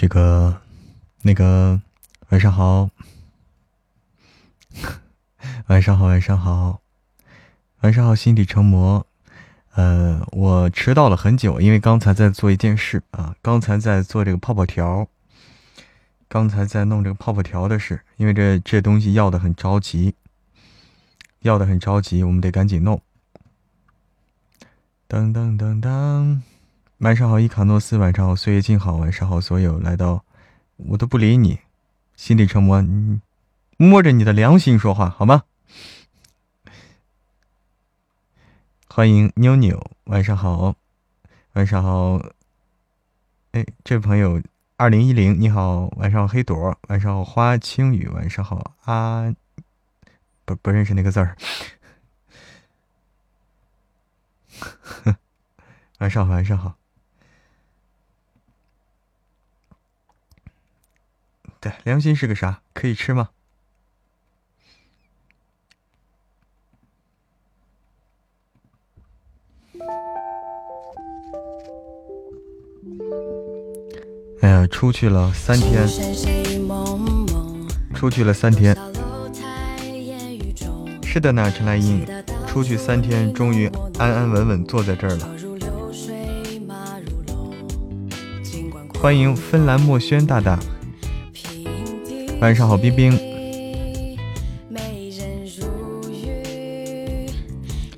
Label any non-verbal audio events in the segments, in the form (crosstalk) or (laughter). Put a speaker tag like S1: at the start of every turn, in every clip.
S1: 这个，那个，晚上好，(laughs) 晚上好，晚上好，晚上好，心底成魔。呃，我迟到了很久，因为刚才在做一件事啊，刚才在做这个泡泡条，刚才在弄这个泡泡条的事，因为这这东西要的很着急，要的很着急，我们得赶紧弄。当当当当，晚上好，伊卡诺斯，晚上好，岁月静好，晚上好，所有来到，我都不理你，心里成魔，你摸着你的良心说话好吗？欢迎妞妞，晚上好，晚上好。哎，这位朋友，二零一零，你好，晚上好，黑朵，晚上好，花青雨，晚上好，啊，不不认识那个字儿。(laughs) 晚上好，晚上好。对，良心是个啥？可以吃吗？哎呀，出去了三天，出去了三天。是的呢，陈来英，出去三天，终于安安稳稳坐在这儿了。欢迎芬兰墨轩大大，晚上好，冰冰。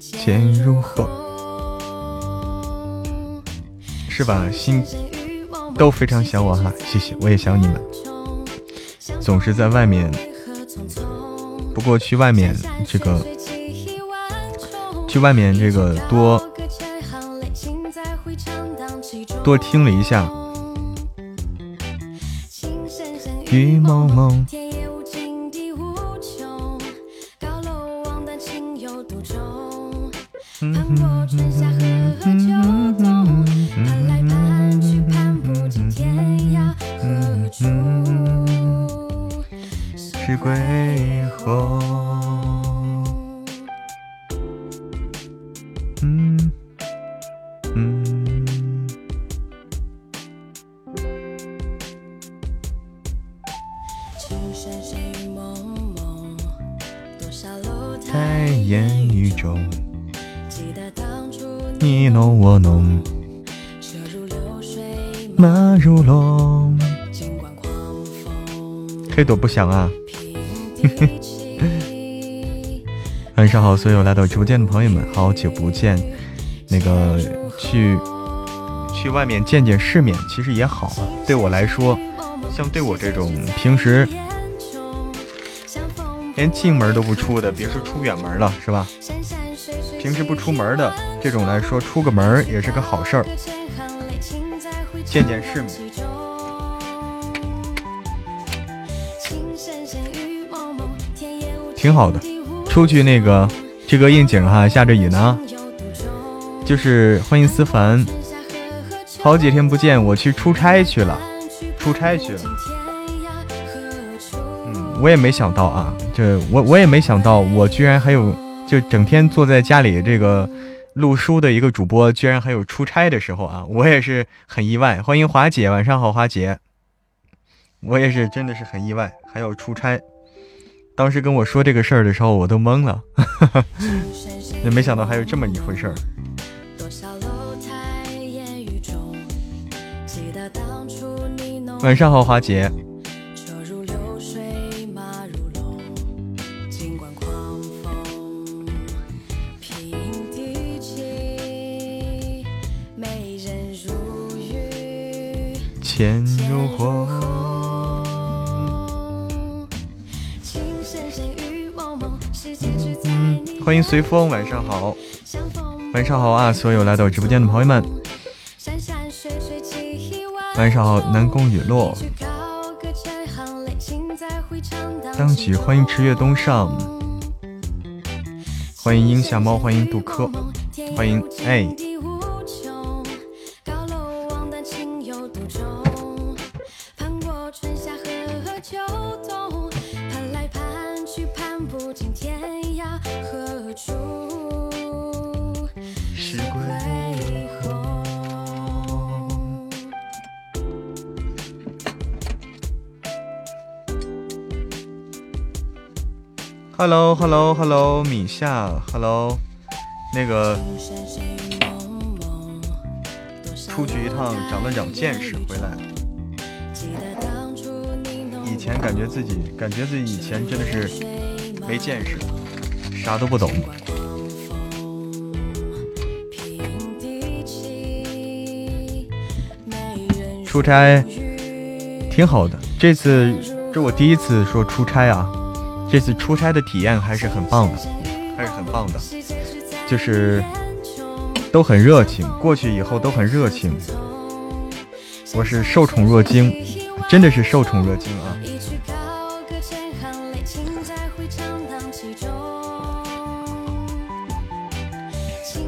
S1: 钱如火，是吧？心。都非常想我哈，谢谢，我也想你们。总是在外面，不过去外面这个，去外面这个多多听了一下。雨蒙蒙。黑朵不响啊。晚上好，所有来到直播间的朋友们，好久不见。那个去去外面见见世面，其实也好啊。对我来说，像对我这种平时连进门都不出的，别说出远门了，是吧？平时不出门的这种来说，出个门也是个好事儿，见见世面。挺好的，出去那个这个应景哈，下着雨呢。就是欢迎思凡，好几天不见，我去出差去了，出差去了。嗯，我也没想到啊，这我我也没想到，我居然还有就整天坐在家里这个录书的一个主播，居然还有出差的时候啊，我也是很意外。欢迎华姐，晚上好，华姐。我也是真的是很意外，还有出差。当时跟我说这个事儿的时候，我都懵了，(laughs) 也没想到还有这么一回事儿。晚上好，华姐。钱如火。欢迎随风，晚上好，晚上好啊！所有来到直播间的朋友们，晚上好，南宫雨落，当曲欢迎池月东上，欢迎樱下猫，欢迎杜科，欢迎哎。
S2: Hello Hello Hello，米夏 Hello，那个出去一趟长了长见识回来。以前感觉自己感觉自己以前真的是没见识，啥都不懂。出差挺好的，这次这我第一次说出差啊，这次出差的体验还是很棒的，还是很棒的，就是都很热情，过去以后都很热情，我是受宠若惊，真的是受宠若惊啊！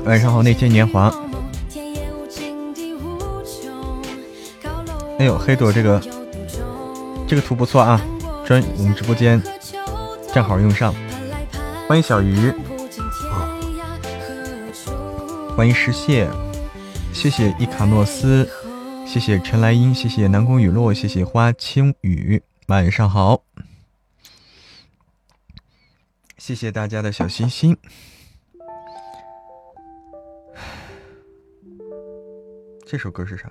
S2: 晚上好，那些年华。哎呦，黑朵这个这个图不错啊，专我们直播间正好用上。欢迎小鱼，欢迎石蟹，谢谢伊卡诺斯，谢谢陈来英，谢谢南宫雨落，谢谢花清雨，晚上好，谢谢大家的小心心。这首歌是啥？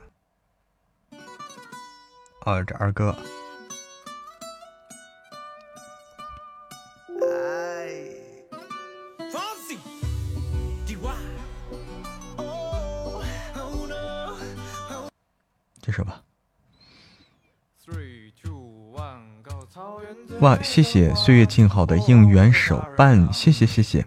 S2: 哦，这二哥。这首吧。哇，谢谢岁月静好的应援手办，谢谢谢谢。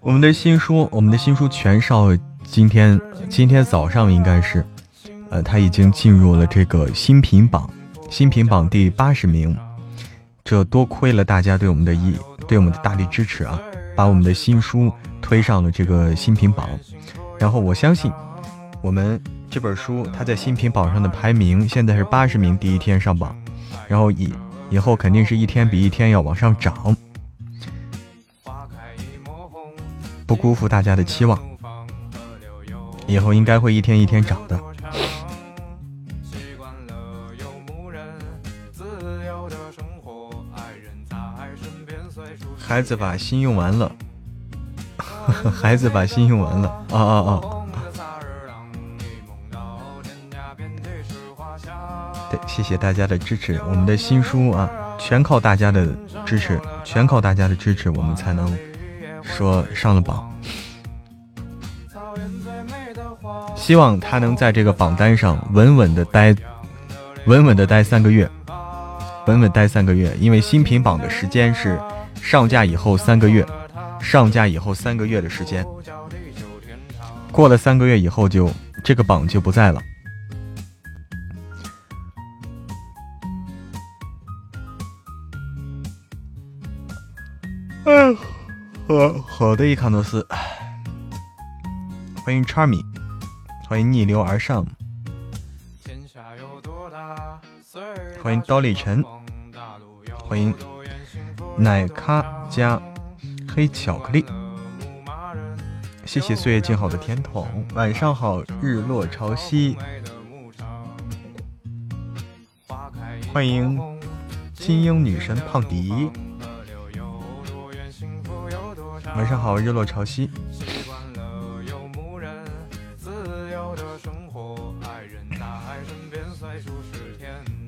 S2: 我们的新书，我们的新书全少今天今天早上应该是，呃，他已经进入了这个新品榜，新品榜第八十名。这多亏了大家对我们的一对我们的大力支持啊，把我们的新书推上了这个新品榜。然后我相信，我们这本书它在新品榜上的排名现在是八十名，第一天上榜，然后以以后肯定是一天比一天要往上涨。不辜负大家的期望，以后应该会一天一天长的。孩子把心用完了，(laughs) 孩子把心用完了，啊啊啊！对，谢谢大家的支持，我们的新书啊，全靠大家的支持，全靠大家的支持，我们才能。说上了榜，希望他能在这个榜单上稳稳的待，稳稳的待三个月，稳稳待三个月。因为新品榜的时间是上架以后三个月，上架以后三个月的时间，过了三个月以后就这个榜就不在了。嗯。好好的，伊卡诺斯，欢迎 Charmy，欢迎逆流而上，欢迎刀立晨，欢迎奶咖加黑巧克力，谢谢岁月静好的甜筒，晚上好，日落潮汐，欢迎金鹰女神胖迪。晚上好，日落潮汐。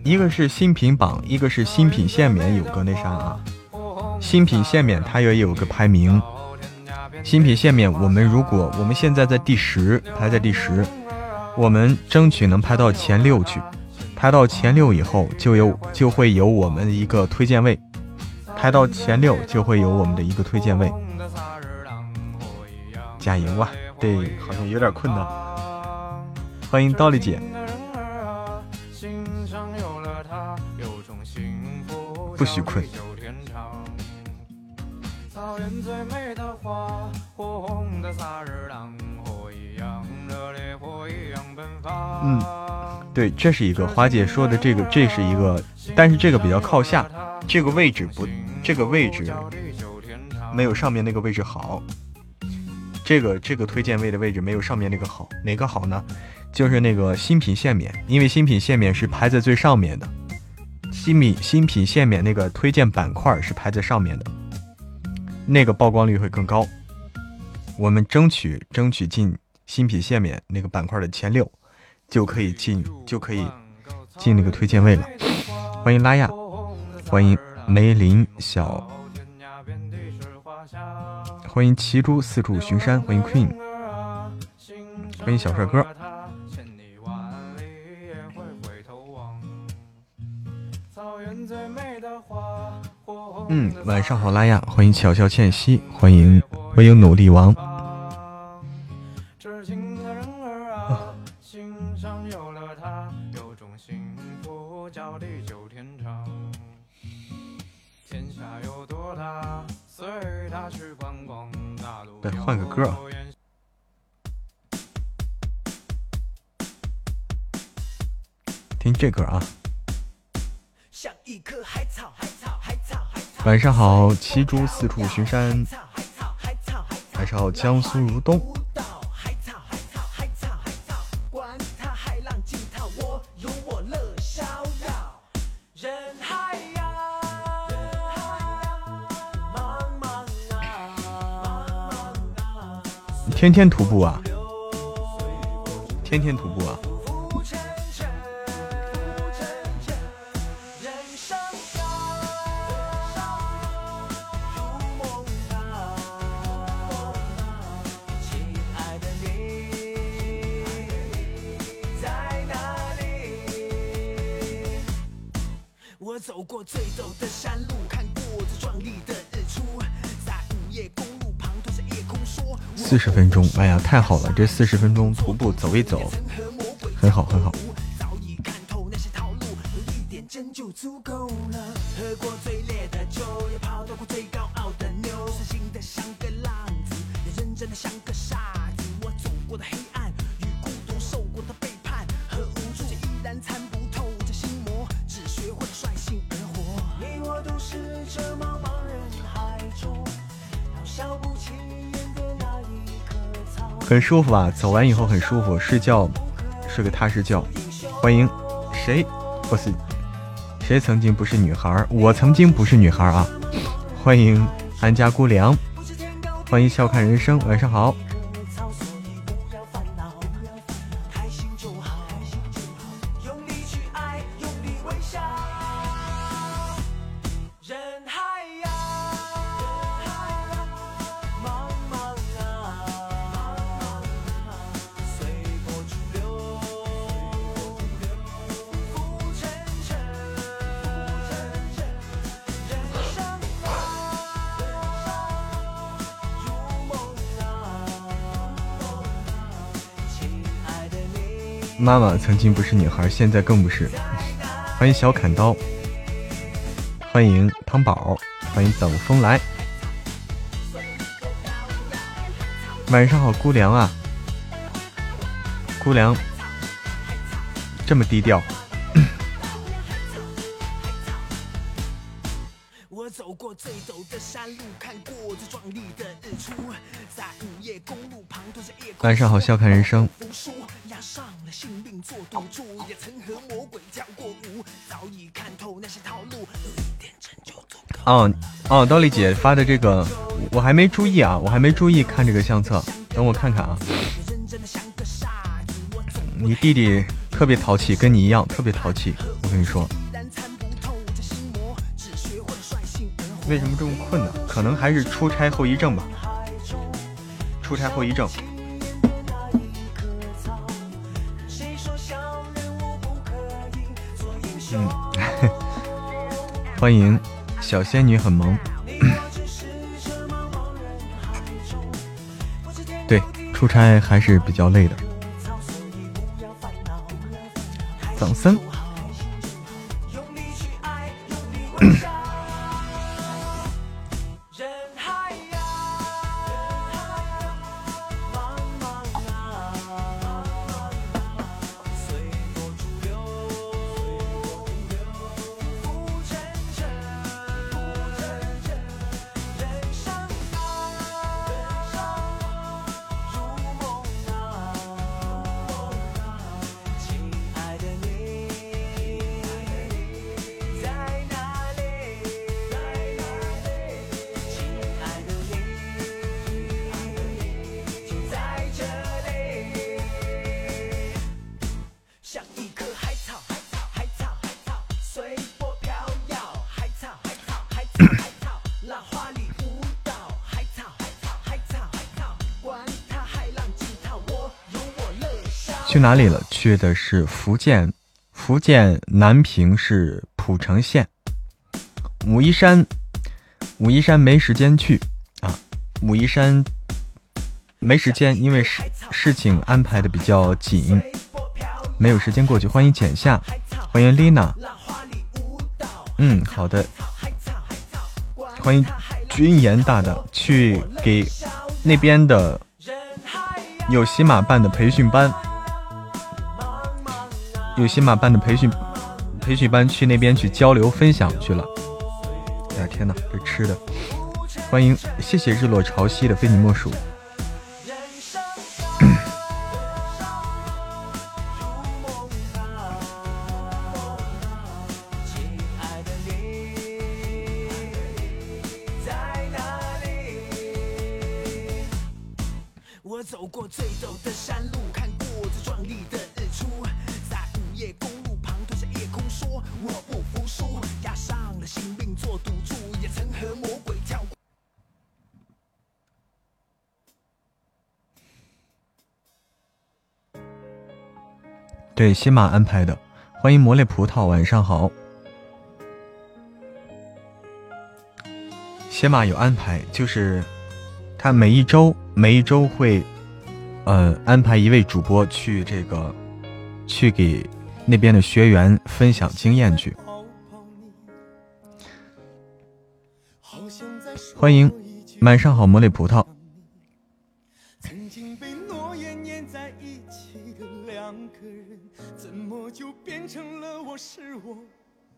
S2: 一个是新品榜，一个是新品限免，有个那啥啊。新品限免它也有个排名。新品限免，我们如果我们现在在第十，排在第十，我们争取能排到前六去。排到前六以后，就有就会有我们的一个推荐位。排到前六就会有我们的一个推荐位。加油啊！对，好像有点困难。欢迎刀力姐。不许困。嗯，对，这是一个花姐说的这个，这是一个，但是这个比较靠下，这个位置不，这个位置没有上面那个位置好。这个这个推荐位的位置没有上面那个好，哪个好呢？就是那个新品限免，因为新品限免是排在最上面的，新品新品限免那个推荐板块是排在上面的，那个曝光率会更高。我们争取争取进新品限免那个板块的前六。就可以进，就可以进那个推荐位了。欢迎拉亚，欢迎梅林小，欢迎骑猪四处巡山，欢迎 Queen，欢迎小帅哥。嗯，晚上好，拉雅，欢迎巧笑倩兮，欢迎欢迎努力王。对，换个歌。听这歌啊。晚上好，骑猪四处巡山。晚上好，江苏如东。天天徒步啊！天天徒步啊！十分钟，哎呀，太好了！这四十分钟徒步走一走，很好，很好。很舒服啊，走完以后很舒服，睡觉睡个踏实觉。欢迎谁？不是谁曾经不是女孩？我曾经不是女孩啊！欢迎安家姑娘，欢迎笑看人生，晚上好。妈妈曾经不是女孩，现在更不是。欢迎小砍刀，欢迎汤宝，欢迎等风来。晚上好，姑娘啊，姑娘，这么低调。晚上好，笑看人生。哦，刀丽姐发的这个我还没注意啊，我还没注意看这个相册，等我看看啊。你弟弟特别淘气，跟你一样特别淘气，我跟你说。为什么这么困呢？可能还是出差后遗症吧。出差后遗症。嗯，(laughs) 欢迎。小仙女很萌，(coughs) 对，出差还是比较累的。藏森。
S3: 哪里了？去的是福建，福建南平市蒲城县武夷山。武夷山没时间去啊，武夷山没时间，因为事事情安排的比较紧，没有时间过去。欢迎简夏，欢迎丽娜。嗯，好的。欢迎军言大大去给那边的有喜马办的培训班，有新马办的培训培训班去那边去交流分享去了。哎呀天哪，这吃的！欢迎，谢谢日落潮汐的非你莫属。对，新马安排的，欢迎魔力葡萄，晚上好。新马有安排，就是他每一周每一周会，呃，安排一位主播去这个，去给那边的学员分享经验去。欢迎，晚上好，魔力葡萄。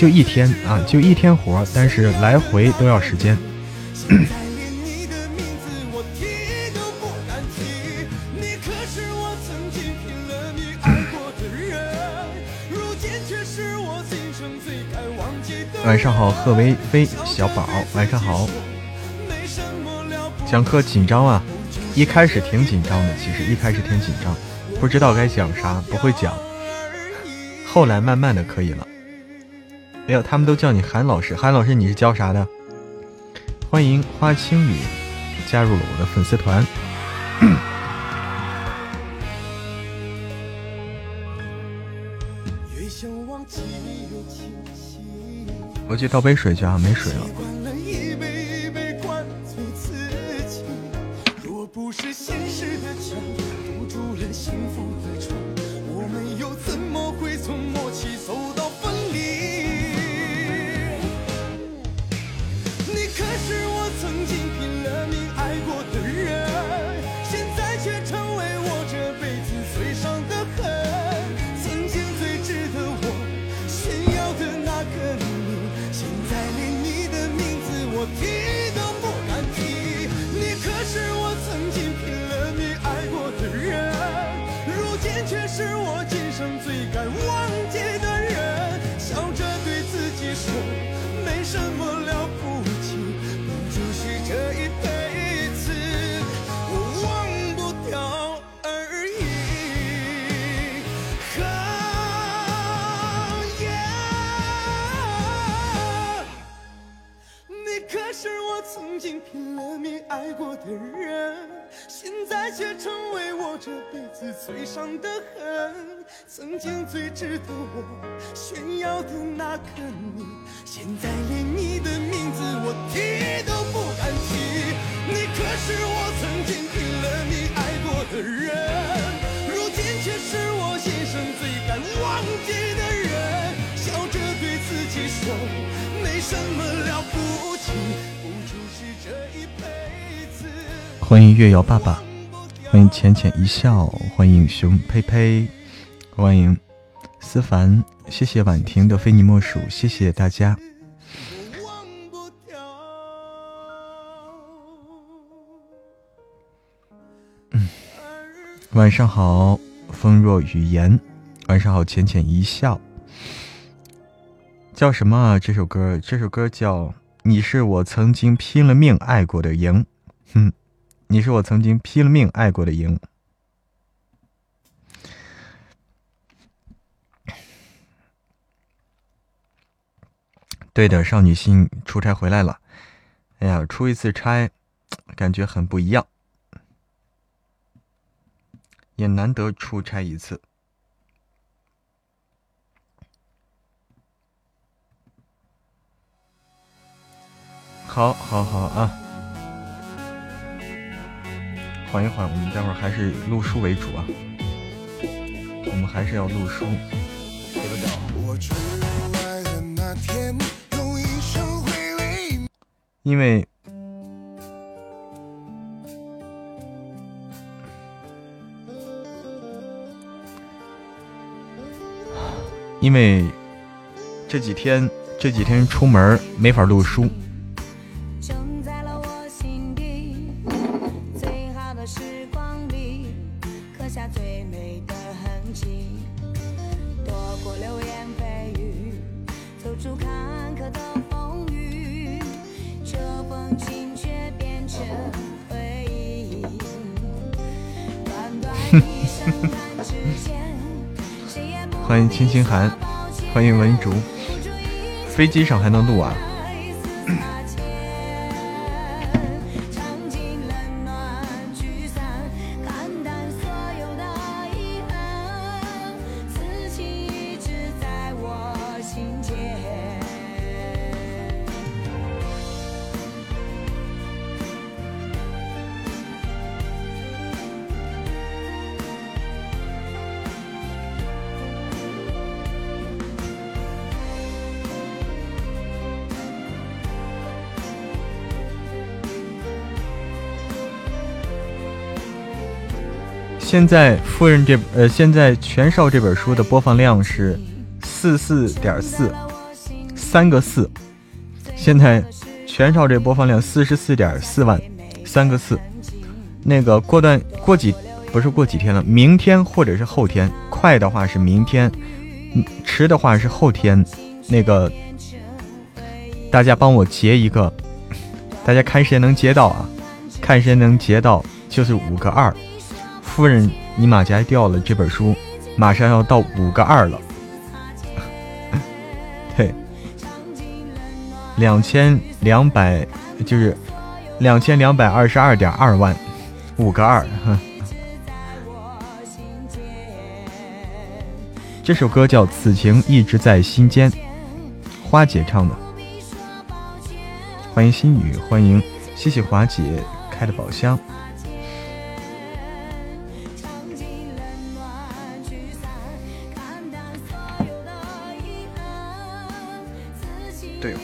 S3: 就一天啊，就一天活，但是来回都要时间。晚上好，贺薇薇小宝，晚上好。讲课紧张啊，一开始挺紧张的，其实一开始挺紧张，不知道该讲啥，不会讲。后来慢慢的可以了。没有，他们都叫你韩老师。韩老师，你是教啥的？欢迎花青雨加入了我的粉丝团。我去倒杯水去啊，没水了。月瑶爸爸，欢迎浅浅一笑，欢迎熊呸呸，欢迎思凡，谢谢婉婷的非你莫属，谢谢大家。嗯，晚上好，
S2: 风若雨言，晚上好，浅浅一笑。叫什么啊？这首歌，这首歌叫《你是我曾经拼了命爱过的赢》。哼，你是我曾经拼了命爱过的赢。对的，少女心出差回来了。哎呀，出一次差，感觉很不一样，也难得出差一次。好，好，好啊！缓一缓，我们待会儿还是录书为主啊。我们还是要录书。因为，因为这几天这几天出门没法录书。欢迎青青寒，欢迎文竹，飞机上还能录啊？现在夫人这呃，现在全少这本书的播放量是四四点四，三个四。现在全少这播放量四十四点四万，三个四。那个过段过几不是过几天了，明天或者是后天，快的话是明天，迟的话是后天。那个大家帮我截一个，大家看谁能截到啊？看谁能截到就是五个二。夫人，你马甲掉了。这本书马上要到五个二了，(laughs) 对，两千两百就是两千两百二十二点二万，五个二。(laughs) 这首歌叫《此情一直在心间》，花姐唱的。欢迎心雨，欢迎谢谢华姐开的宝箱。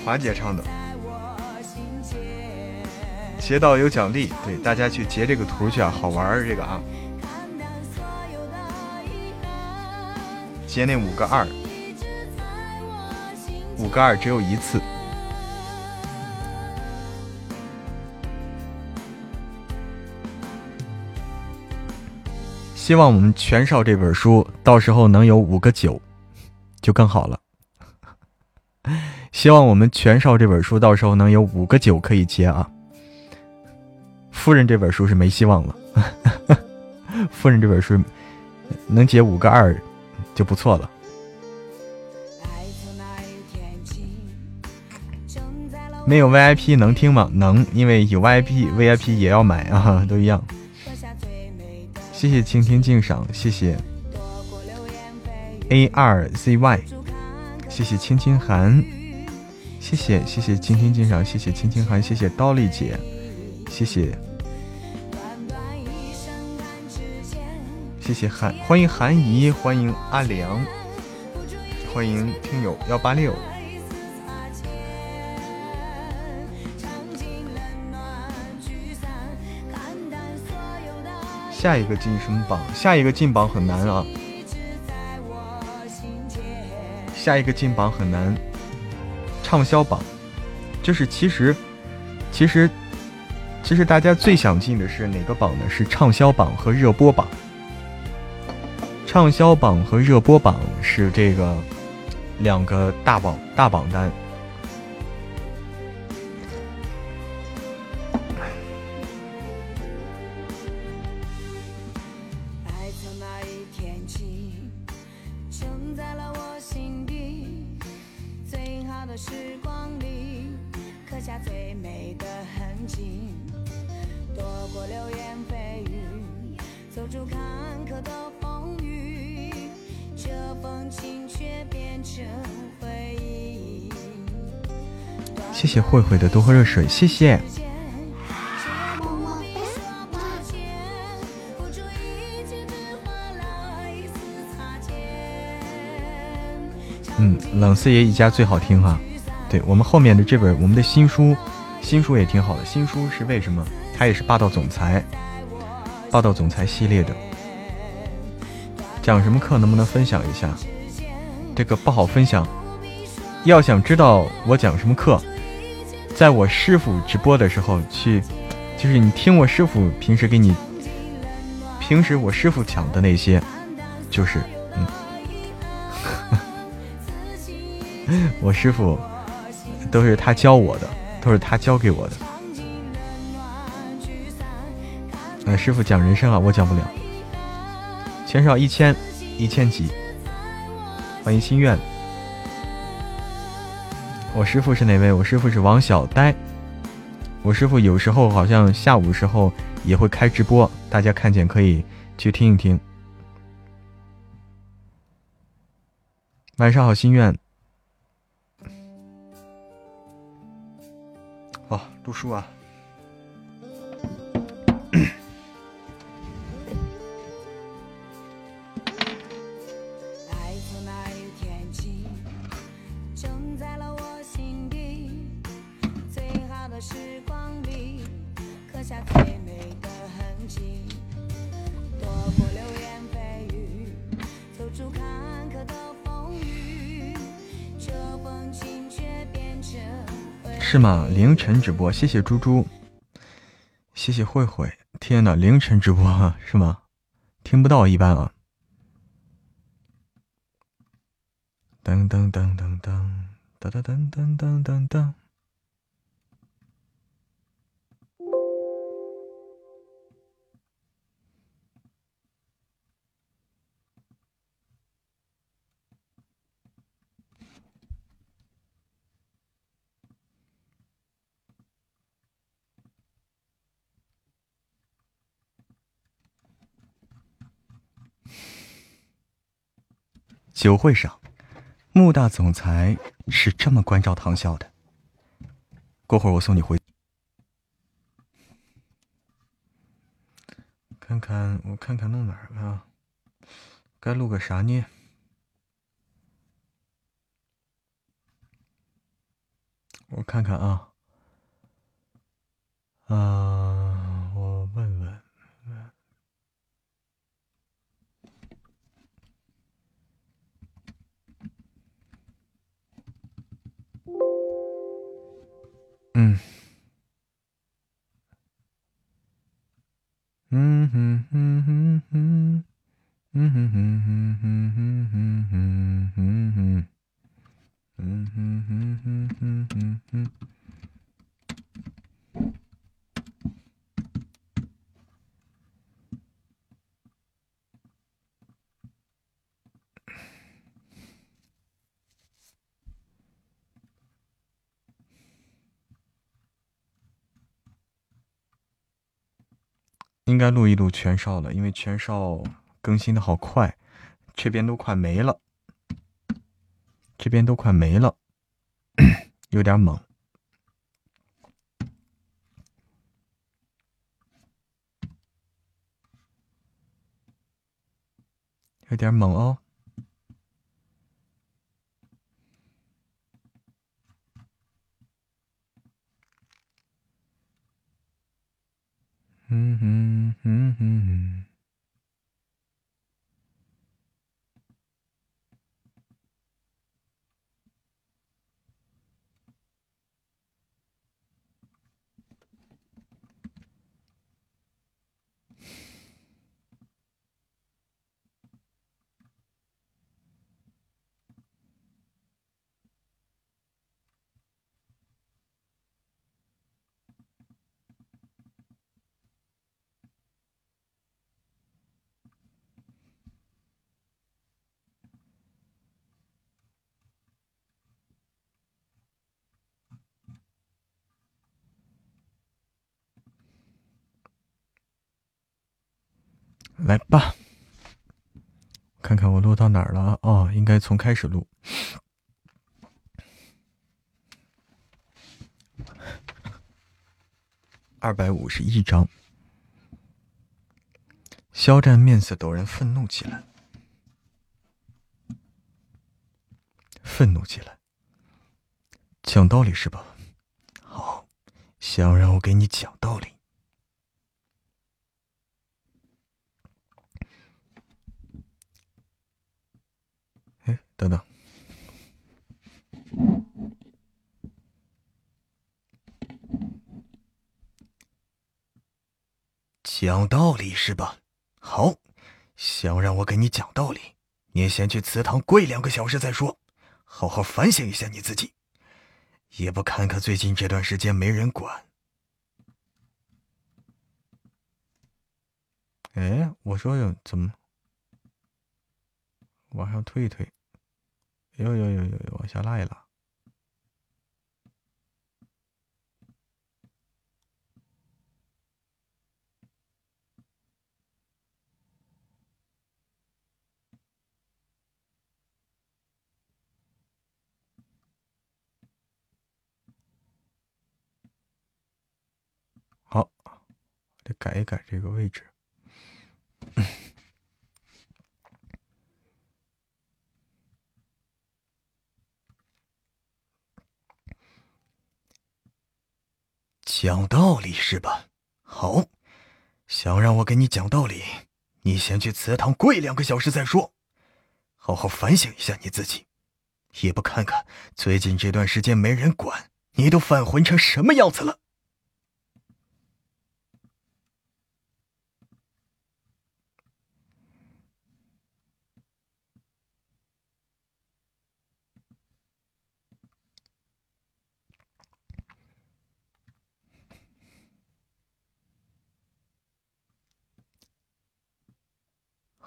S2: 华姐唱的，截到有奖励，对大家去截这个图去啊，好玩儿这个啊，截那五个二，五个二只有一次，希望我们全少这本书到时候能有五个九，就更好了。希望我们全少这本书到时候能有五个九可以接啊！夫人这本书是没希望了，(laughs) 夫人这本书能接五个二就不错了。没有 VIP 能听吗？能，因为有 VIP，VIP 也要买啊，(laughs) 都一样。谢谢倾听敬赏，谢谢 A 二 ZY，谢谢青青寒。谢谢谢谢倾听鉴赏，谢谢青青寒，谢谢刀丽姐，谢谢，谢谢韩，欢迎韩姨，欢迎阿良，欢迎听友幺八六。下一个晋升榜？下一个进榜很难啊！下一个进榜很难。畅销榜，就是其实，其实，其实大家最想进的是哪个榜呢？是畅销榜和热播榜。畅销榜和热播榜是这个两个大榜大榜单。谢谢慧慧的多喝热水，谢谢。嗯，冷四爷一家最好听哈。对我们后面的这本我们的新书，新书也挺好的。新书是为什么？它也是霸道总裁，霸道总裁系列的。讲什么课？能不能分享一下？这个不好分享。要想知道我讲什么课？在我师傅直播的时候去，就是你听我师傅平时给你，平时我师傅讲的那些，就是嗯，(laughs) 我师傅都是他教我的，都是他教给我的。呃，师傅讲人生啊，我讲不了。钱少一千，一千几。欢迎心愿。我师傅是哪位？我师傅是王小呆。我师傅有时候好像下午时候也会开直播，大家看见可以去听一听。晚上好，心愿。好，读书啊。是吗？凌晨直播，谢谢猪猪，谢谢慧慧。天呐，凌晨直播是吗？听不到一般啊。噔噔噔噔噔噔噔噔噔噔噔。酒会上，穆大总裁是这么关照唐笑的。过会儿我送你回。看看我看看弄哪儿了？该录个啥呢？我看看啊。啊，Mm. 应该录一录全少了，因为全少更新的好快，这边都快没了，这边都快没了，有点猛，有点猛哦。Mm-hmm, mm-hmm. 来吧，看看我录到哪儿了哦，应该从开始录。二百五十一章，肖战面色陡然愤怒起来，愤怒起来，讲道理是吧？好，想让我给你讲道理。哎，等等。讲道理是吧？好，想让我给你讲道理，你先去祠堂跪两个小时再说，好好反省一下你自己，也不看看最近这段时间没人管。哎，我说有怎么往上推一推？有有有有有，往下拉一拉。好，得改一改这个位置。(laughs) 讲道理是吧？好，想让我给你讲道理，你先去祠堂跪两个小时再说，好好反省一下你自己，也不看看最近这段时间没人管你，都犯浑成什么样子了。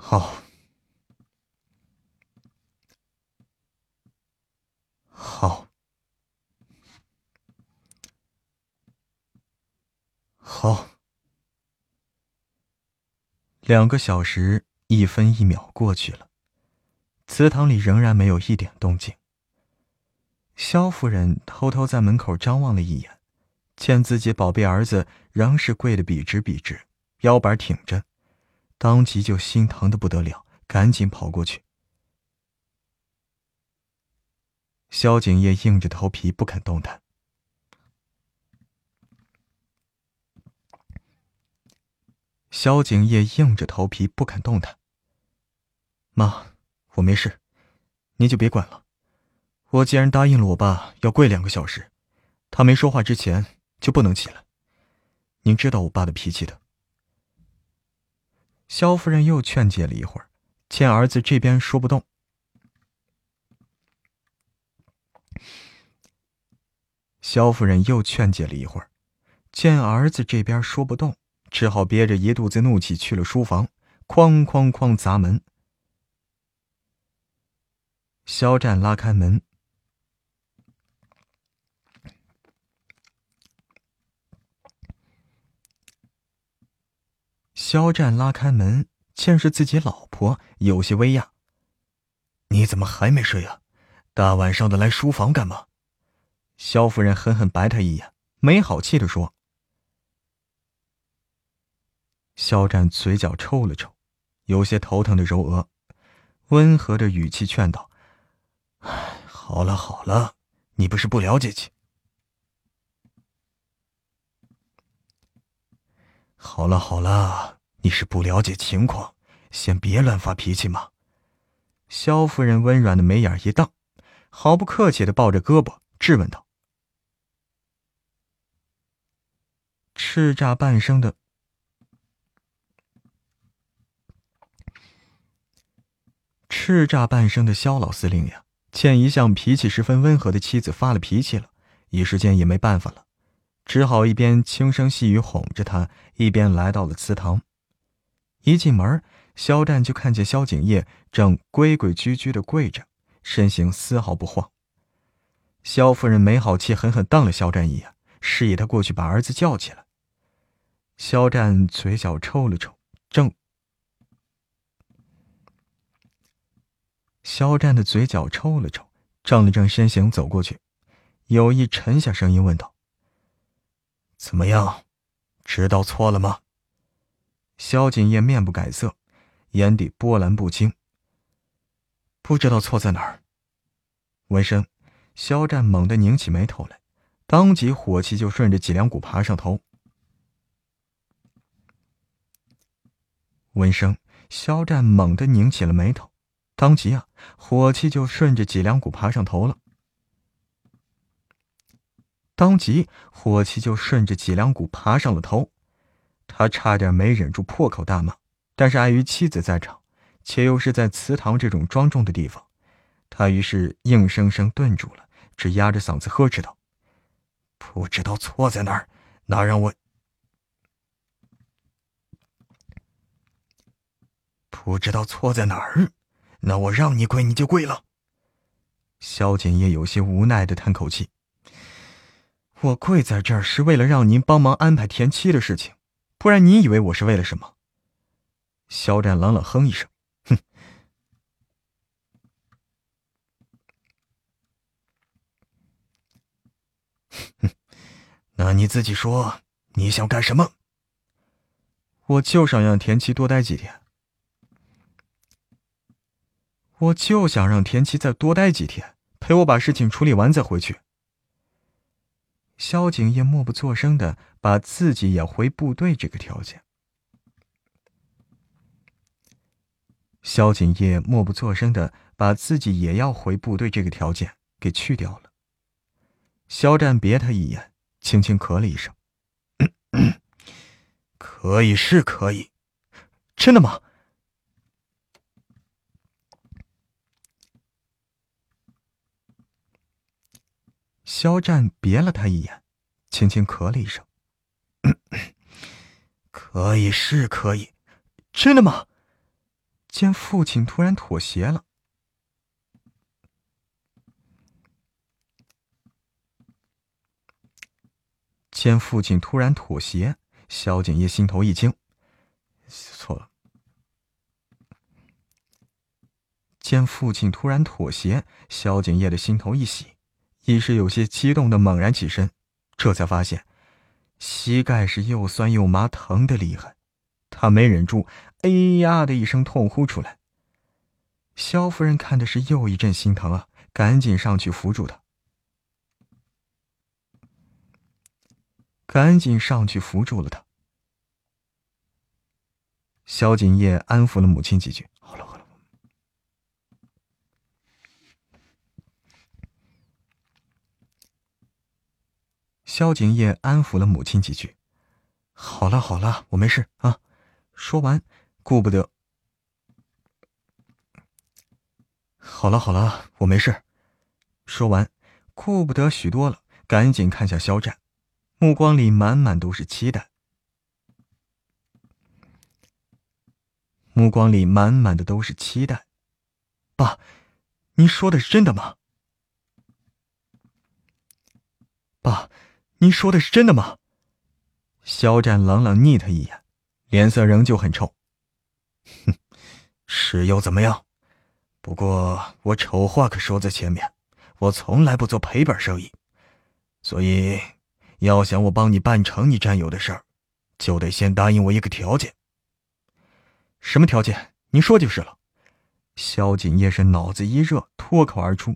S2: 好，好，好。两个小时一分一秒过去了，祠堂里仍然没有一点动静。萧夫人偷偷在门口张望了一眼，见自己宝贝儿子仍是跪得笔直笔直，腰板挺着。当即就心疼的不得了，赶紧跑过去。萧景业硬着头皮不肯动弹。萧景业硬着头皮不肯动弹。妈，我没事，您就别管了。我既然答应了我爸要跪两个小时，他没说话之前就不能起来。您知道我爸的脾气的。萧夫人又劝解了一会儿，见儿子这边说不动。萧夫人又劝解了一会儿，见儿子这边说不动，只好憋着一肚子怒气去了书房，哐哐哐砸门。肖战拉开门。肖战拉开门，见是自己老婆，有些微讶：“你怎么还没睡啊？大晚上的来书房干嘛？”肖夫人狠狠白他一眼，没好气的说：“肖战嘴角抽了抽，有些头疼的揉额，温和的语气劝道：‘，好了好了，你不是不了解情。’好了好了，你是不了解情况，先别乱发脾气嘛。萧夫人温软的眉眼一瞪，毫不客气的抱着胳膊质问道：“叱咤半生的，叱咤半生的萧老司令呀，见一向脾气十分温和的妻子发了脾气了，一时间也没办法了。”只好一边轻声细语哄着她，一边来到了祠堂。一进门肖战就看见肖景业正规规矩矩的跪着身形丝毫不慌肖夫人没好气狠狠瞪了肖战一眼示意他过去把儿子叫起来。肖战嘴角抽了抽正肖战的嘴角抽了抽正了正身形走过去有意沉下声音问道怎么样知道错了吗？萧景烨面不改色，眼底波澜不惊。不知道错在哪儿。闻声，肖战猛地拧起眉头来，当即火气就顺着脊梁骨爬上头。闻声，肖战猛地拧起了眉头，当即啊，火气就顺着脊梁骨爬上头了。当即，火气就顺着脊梁骨爬上了头。他差点没忍住破口大骂，但是碍于妻子在场，且又是在祠堂这种庄重的地方，他于是硬生生顿住了，只压着嗓子呵斥道：“不知道错在哪儿，那让我……不知道错在哪儿，那我让你跪你就跪了。”萧景业有些无奈的叹口气：“我跪在这儿是为了让您帮忙安排田七的事情。”不然你以为我是为了什么？肖战冷冷哼一声，哼，哼，那你自己说，你想干什么？我就想让田七多待几天。我就想让田七再多待几天，陪我把事情处理完再回去。萧景烨默不作声的把自己也回部队这个条件，萧景烨默不作声的把自己也要回部队这个条件给去掉了。肖战别他一眼，轻轻咳了一声：“ (coughs) 可以是可以，真的吗？”肖战别了他一眼，轻轻咳了一声：“ (clears throat) 可以是可以，真的吗？”见父亲突然妥协了，见父亲突然妥协，萧景烨心头一惊，错了。见父亲突然妥协，萧景烨的心头一喜。一时有些激动的猛然起身，这才发现膝盖是又酸又麻，疼的厉害。他没忍住，哎呀的一声痛呼出来。萧夫人看的是又一阵心疼啊，赶紧上去扶住他，赶紧上去扶住了他。萧景业安抚了母亲几句，好了好了。萧景烨安抚了母亲几句：“好了好了，我没事啊。”说完，顾不得。好了好了，我没事。说完，顾不得许多了，赶紧看向肖战，目光里满满都是期待，目光里满满的都是期待。爸，您说的是真的吗？爸。你说的是真的吗？肖战冷冷睨他一眼，脸色仍旧很臭。哼，是又怎么样？不过我丑话可说在前面，我从来不做赔本生意，所以要想我帮你办成你战友的事儿，就得先答应我一个条件。什么条件？你说就是了。萧景业是脑子一热，脱口而出。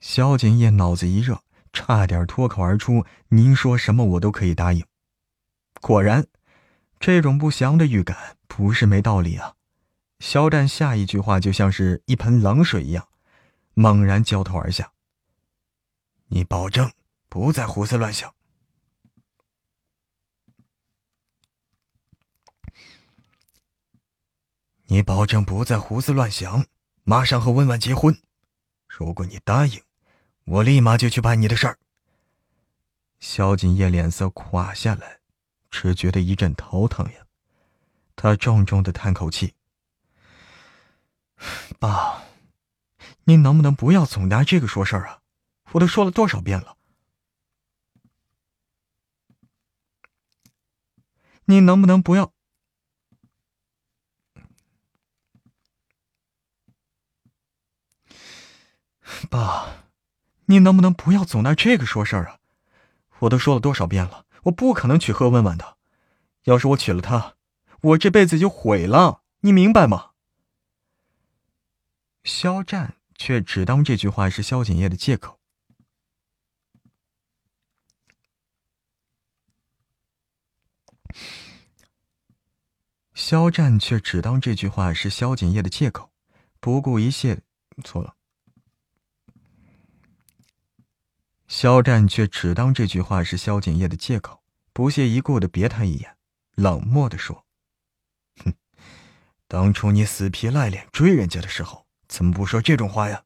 S2: 萧景烨脑子一热，差点脱口而出：“您说什么我都可以答应。”果然，这种不祥的预感不是没道理啊！肖战下一句话就像是一盆冷水一样，猛然浇头而下：“你保证不再胡思乱想？你保证不再胡思乱想，马上和温婉结婚？如果你答应……”我立马就去办你的事儿。萧景烨脸色垮下来，只觉得一阵头疼呀。他重重的叹口气：“爸，您能不能不要总拿这个说事儿啊？我都说了多少遍了。你能不能不要？爸，你能不能不要总拿这个说事儿啊？我都说了多少遍了，我不可能娶贺温婉的。要是我娶了她，我这辈子就毁了，你明白吗？肖战却只当这句话是萧景烨的借口。肖战却只当这句话是萧景烨的借口，不顾一切，错了。肖战却只当这句话是萧景烨的借口，不屑一顾的别他一眼，冷漠的说：“哼，当初你死皮赖脸追人家的时候，怎么不说这种话呀？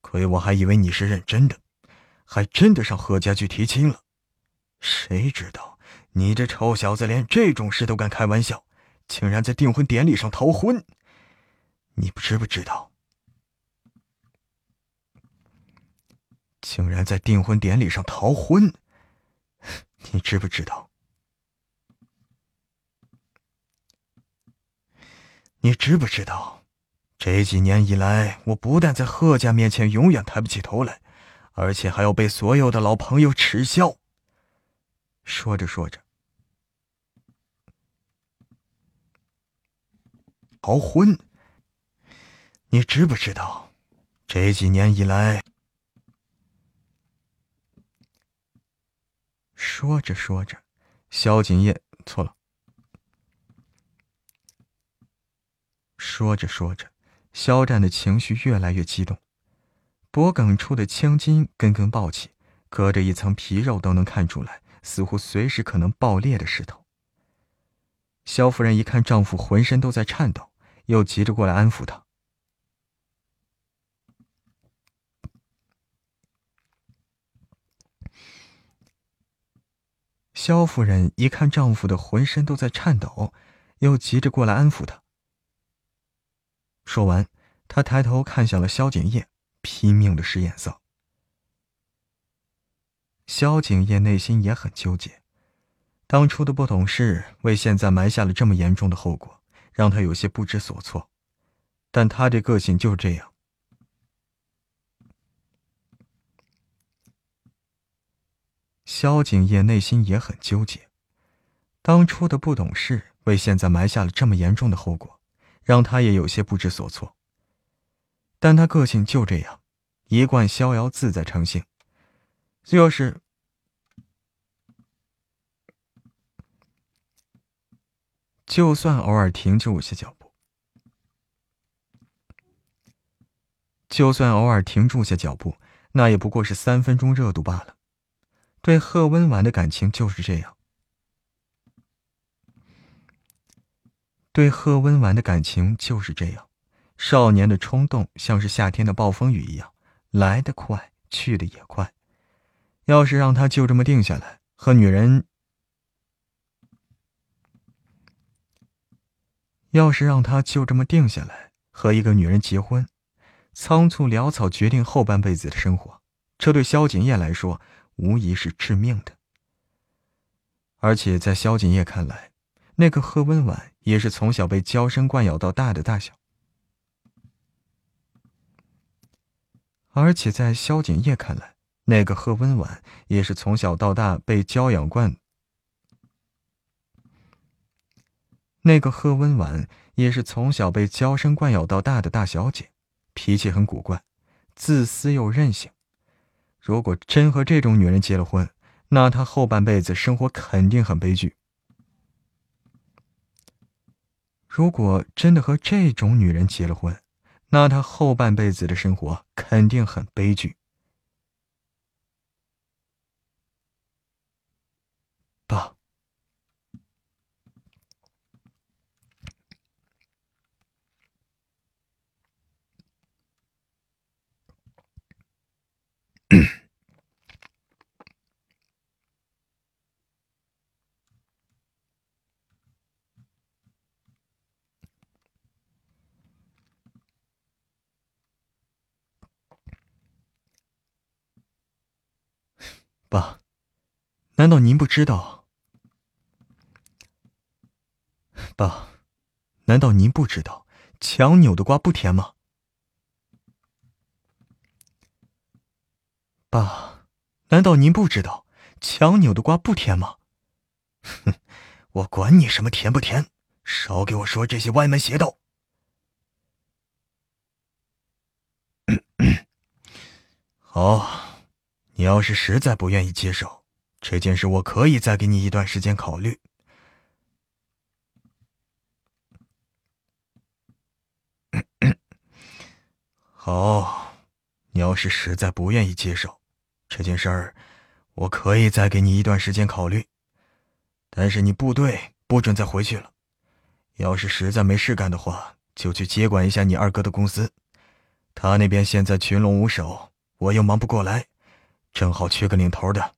S2: 亏我还以为你是认真的，还真的上贺家去提亲了。谁知道你这臭小子连这种事都敢开玩笑，竟然在订婚典礼上逃婚！你不知不知道？”竟然在订婚典礼上逃婚，你知不知道？你知不知道？这几年以来，我不但在贺家面前永远抬不起头来，而且还要被所有的老朋友耻笑。说着说着，逃婚，你知不知道？这几年以来。说着说着，萧景业错了。说着说着，肖战的情绪越来越激动，脖颈处的青筋根根暴起，隔着一层皮肉都能看出来，似乎随时可能爆裂的势头。萧夫人一看丈夫浑身都在颤抖，又急着过来安抚他。萧夫人一看丈夫的浑身都在颤抖，又急着过来安抚他。说完，她抬头看向了萧景烨，拼命的使眼色。萧景烨内心也很纠结，当初的不懂事为现在埋下了这么严重的后果，让他有些不知所措。但他这个性就这样。萧景烨内心也很纠结，当初的不懂事为现在埋下了这么严重的后果，让他也有些不知所措。但他个性就这样，一贯逍遥自在成性，就是就算偶尔停住些脚步，就算偶尔停住些脚步，那也不过是三分钟热度罢了。对贺温婉的感情就是这样，对贺温婉的感情就是这样，少年的冲动像是夏天的暴风雨一样，来得快，去的也快。要是让他就这么定下来和女人，要是让他就这么定下来和一个女人结婚，仓促潦草决定后半辈子的生活，这对萧景烨来说。无疑是致命的，而且在萧景烨看来，那个贺温婉也是从小被娇生惯养到大的大小。而且在萧景烨看来，那个贺温婉也是从小到大被娇养惯。那个贺温婉也是从小被娇生惯养到大的大小姐，脾气很古怪，自私又任性。如果真和这种女人结了婚，那她后半辈子生活肯定很悲剧。如果真的和这种女人结了婚，那他后半辈子的生活肯定很悲剧。爸。爸，难道您不知道？爸，难道您不知道强扭的瓜不甜吗？爸，难道您不知道强扭的瓜不甜吗？哼，我管你什么甜不甜，少给我说这些歪门邪道。(clears throat) 好，你要是实在不愿意接受这件事，我可以再给你一段时间考虑。(coughs) 好，你要是实在不愿意接受这件事儿，我可以再给你一段时间考虑。但是你部队不准再回去了，要是实在没事干的话，就去接管一下你二哥的公司。他那边现在群龙无首，我又忙不过来，正好缺个领头的。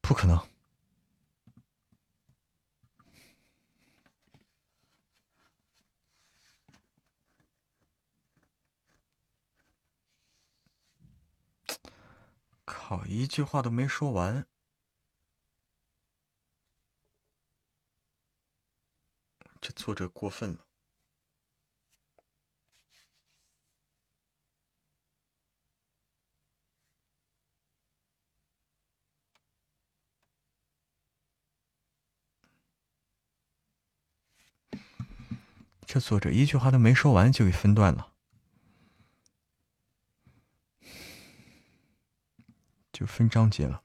S2: 不可能！一句话都没说完，这作者过分了。这作者一句话都没说完就给分段了，就分章节了。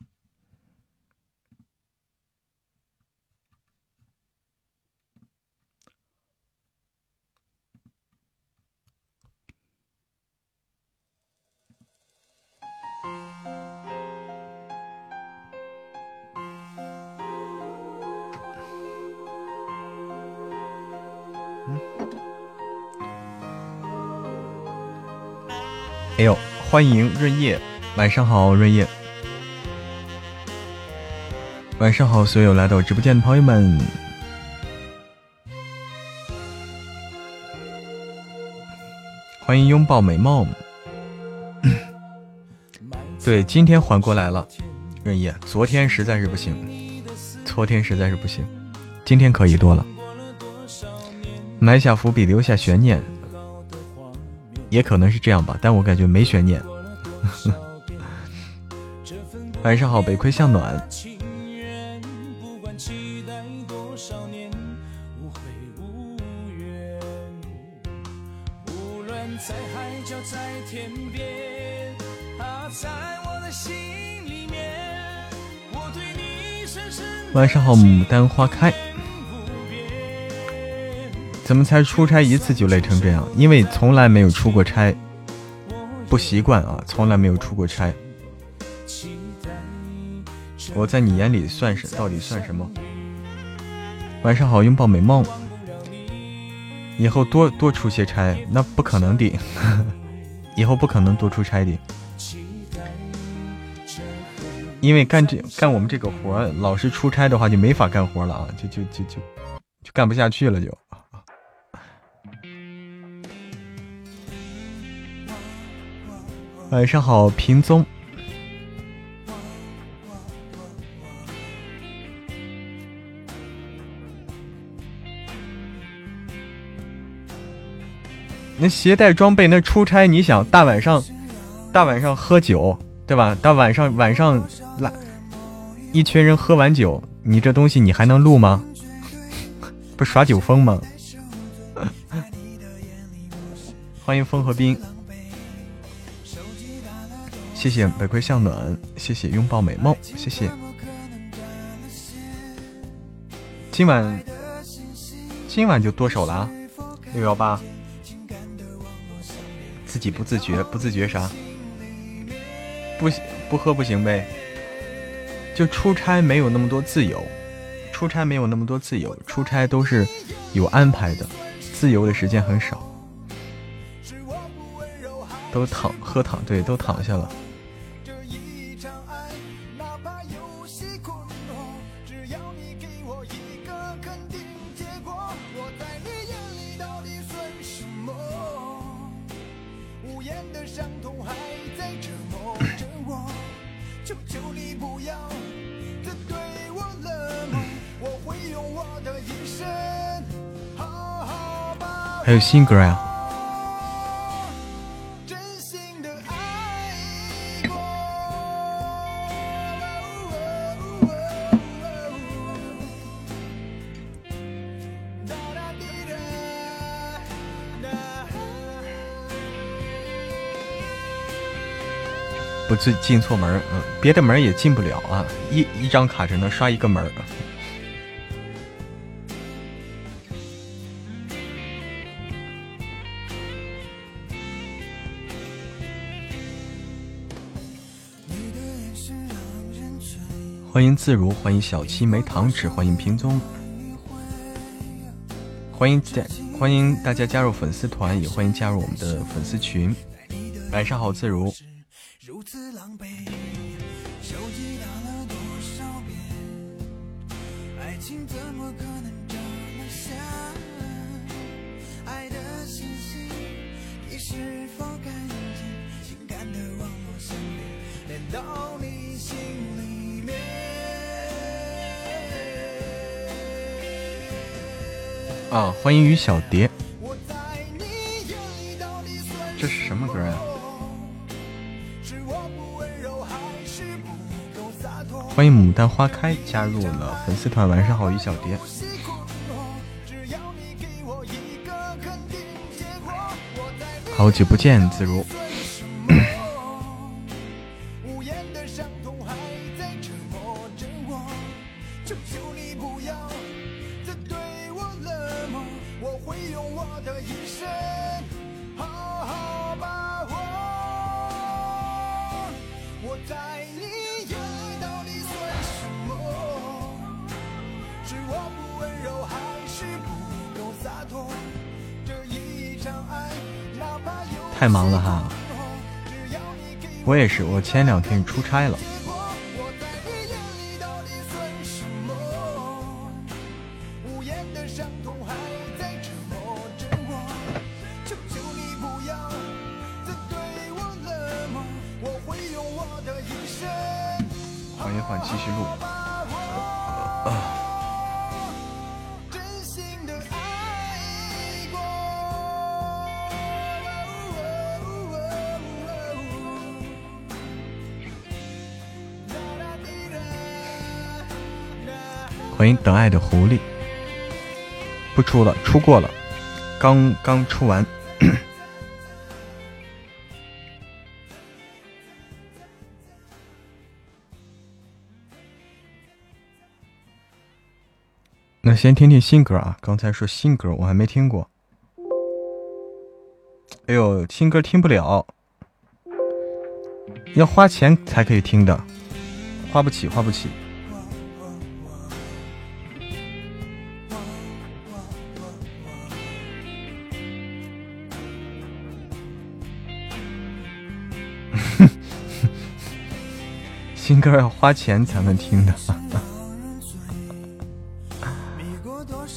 S2: 哎呦，欢迎润叶，晚上好，润叶，晚上好，所有来到我直播间的朋友们，欢迎拥抱美梦。对，今天缓过来了，润叶，昨天实在是不行，昨天实在是不行，今天可以多了，埋下伏笔，留下悬念。也可能是这样吧，但我感觉没悬念。(laughs) 晚上好，北亏向暖。晚上好，牡丹花开。怎么才出差一次就累成这样？因为从来没有出过差，不习惯啊，从来没有出过差。我在你眼里算是到底算什么？晚上好，拥抱美梦。以后多多出些差，那不可能的，(laughs) 以后不可能多出差的，因为干这干我们这个活，老是出差的话就没法干活了啊，就就就就就干不下去了就。晚上好，平宗。那携带装备，那出差，你想大晚上，大晚上喝酒，对吧？到晚上晚上来一群人喝完酒，你这东西你还能录吗？(laughs) 不耍酒疯吗？(laughs) 欢迎风和冰。谢谢玫瑰向暖，谢谢拥抱美梦，谢谢。今晚今晚就剁手了，六幺八，自己不自觉，不自觉啥？不不喝不行呗。就出差没有那么多自由，出差没有那么多自由，出差都是有安排的，自由的时间很少。
S3: 都躺喝躺，对，都躺下了。还有新歌呀。不进进错门嗯，别的门也进不了啊，一一张卡只能刷一个门迎自如，欢迎小七没糖纸，欢迎平宗，欢迎加欢迎大家加入粉丝团，也欢迎加入我们的粉丝群。晚上好，自如。欢迎于小蝶，这是什么歌呀？欢迎牡丹花开加入了粉丝团，晚上好，于小蝶，好久不见，自如。太忙了哈，我也是，我前两天出差了。不出了，出过了，刚刚出完。(coughs) 那先听听新歌啊！刚才说新歌，我还没听过。哎呦，新歌听不了，要花钱才可以听的，花不起，花不起。新歌要花钱才能听的 (laughs)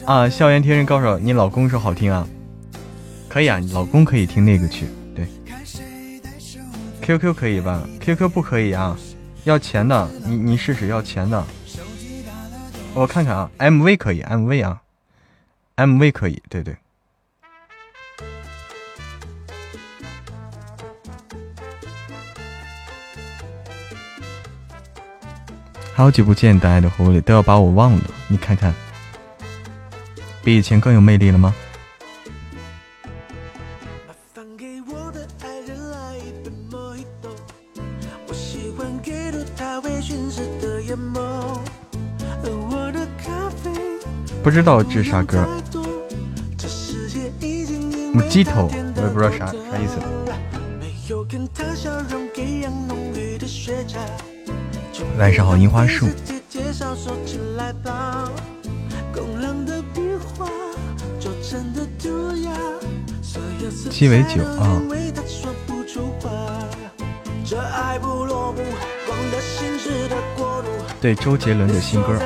S3: 啊！校园贴身高手，你老公说好听啊？可以啊，你老公可以听那个去。对，QQ 可以吧？QQ 不可以啊，要钱的。你你试试要钱的。我看看啊，MV 可以，MV 啊，MV 可以，对对。好久不见，可爱的狐狸都要把我忘了。你看看，比以前更有魅力了吗？不知道这是啥歌？鸡头，我也不知道啥啥意思。晚上好樱花树。鸡尾酒啊。对周杰伦的新歌。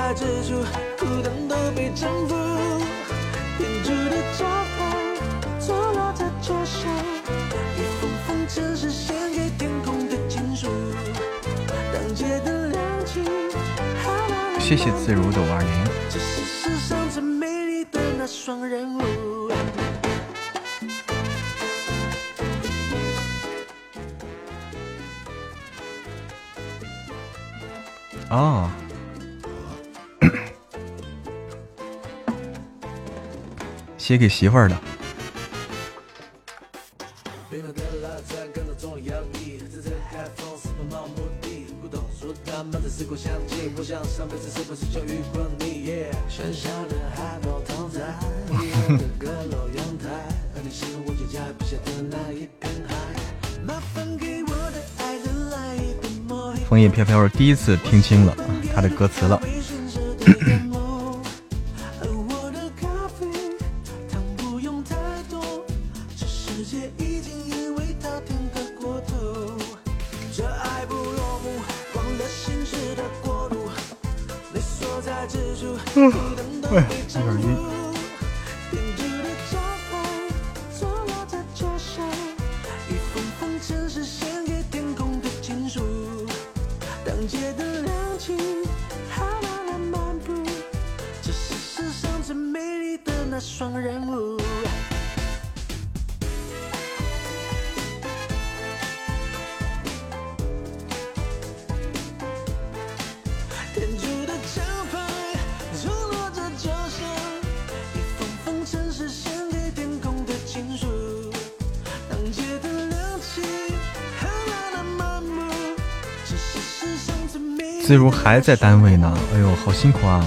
S3: 谢谢自如的五二零。哦，(coughs) 写给媳妇儿的。第一次听清了他的歌词了。(laughs) 如还在单位呢，哎呦，好辛苦啊！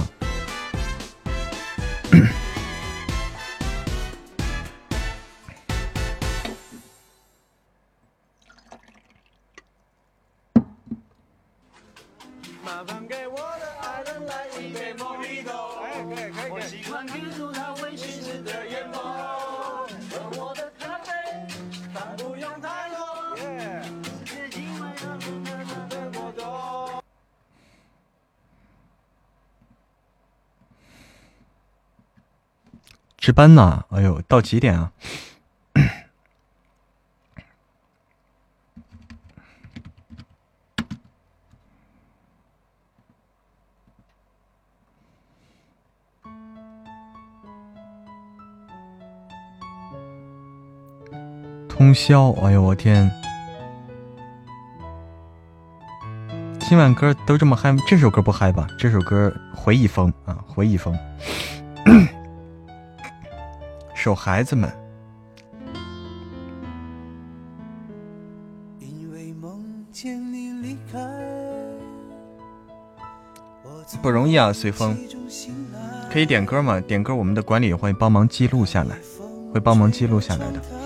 S3: 值班呢？哎呦，到几点啊？通宵，哎呦我天！今晚歌都这么嗨，这首歌不嗨吧？这首歌回忆风啊，回忆风。守孩子们，不容易啊！随风，可以点歌吗？点歌，我们的管理会帮忙记录下来，会帮忙记录下来的。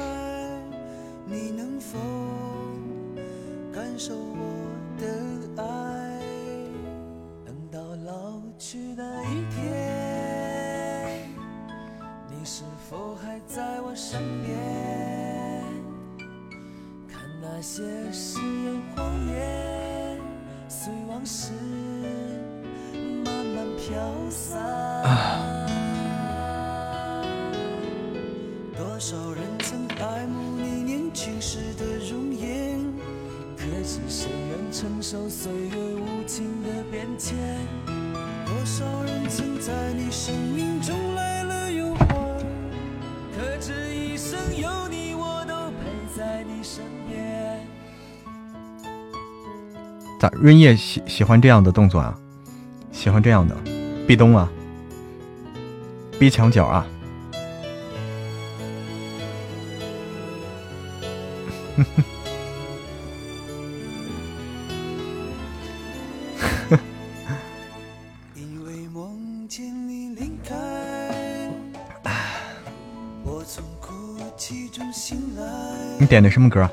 S3: 润叶喜喜欢这样的动作啊，喜欢这样的，壁咚啊，逼墙角啊，你点的什么歌？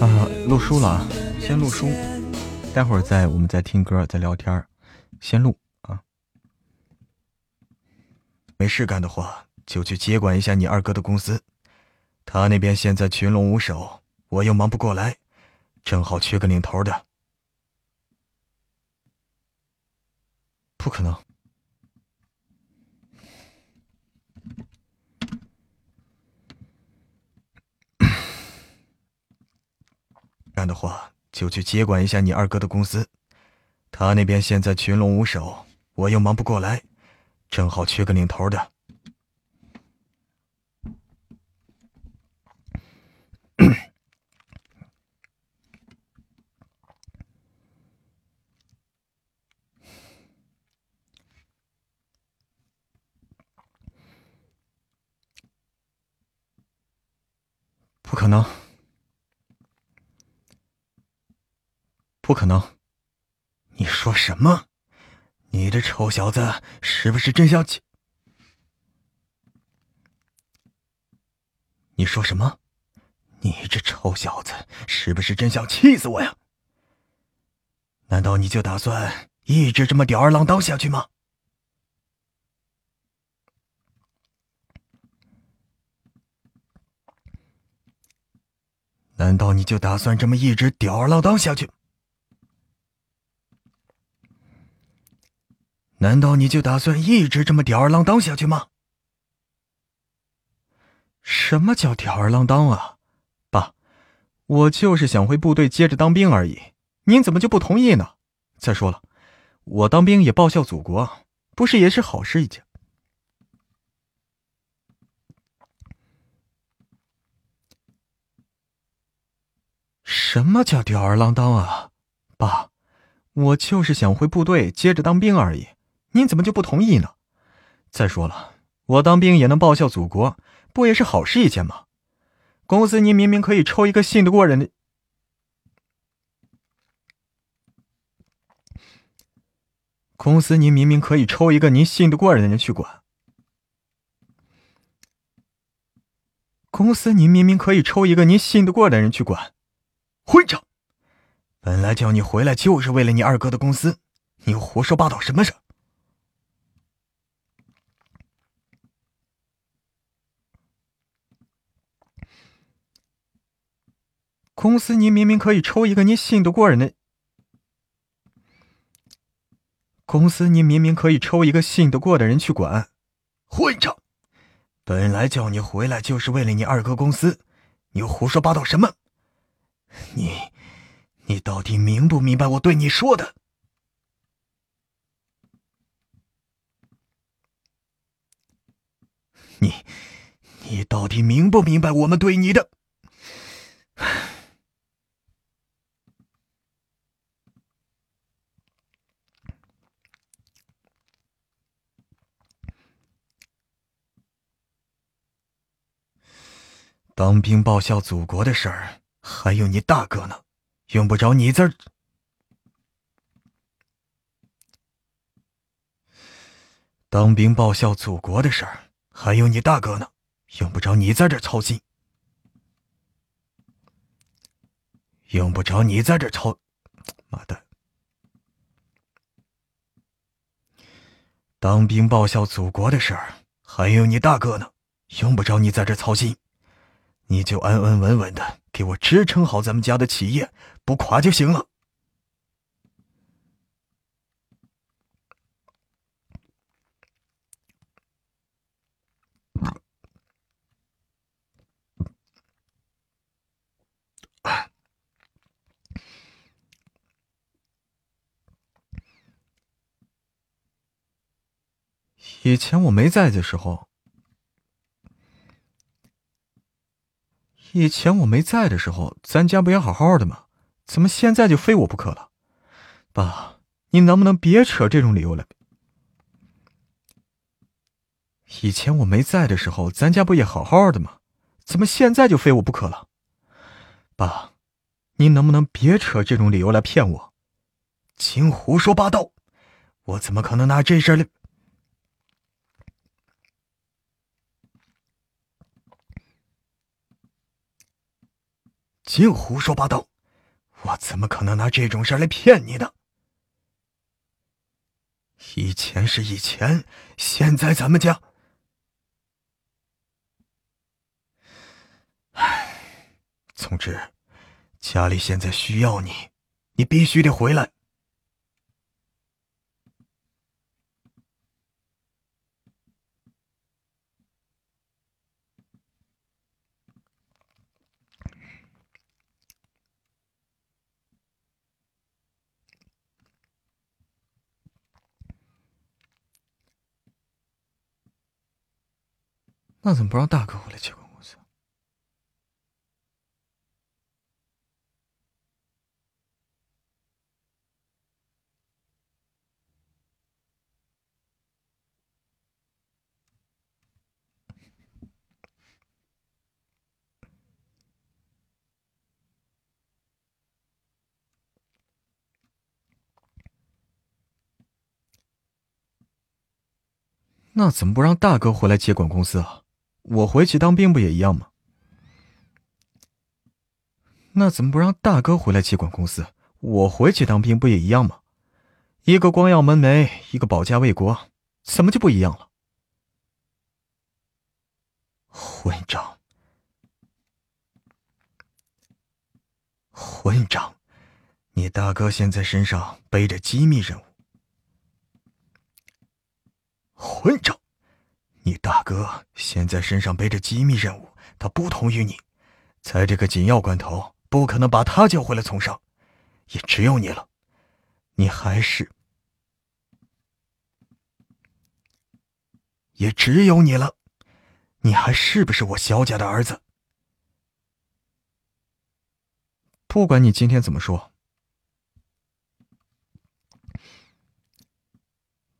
S2: 啊，录书了啊，先录书，待会儿再我们再听歌，再聊天先录啊。没事干的话，就去接管一下你二哥的公司，他那边现在群龙无首，我又忙不过来，正好缺个领头的。不可能！干的话，就去接管一下你二哥的公司，他那边现在群龙无首，我又忙不过来，正好缺个领头的。不可能！不可能！你说什么？你这臭小子是不是真想气？你说什么？你这臭小子是不是真想气死我呀？难道你就打算一直这么吊儿郎当下去吗？难道你就打算这么一直吊儿郎当下去？难道你就打算一直这么吊儿郎当下去吗？什么叫吊儿郎当啊，爸，我就是想回部队接着当兵而已，您怎么就不同意呢？再说了，我当兵也报效祖国，不是也是好事一件？什么叫吊儿郎当啊，爸，我就是想回部队接着当兵而已，您怎么就不同意呢？再说了，我当兵也能报效祖国，不也是好事一件吗？公司您明明可以抽一个信得过人的，公司您明明可以抽一个您信得过人的人去管，公司您明明可以抽一个您信得过的人去管。混账，本来叫你回来就是为了你二哥的公司，你胡说八道什么事？公司您明明可以抽一个您信得过人的，公司您明明可以抽一个信得过的人去管。混账，本来叫你回来就是为了你二哥公司，你又胡说八道什么？你，你到底明不明白我对你说的？你，你到底明不明白我们对你的？当兵报效祖国的事儿。还有你大哥呢，用不着你在这当兵报效祖国的事儿。还有你大哥呢，用不着你在这操心，用不着你在这操。妈的！当兵报效祖国的事儿。还有你大哥呢，用不着你在这操心，你就安安稳稳的。给我支撑好咱们家的企业，不垮就行了。以前我没在的时候。以前我没在的时候，咱家不也好好的吗？怎么现在就非我不可了？爸，你能不能别扯这种理由了？以前我没在的时候，咱家不也好好的吗？
S4: 怎么现在就非我不可了？爸，您能不能别扯这种理由来骗我？
S2: 净胡说八道！我怎么可能拿这事来？净胡说八道！我怎么可能拿这种事来骗你的？以前是以前，现在咱们家……唉，总之，家里现在需要你，你必须得回来。
S4: 那怎么不让大哥回来接管公司？那怎么不让大哥回来接管公司啊？我回去当兵不也一样吗？那怎么不让大哥回来接管公司？我回去当兵不也一样吗？一个光耀门楣，一个保家卫国，怎么就不一样了？
S2: 混账！混账！你大哥现在身上背着机密任务。混账！你大哥现在身上背着机密任务，他不同于你，在这个紧要关头，不可能把他叫回来从商，也只有你了。你还是，也只有你了。你还是不是我萧家的儿子？
S4: 不管你今天怎么说，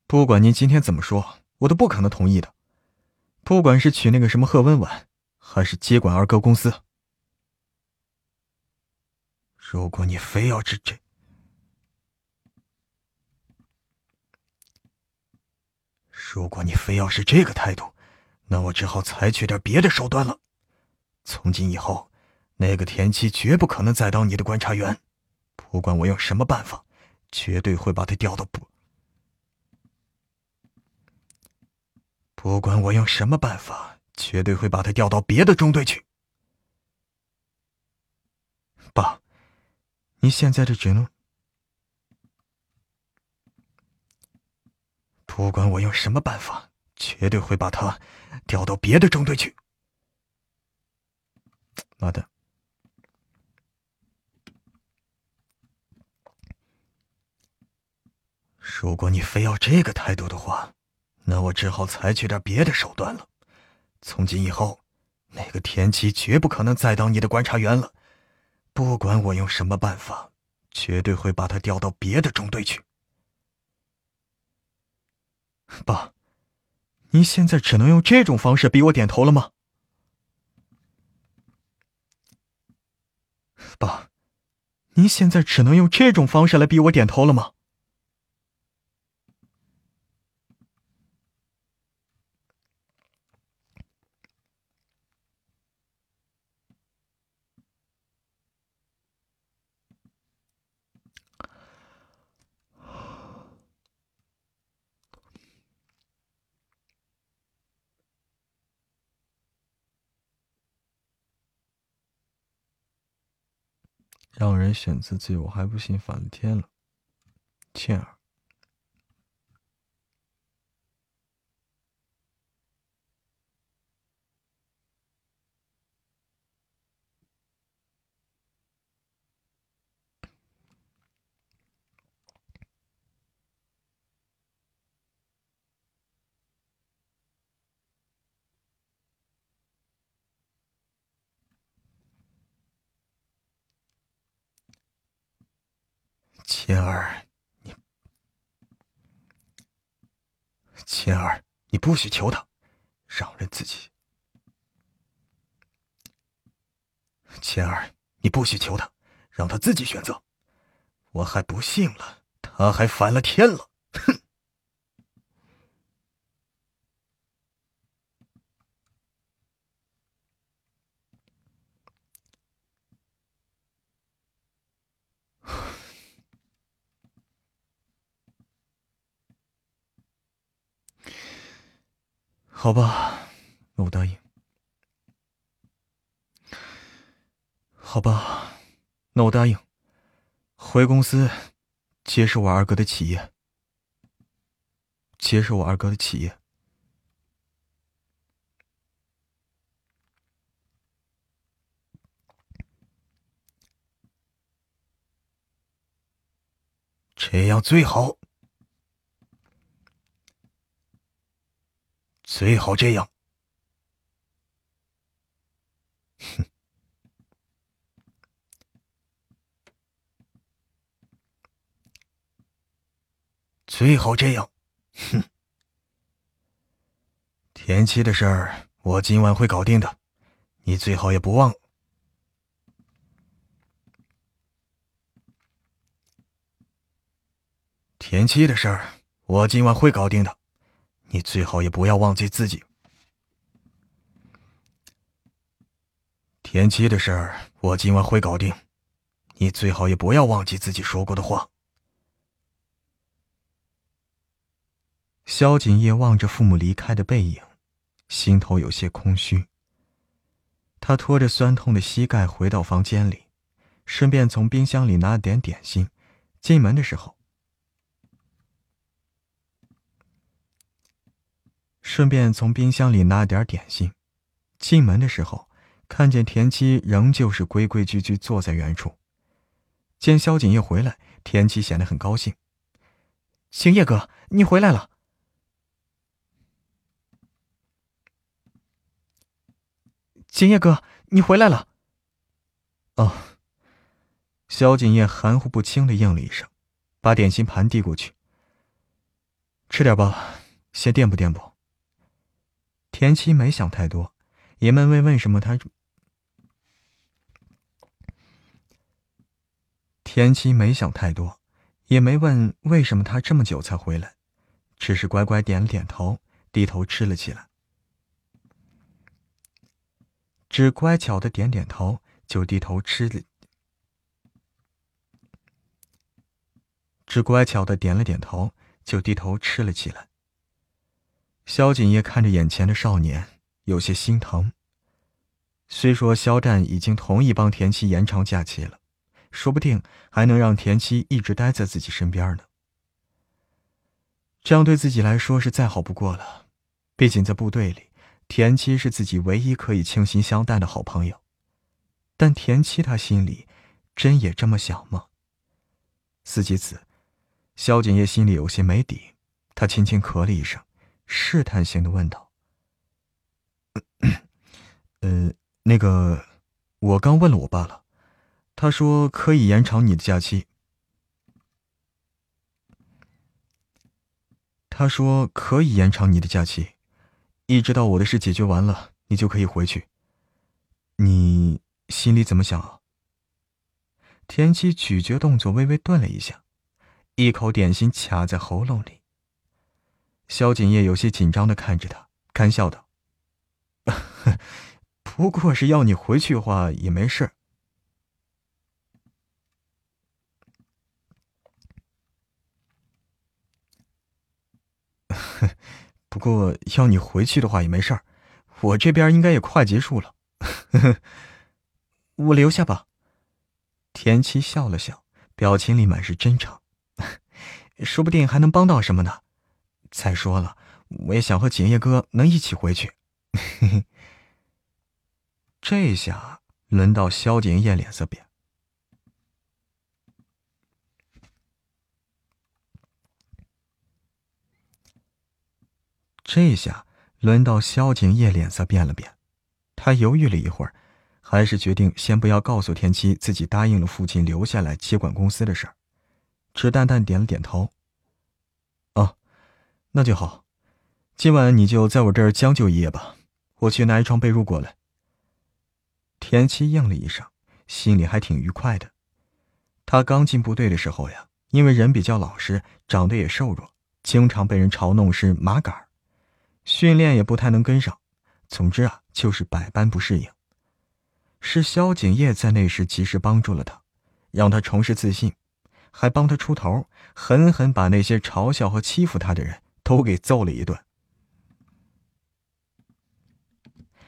S4: 不管您今天怎么说，我都不可能同意的。不管是娶那个什么贺温婉，还是接管二哥公司，
S2: 如果你非要这这，如果你非要是这个态度，那我只好采取点别的手段了。从今以后，那个田七绝不可能再当你的观察员，不管我用什么办法，绝对会把他调到不。不管我用什么办法，绝对会把他调到别的中队去。
S4: 爸，你现在这只能……
S2: 不管我用什么办法，绝对会把他调到别的中队去。
S4: 妈的！
S2: 如果你非要这个态度的话。那我只好采取点别的手段了。从今以后，那个田七绝不可能再当你的观察员了。不管我用什么办法，绝对会把他调到别的中队去。
S4: 爸，您现在只能用这种方式逼我点头了吗？爸，您现在只能用这种方式来逼我点头了吗？让人选自己，我还不信反了天了，倩儿。
S2: 千儿，你，千儿，你不许求他，让人自己。
S3: 倩儿，你不许求他，让他自己选择。我还不信了，他还反了天了！哼！
S2: 好吧，那我答应。好吧，那我答应。回公司，接手我二哥的企业。接手我二哥的企业。
S3: 这样最好。最好这样。哼。最好这样。哼。田七的事儿，我今晚会搞定的，你最好也不忘。田七的事儿，我今晚会搞定的。你最好也不要忘记自己。田七的事儿，我今晚会搞定。你最好也不要忘记自己说过的话。
S2: 萧景业望着父母离开的背影，心头有些空虚。他拖着酸痛的膝盖回到房间里，顺便从冰箱里拿了点点心。进门的时候。顺便从冰箱里拿点点心。进门的时候，看见田七仍旧是规规矩矩坐在原处。见萧景业回来，田七显得很高兴：“景业哥，你回来了。”景业哥，你回来了。哦。萧景业含糊不清的应了一声，把点心盘递过去：“吃点吧，先垫补垫补。”田七没想太多，也没问为什么他。田七没想太多，也没问为什么他这么久才回来，只是乖乖点了点头，低头吃了起来。只乖巧的点点头，就低头吃了。只乖巧的点了点头，就低头吃了起来。萧景业看着眼前的少年，有些心疼。虽说肖战已经同意帮田七延长假期了，说不定还能让田七一直待在自己身边呢。这样对自己来说是再好不过了。毕竟在部队里，田七是自己唯一可以倾心相待的好朋友。但田七他心里真也这么想吗？思及此，萧景业心里有些没底。他轻轻咳了一声。试探性的问道：“呃，那个，我刚问了我爸了，他说可以延长你的假期。他说可以延长你的假期，一直到我的事解决完了，你就可以回去。你心里怎么想啊？”田七咀嚼动作微微顿了一下，一口点心卡在喉咙里。萧景业有些紧张的看着他，干笑道：“不过是要你回去的话也没事。(laughs) 不过要你回去的话也没事我这边应该也快结束了。(laughs) 我留下吧。”田七笑了笑，表情里满是真诚，(laughs) 说不定还能帮到什么呢。再说了，我也想和景业哥能一起回去。(laughs) 这下轮到萧景业脸色变。这下轮到萧景业脸色变了变，他犹豫了一会儿，还是决定先不要告诉田七自己答应了父亲留下来接管公司的事儿，只淡淡点了点头。那就好，今晚你就在我这儿将就一夜吧。我去拿一床被褥过来。田七应了一声，心里还挺愉快的。他刚进部队的时候呀，因为人比较老实，长得也瘦弱，经常被人嘲弄是麻杆训练也不太能跟上。总之啊，就是百般不适应。是萧景业在那时及时帮助了他，让他重拾自信，还帮他出头，狠狠把那些嘲笑和欺负他的人都给揍了一顿。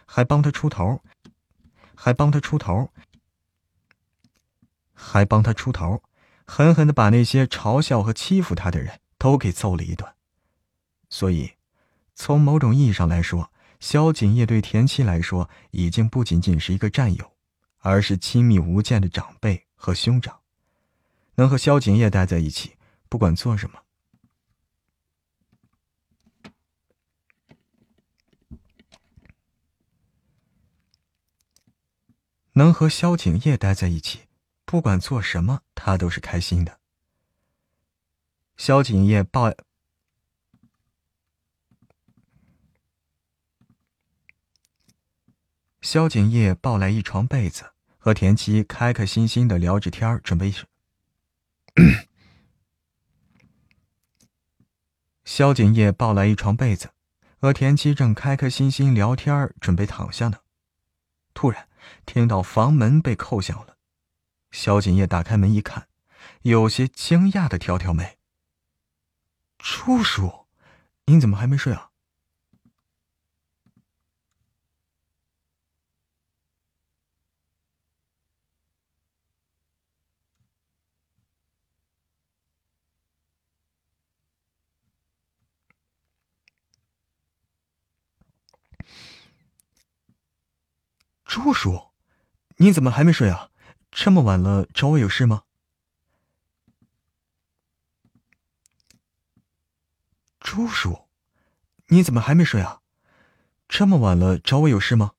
S2: 还帮他出头，还帮他出头，还帮他出头，狠狠的把那些嘲笑和欺负他的人都给揍了一顿。所以，从某种意义上来说，萧景业对田七来说，已经不仅仅是一个战友，而是亲密无间的长辈和兄长。能和萧景业待在一起，不管做什么，能和萧景业待在一起，不管做什么，他都是开心的。萧景业抱。萧景业抱来一床被子，和田七开开心心的聊着天准备。萧景业抱来一床被子，和田七正开开心心聊天准备躺下呢。突然听到房门被扣响了，萧锦业打开门一看，有些惊讶的挑挑眉：“朱叔，您怎么还没睡啊？”朱叔，你怎么还没睡啊？这么晚了，找我有事吗？朱叔，你怎么还没睡啊？这么晚了，找我有事吗？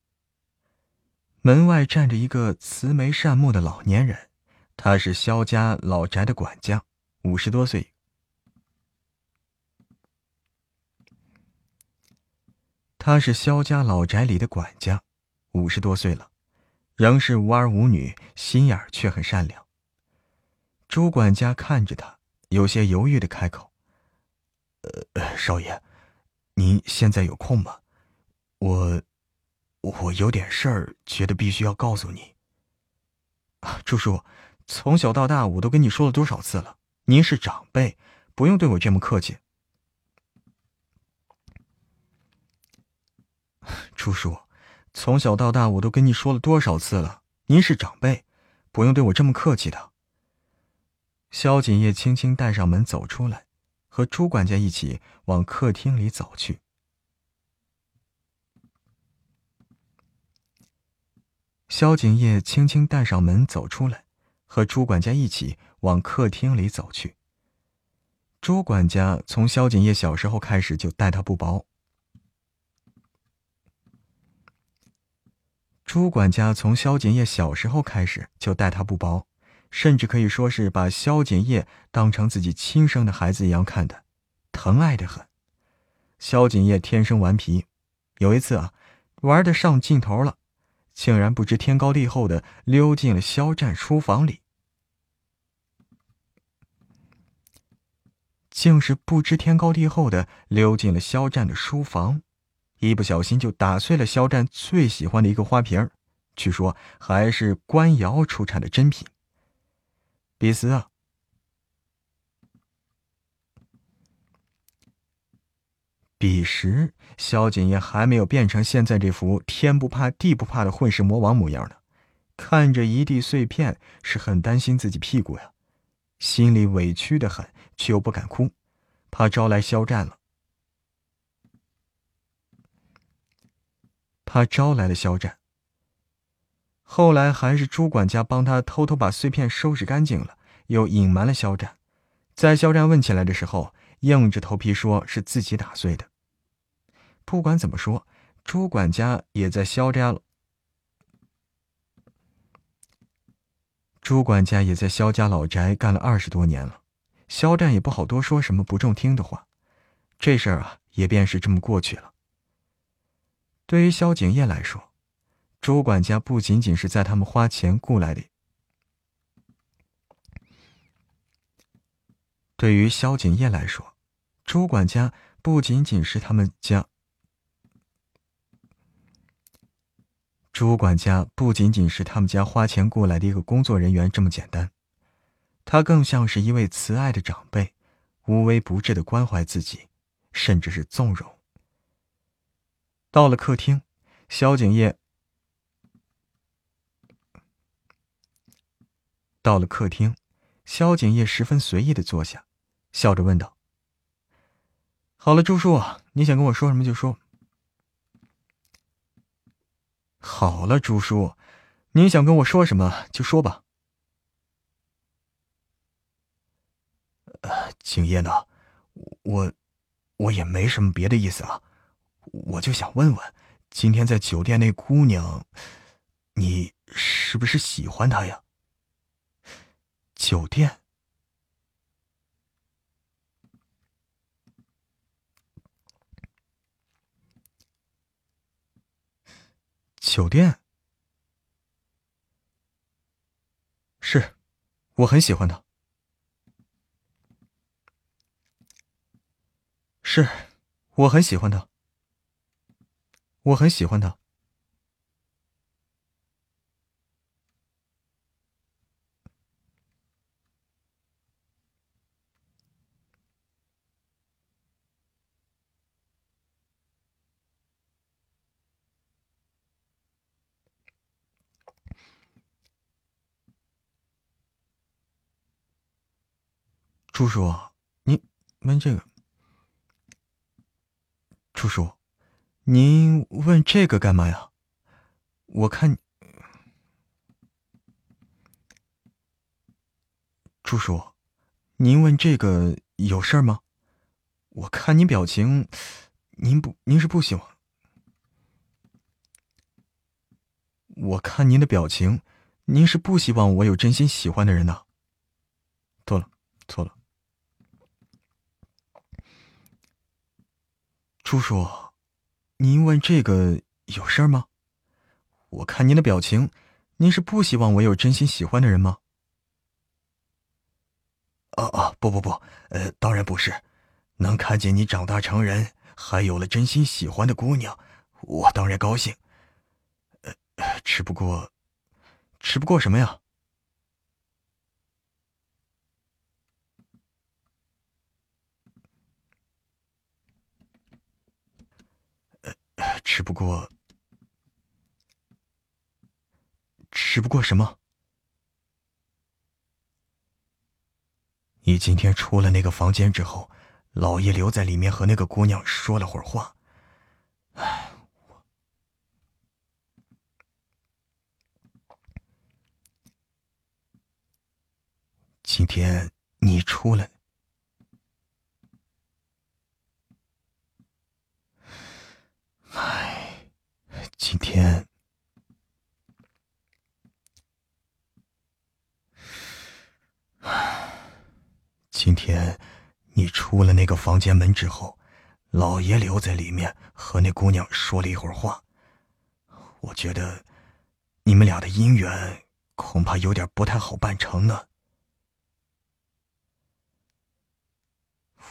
S2: 门外站着一个慈眉善目的老年人，他是萧家老宅的管家，五十多岁。他是萧家老宅里的管家。五十多岁了，仍是无儿无女，心眼却很善良。朱管家看着他，有些犹豫的开口：“呃，少爷，您现在有空吗？我，我有点事儿，觉得必须要告诉你。”啊，朱叔，从小到大我都跟你说了多少次了，您是长辈，不用对我这么客气。朱叔。从小到大，我都跟你说了多少次了，您是长辈，不用对我这么客气的。萧景业轻轻带上门走出来，和朱管家一起往客厅里走去。萧景业轻轻带上门走出来，和朱管家一起往客厅里走去。朱管家从萧景业小时候开始就待他不薄。朱管家从萧景业小时候开始就待他不薄，甚至可以说是把萧景业当成自己亲生的孩子一样看的，疼爱的很。萧景业天生顽皮，有一次啊，玩的上劲头了，竟然不知天高地厚的溜进了肖战书房里，竟是不知天高地厚的溜进了肖战的书房。一不小心就打碎了肖战最喜欢的一个花瓶据说还是官窑出产的珍品。彼时啊，彼时萧景业还没有变成现在这副天不怕地不怕的混世魔王模样呢，看着一地碎片，是很担心自己屁股呀，心里委屈的很，却又不敢哭，怕招来肖战了。怕招来了肖战。后来还是朱管家帮他偷偷把碎片收拾干净了，又隐瞒了肖战。在肖战问起来的时候，硬着头皮说是自己打碎的。不管怎么说，朱管家也在肖家。朱管家也在肖家老宅干了二十多年了，肖战也不好多说什么不中听的话。这事儿啊，也便是这么过去了。对于萧景业来说，周管家不仅仅是在他们花钱雇来的。对于萧景业来说，周管家不仅仅是他们家。朱管家不仅仅是他们家花钱雇来的一个工作人员这么简单，他更像是一位慈爱的长辈，无微不至的关怀自己，甚至是纵容。到了客厅，萧景业到了客厅，萧景业十分随意的坐下，笑着问道：“好了，朱叔，你想跟我说什么就说。”好了，朱叔，您想跟我说什么就说吧。
S3: 呃，景业呢？我，我也没什么别的意思啊，我就想问问，今天在酒店那姑娘，你是不是喜欢她呀？
S2: 酒店。酒店，是，我很喜欢他。是，我很喜欢他。我很喜欢他。朱叔，您问这个？叔叔，您问这个干嘛呀？我看，朱叔，您问这个有事儿吗？我看您表情，您不，您是不喜欢？我看您的表情，您是不希望我有真心喜欢的人呢。错了，错了。叔叔，您问这个有事儿吗？我看您的表情，您是不希望我有真心喜欢的人吗？
S3: 哦哦，不不不，呃，当然不是。能看见你长大成人，还有了真心喜欢的姑娘，我当然高兴。呃，只不过，
S2: 只不过什么呀？只不过，只不过什么？
S3: 你今天出了那个房间之后，老爷留在里面和那个姑娘说了会儿话。唉，我今天你出来。唉，今天，今天你出了那个房间门之后，老爷留在里面和那姑娘说了一会儿话。我觉得你们俩的姻缘恐怕有点不太好办成呢。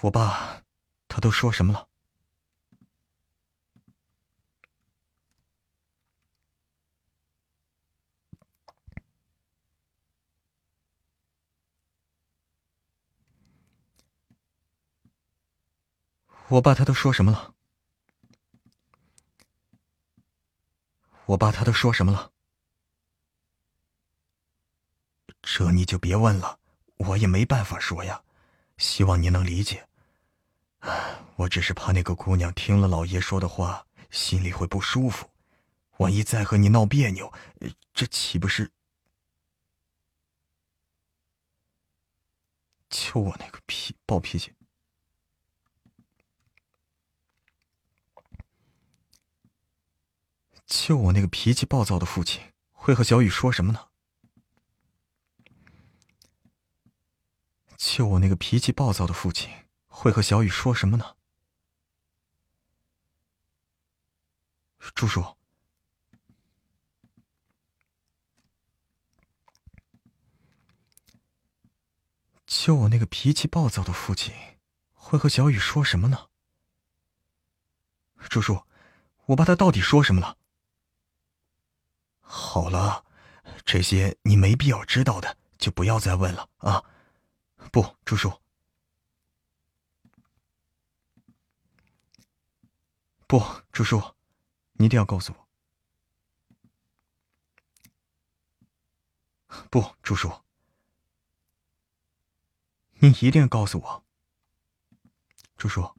S2: 我爸，他都说什么了？我爸他都说什么了？我爸他都说什么了？
S3: 这你就别问了，我也没办法说呀。希望你能理解。我只是怕那个姑娘听了老爷说的话，心里会不舒服。万一再和你闹别扭，这岂不是……
S2: 就我那个脾暴脾气！就我那个脾气暴躁的父亲，会和小雨说什么呢？就我那个脾气暴躁的父亲，会和小雨说什么呢？朱叔，就我那个脾气暴躁的父亲，会和小雨说什么呢？朱叔，我爸他到底说什么了？好了，这些你没必要知道的，就不要再问了啊！不，朱叔，不，朱叔，你一定要告诉我。不，朱叔，你一定要告诉我。朱叔，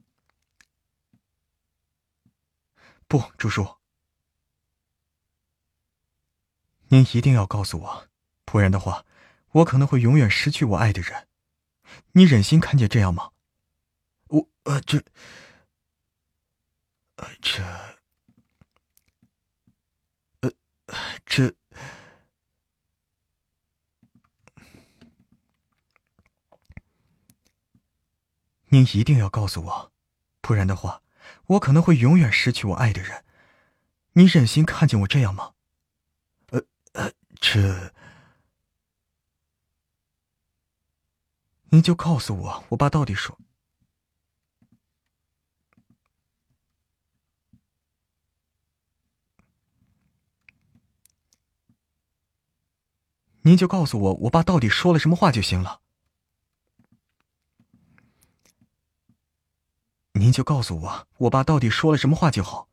S2: 不，朱叔，您一定要告诉我，不然的话，我可能会永远失去我爱的人。你忍心看见这样吗？我呃，这，这，呃，这。您一定要告诉我，不然的话，我可能会永远失去我爱的人。你忍心看见我这样吗？呃，这，您就告诉我，我爸到底说，您就告诉我，我爸到底说了什么话就行了。您就告诉我，我爸到底说了什么话就好，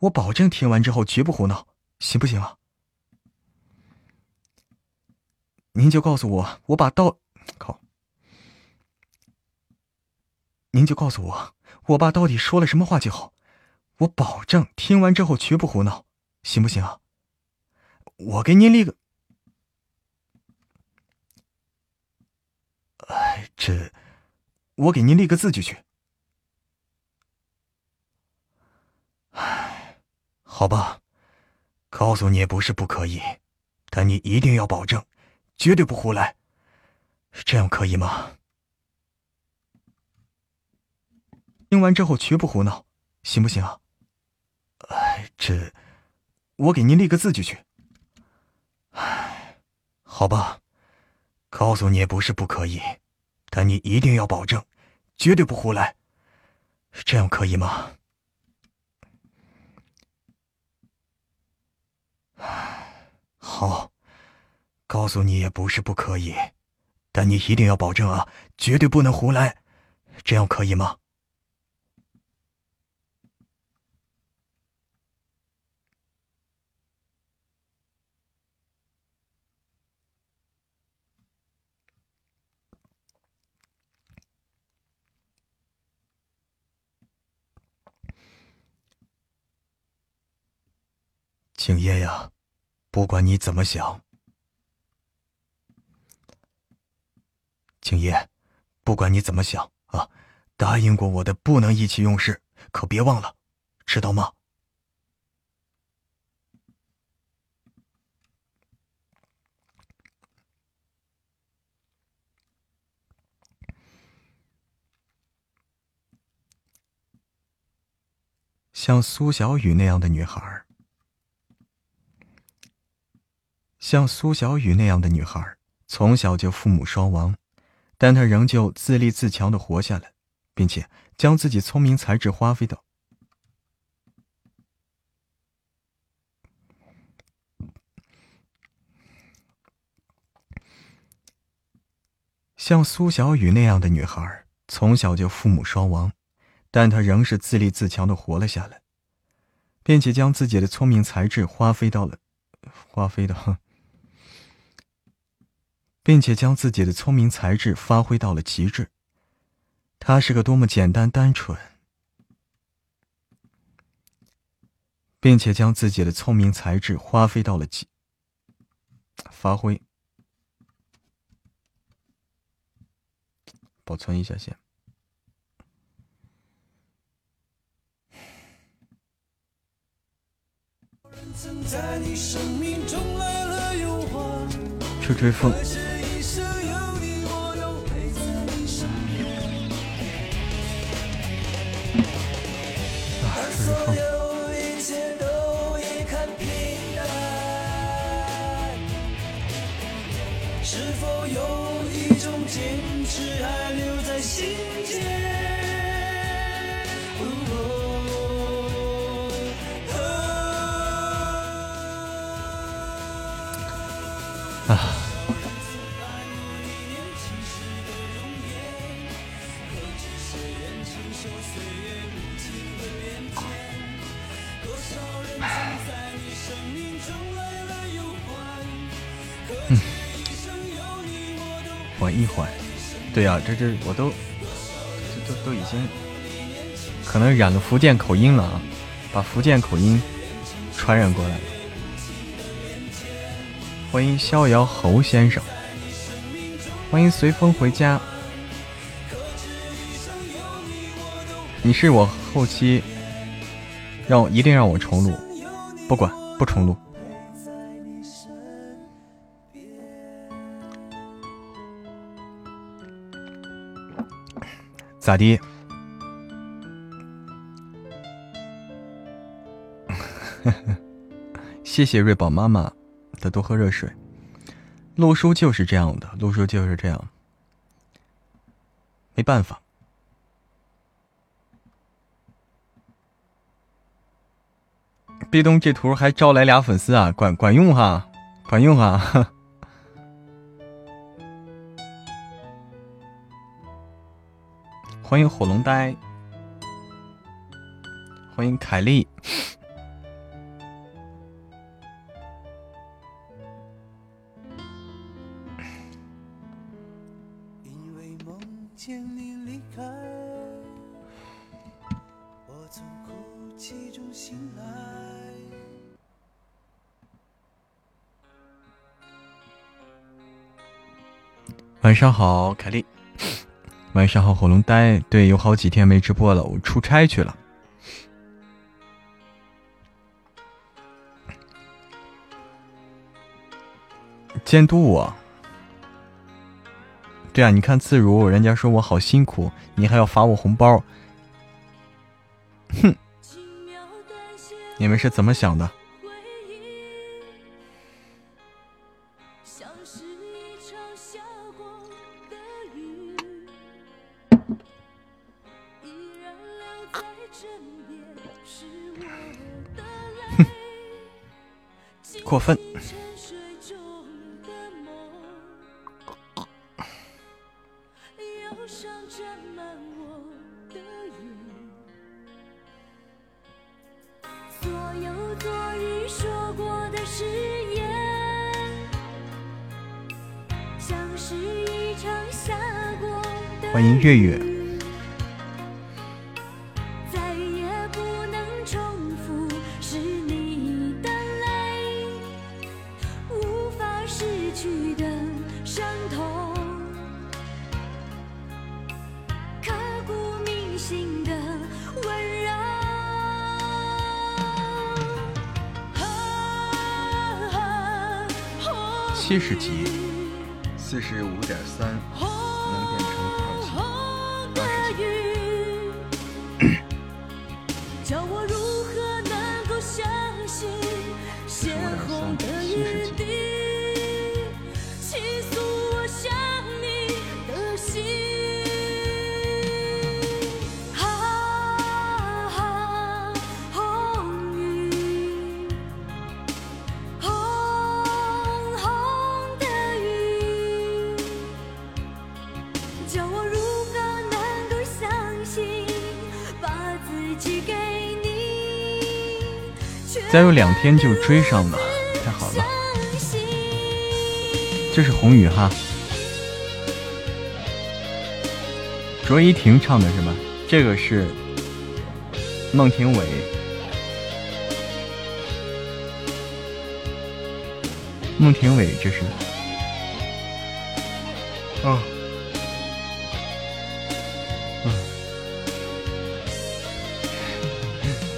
S2: 我保证听完之后绝不胡闹，行不行啊？您就告诉我，我把到，靠！您就告诉我，我爸到底说了什么话就好，我保证听完之后绝不胡闹，行不行啊？我给您立个，哎，这，我给您立个字据去。哎，好吧，告诉你也不是不可以，但你一定要保证，绝对不胡来，这样可以吗？听完之后绝不胡闹，行不行啊？哎，这，我给您立个字据去。唉，好吧，告诉你也不是不可以，但你一定要保证，绝对不胡来，这样可以吗？好，告诉你也不是不可以，但你一定要保证啊，绝对不能胡来，这样可以吗？景烨呀。不管你怎么想，景烨，不管你怎么想啊，答应过我的不能意气用事，可别忘了，知道吗？像苏小雨那样的女孩像苏小雨那样的女孩，从小就父母双亡，但她仍旧自立自强的活下来，并且将自己聪明才智花费到。像苏小雨那样的女孩，从小就父母双亡，但她仍是自立自强的活了下来，并且将自己的聪明才智花费到了，花费到。并且将自己的聪明才智发挥到了极致。他是个多么简单单纯，并且将自己的聪明才智发挥到了极发挥。保存一下先。吹吹风。所
S3: 有一切都已看平淡是否有一种坚持还留在心间？
S1: 对呀，这这我都，这都都已经可能染了福建口音了啊，把福建口音传染过来了。欢迎逍遥侯先生，欢迎随风回家。你是我后期让我一定让我重录，不管不重录。咋的？(laughs) 谢谢瑞宝妈妈的多喝热水。陆叔就是这样的，陆叔就是这样，没办法。壁咚这图还招来俩粉丝啊，管管用哈，管用哈。欢迎火龙呆，欢迎凯丽。晚上好，凯丽。晚上好，火龙呆。对，有好几天没直播了，我出差去了。监督我？对啊，你看自如，人家说我好辛苦，你还要发我红包。哼，你们是怎么想的？过分。欢迎月月。七十级，四十五点再有两天就追上了，太好了！这是红雨哈，卓依婷唱的是吗？这个是孟庭苇，孟庭苇这是，哦，嗯，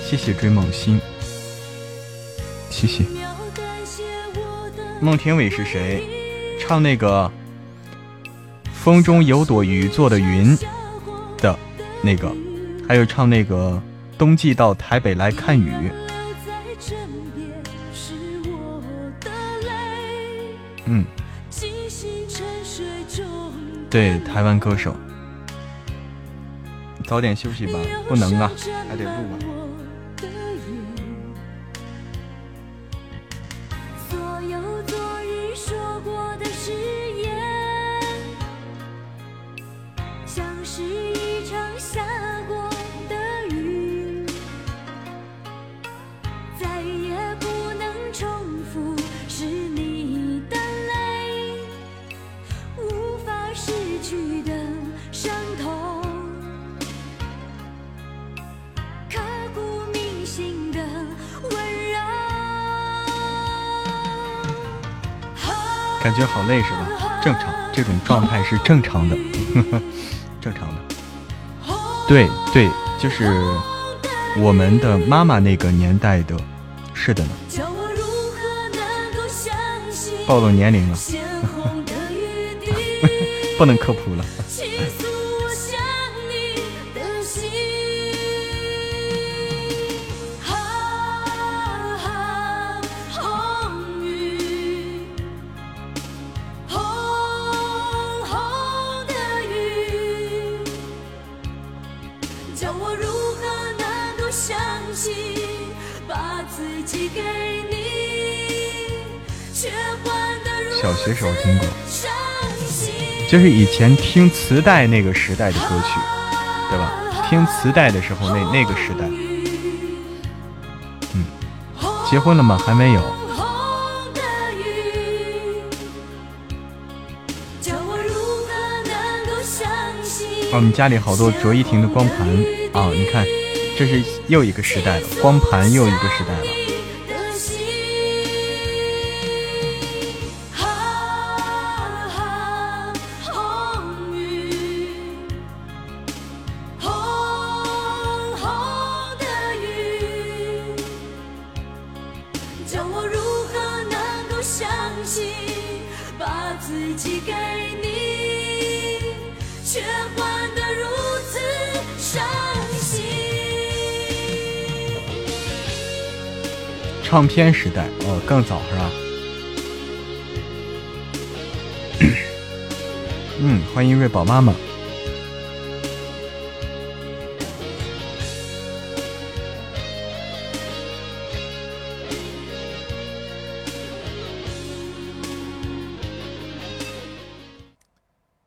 S1: 谢谢追梦星。谢谢。孟庭苇是谁？唱那个《风中有朵雨做的云》的那个，还有唱那个《冬季到台北来看雨》。嗯。对，台湾歌手。早点休息吧，不能啊，还得录啊。感觉好累是吧？正常，这种状态是正常的，(laughs) 正常的。对对，就是我们的妈妈那个年代的，是的呢。暴露年龄了，(laughs) 不能科普了。就是以前听磁带那个时代的歌曲，对吧？听磁带的时候，那那个时代，嗯，结婚了吗？还没有。我们家里好多卓依婷的光盘啊！你看，这是又一个时代了，光盘又一个时代了。唱片时代哦，更早是吧？(coughs) 嗯，欢迎瑞宝妈妈。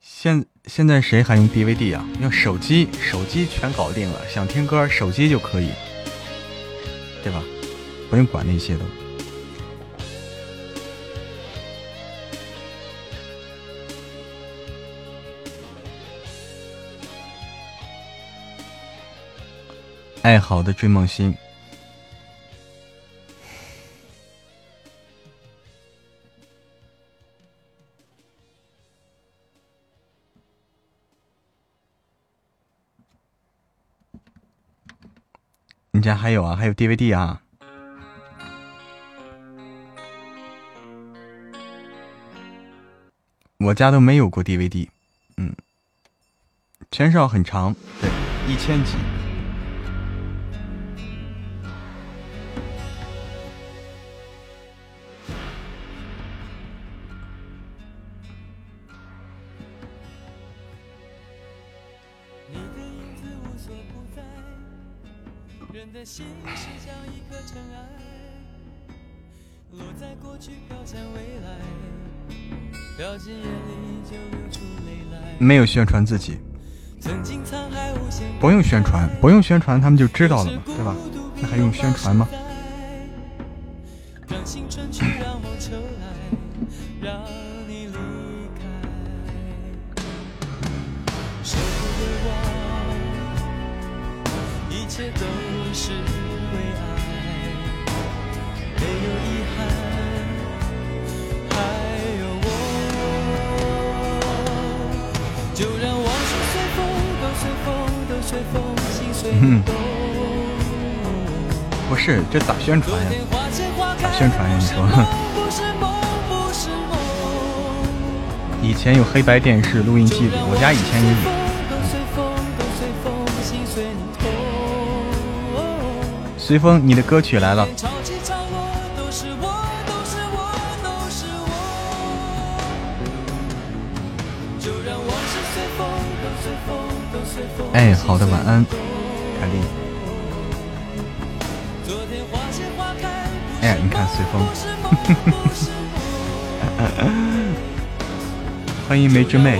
S1: 现现在谁还用 DVD 啊？用手机，手机全搞定了，想听歌手机就可以，用管那些的。爱好的追梦星，你家还有啊？还有 DVD 啊？我家都没有过 DVD，嗯，全少很长，对，一千集。没有宣传自己，不用宣传，不用宣传，他们就知道了嘛，对吧？那还用宣传吗？黑白电视、录音机，我家以前也有。随风，你的歌曲来了。
S3: 哎，好的，晚安，凯丽。哎，你看随风，(laughs) 欢迎梅之妹。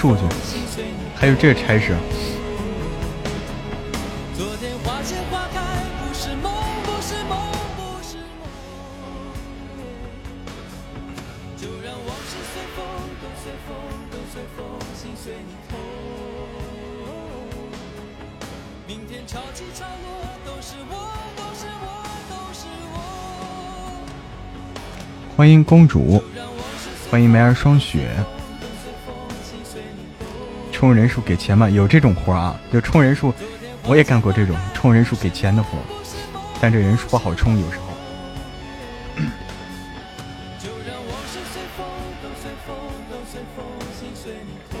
S3: 数去，还有这差事。欢迎公主，欢迎梅儿霜雪。充人数给钱嘛？有这种活啊？就充人数，我也干过这种充人数给钱的活，但这人数不好充，有时候。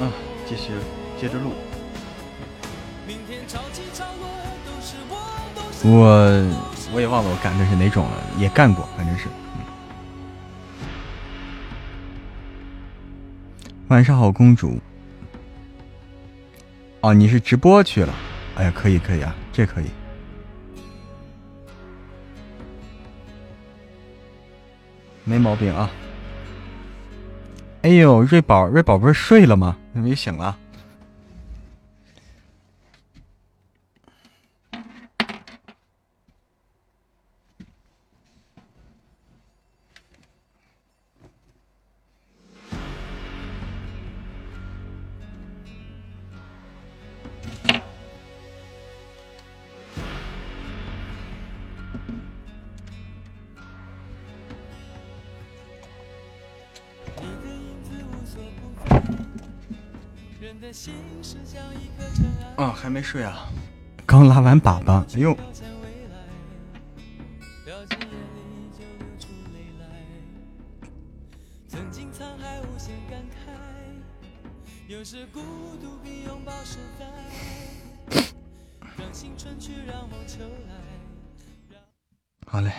S3: (coughs) 啊，继续接着录。我我也忘了我干的是哪种了，也干过，反正是。晚上好，公主。哦，你是直播去了？哎呀，可以可以啊，这可以，没毛病啊。哎呦，瑞宝，瑞宝不是睡了吗？怎么又醒了？睡啊，刚拉完粑粑。哎呦，好嘞，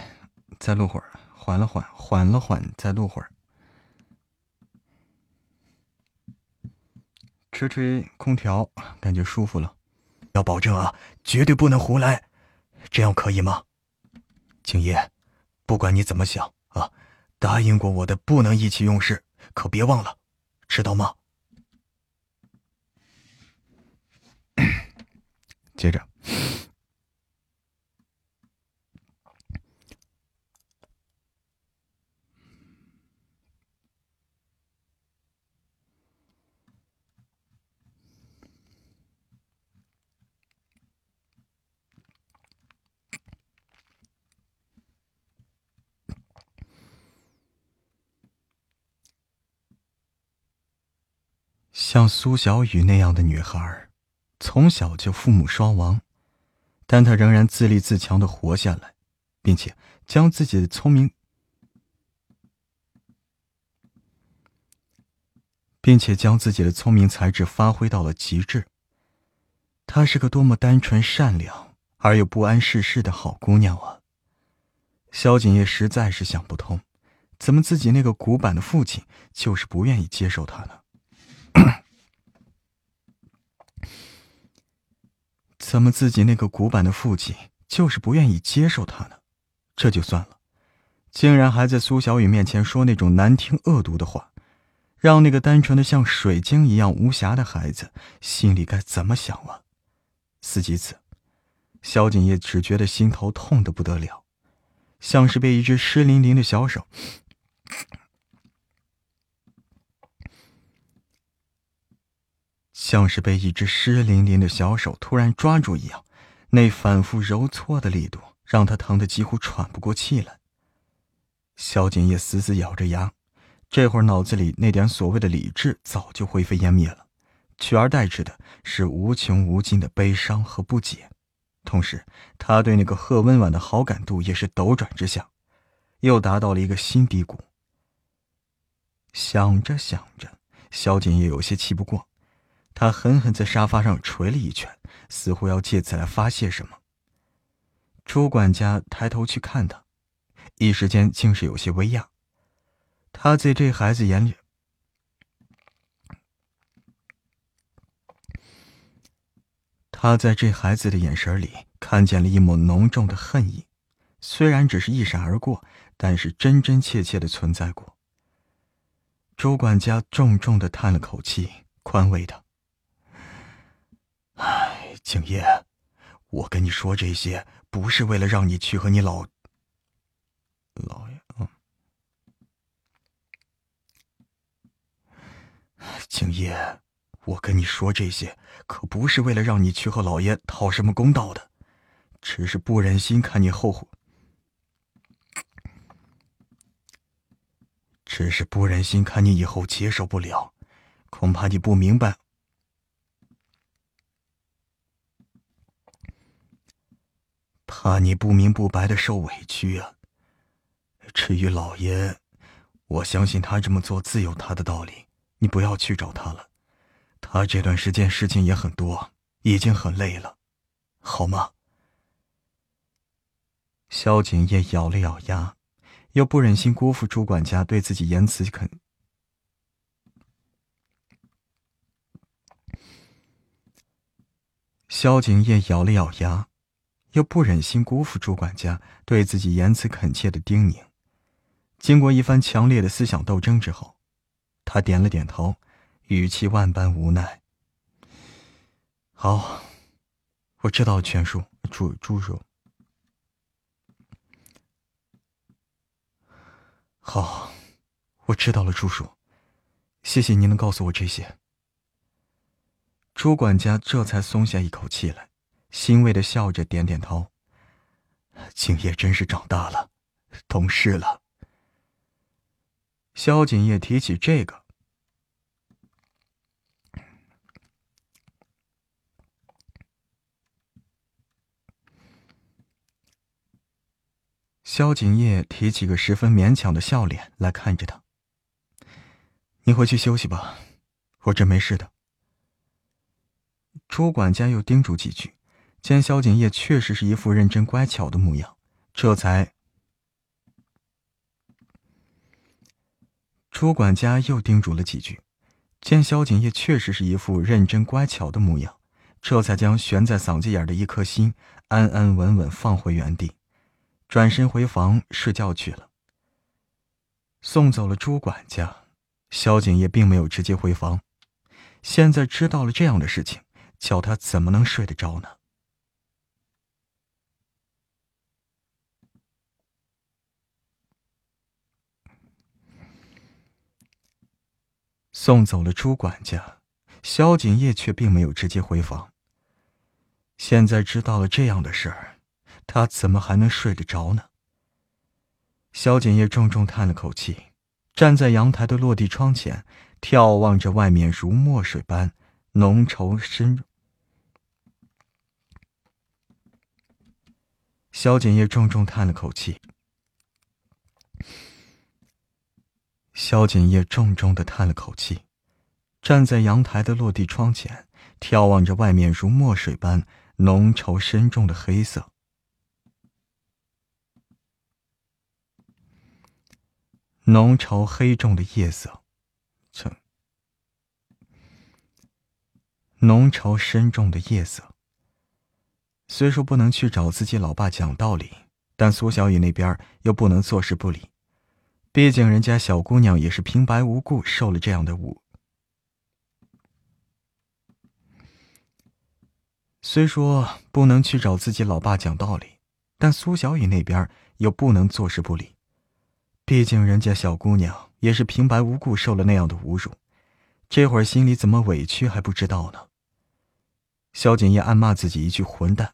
S3: 再录会儿，缓了缓，缓了缓，再录会儿。吹吹空调，感觉舒服了。
S2: 要保证啊，绝对不能胡来，这样可以吗？静怡，不管你怎么想啊，答应过我的不能意气用事，可别忘了，知道吗？(clears throat)
S3: 接着。像苏小雨那样的女孩，从小就父母双亡，但她仍然自立自强的活下来，并且将自己的聪明，并且将自己的聪明才智发挥到了极致。
S2: 她是个多么单纯善良而又不谙世事的好姑娘啊！萧景业实在是想不通，怎么自己那个古板的父亲就是不愿意接受她呢？(coughs) 怎么自己那个古板的父亲就是不愿意接受他呢？这就算了，竟然还在苏小雨面前说那种难听恶毒的话，让那个单纯的像水晶一样无瑕的孩子心里该怎么想啊？思及此，萧景业只觉得心头痛得不得了，像是被一只湿淋淋的小手，像是被一只湿淋淋的小手突然抓住一样，那反复揉搓的力度让他疼得几乎喘不过气来。萧景业死死咬着牙，这会儿脑子里那点所谓的理智早就灰飞烟灭了。取而代之的是无穷无尽的悲伤和不解，同时，他对那个贺温婉的好感度也是斗转之下，又达到了一个新低谷。想着想着，萧景也有些气不过，他狠狠在沙发上捶了一拳，似乎要借此来发泄什么。朱管家抬头去看他，一时间竟是有些微讶，他在这孩子眼里。他在这孩子的眼神里看见了一抹浓重的恨意，虽然只是一闪而过，但是真真切切的存在过。朱管家重重的叹了口气，宽慰他：“，景业，我跟你说这些，不是为了让你去和你老老爷啊，景业。”我跟你说这些，可不是为了让你去和老爷讨什么公道的，只是不忍心看你后悔，只是不忍心看你以后接受不了，恐怕你不明白，怕你不明不白的受委屈啊。至于老爷，我相信他这么做自有他的道理，你不要去找他了。他这段时间事情也很多，已经很累了，好吗？萧景业咬了咬牙，又不忍心辜负朱管家对自己言辞恳。萧景业咬了咬牙，又不忍心辜负朱管家对自己言辞恳切的叮咛。经过一番强烈的思想斗争之后，他点了点头。语气万般无奈。好，我知道了，全叔，朱朱叔。好，我知道了，朱叔，谢谢您能告诉我这些。朱管家这才松下一口气来，欣慰的笑着点点头。景叶真是长大了，懂事了。萧景叶提起这个。萧景叶提起个十分勉强的笑脸来看着他。你回去休息吧，我这没事的。朱管家又叮嘱几句，见萧景业确实是一副认真乖巧的模样，这才。朱管家又叮嘱了几句，见萧景业确实是一副认真乖巧的模样，这才将悬在嗓子眼的一颗心安安稳稳放回原地。转身回房睡觉去了。送走了朱管家，萧景业并没有直接回房。现在知道了这样的事情，叫他怎么能睡得着呢？送走了朱管家，萧景业却并没有直接回房。现在知道了这样的事儿。他怎么还能睡得着呢？萧景业重重叹了口气，站在阳台的落地窗前，眺望着外面如墨水般浓稠深。萧景业重重叹了口气，萧景业重重的叹了口气，站在阳台的落地窗前，眺望着外面如墨水般浓稠深重的黑色，浓稠黑重的夜色，浓稠深重的夜色。虽说不能去找自己老爸讲道理，但苏小雨那边又不能坐视不理，毕竟人家小姑娘也是平白无故受了这样的侮。虽说不能去找自己老爸讲道理，但苏小雨那边又不能坐视不理。毕竟人家小姑娘也是平白无故受了那样的侮辱，这会儿心里怎么委屈还不知道呢。萧景业暗骂自己一句混蛋，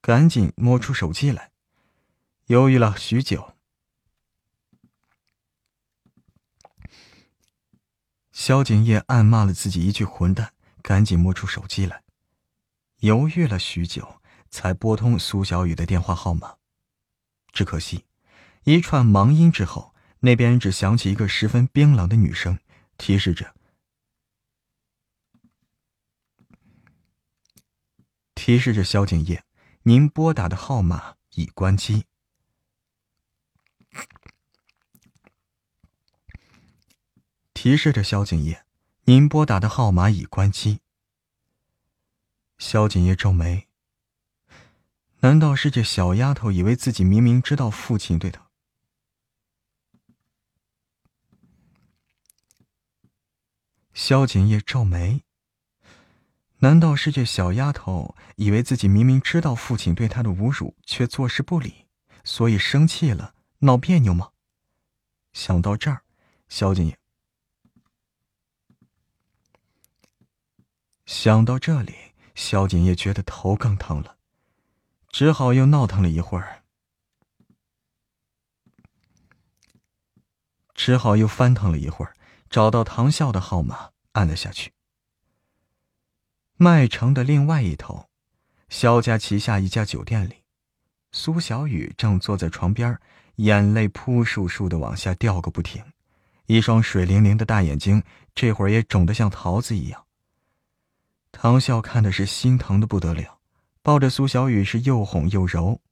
S2: 赶紧摸出手机来，犹豫了许久。萧景业暗骂了自己一句混蛋，赶紧摸出手机来。犹豫了许久，才拨通苏小雨的电话号码。只可惜，一串忙音之后，那边只响起一个十分冰冷的女声，提示着：“提示着萧景业，您拨打的号码已关机。”提示着萧景业，您拨打的号码已关机。萧景业皱眉。难道是这小丫头以为自己明明知道父亲对她？萧景业皱眉。难道是这小丫头以为自己明明知道父亲对她的侮辱，却坐视不理，所以生气了，闹别扭吗？想到这儿，萧景业想到这里。萧景业觉得头更疼了，只好又闹腾了一会儿，只好又翻腾了一会儿，找到唐笑的号码，按了下去。麦城的另外一头，萧家旗下一家酒店里，苏小雨正坐在床边，眼泪扑簌簌的往下掉个不停，一双水灵灵的大眼睛这会儿也肿得像桃子一样。唐笑看的是心疼的不得了，抱着苏小雨是又哄又揉，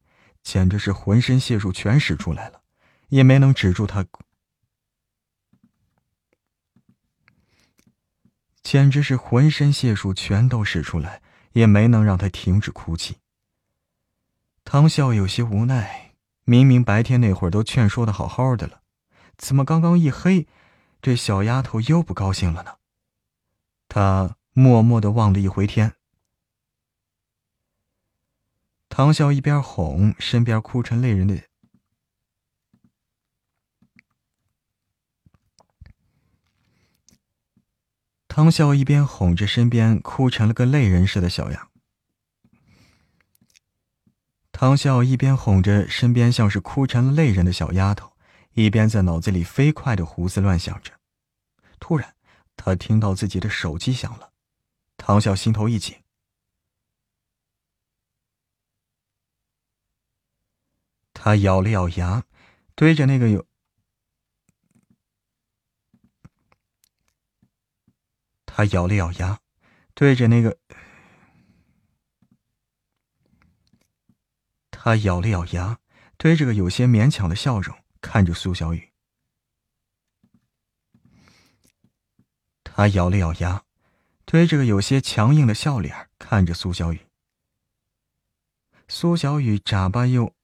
S2: 简直是浑身解数全使出来了，也没能止住他，简直是浑身解数全都使出来，也没能让他停止哭泣。唐笑有些无奈，明明白天那会儿都劝说的好好的了，怎么刚刚一黑，这小丫头又不高兴了呢？他。默默的望了一回天，唐笑一边哄，身边哭成泪人的唐笑一边哄着身边哭成了个泪人似的小样。唐笑一边哄着身边像是哭成了泪人的小丫头，一边在脑子里飞快的胡思乱想着。突然，他听到自己的手机响了。唐笑心头一紧，他咬了咬牙，对着那个有他咬了咬牙，对着那个他咬了咬牙，对着个有些勉强的笑容看着苏小雨。他咬了咬牙。推着个有些强硬的笑脸看着苏小雨，苏小雨眨巴又，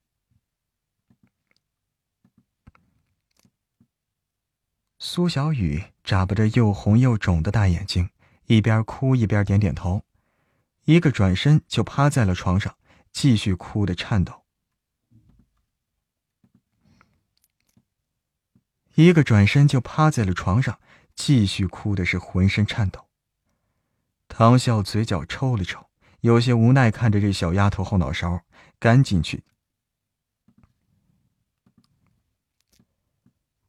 S2: 苏小雨眨巴着又红又肿的大眼睛，一边哭一边点点头，一个转身就趴在了床上，继续哭的颤抖，一个转身就趴在了床上，继续哭的是浑身颤抖。唐笑嘴角抽了抽，有些无奈看着这小丫头后脑勺，赶紧去。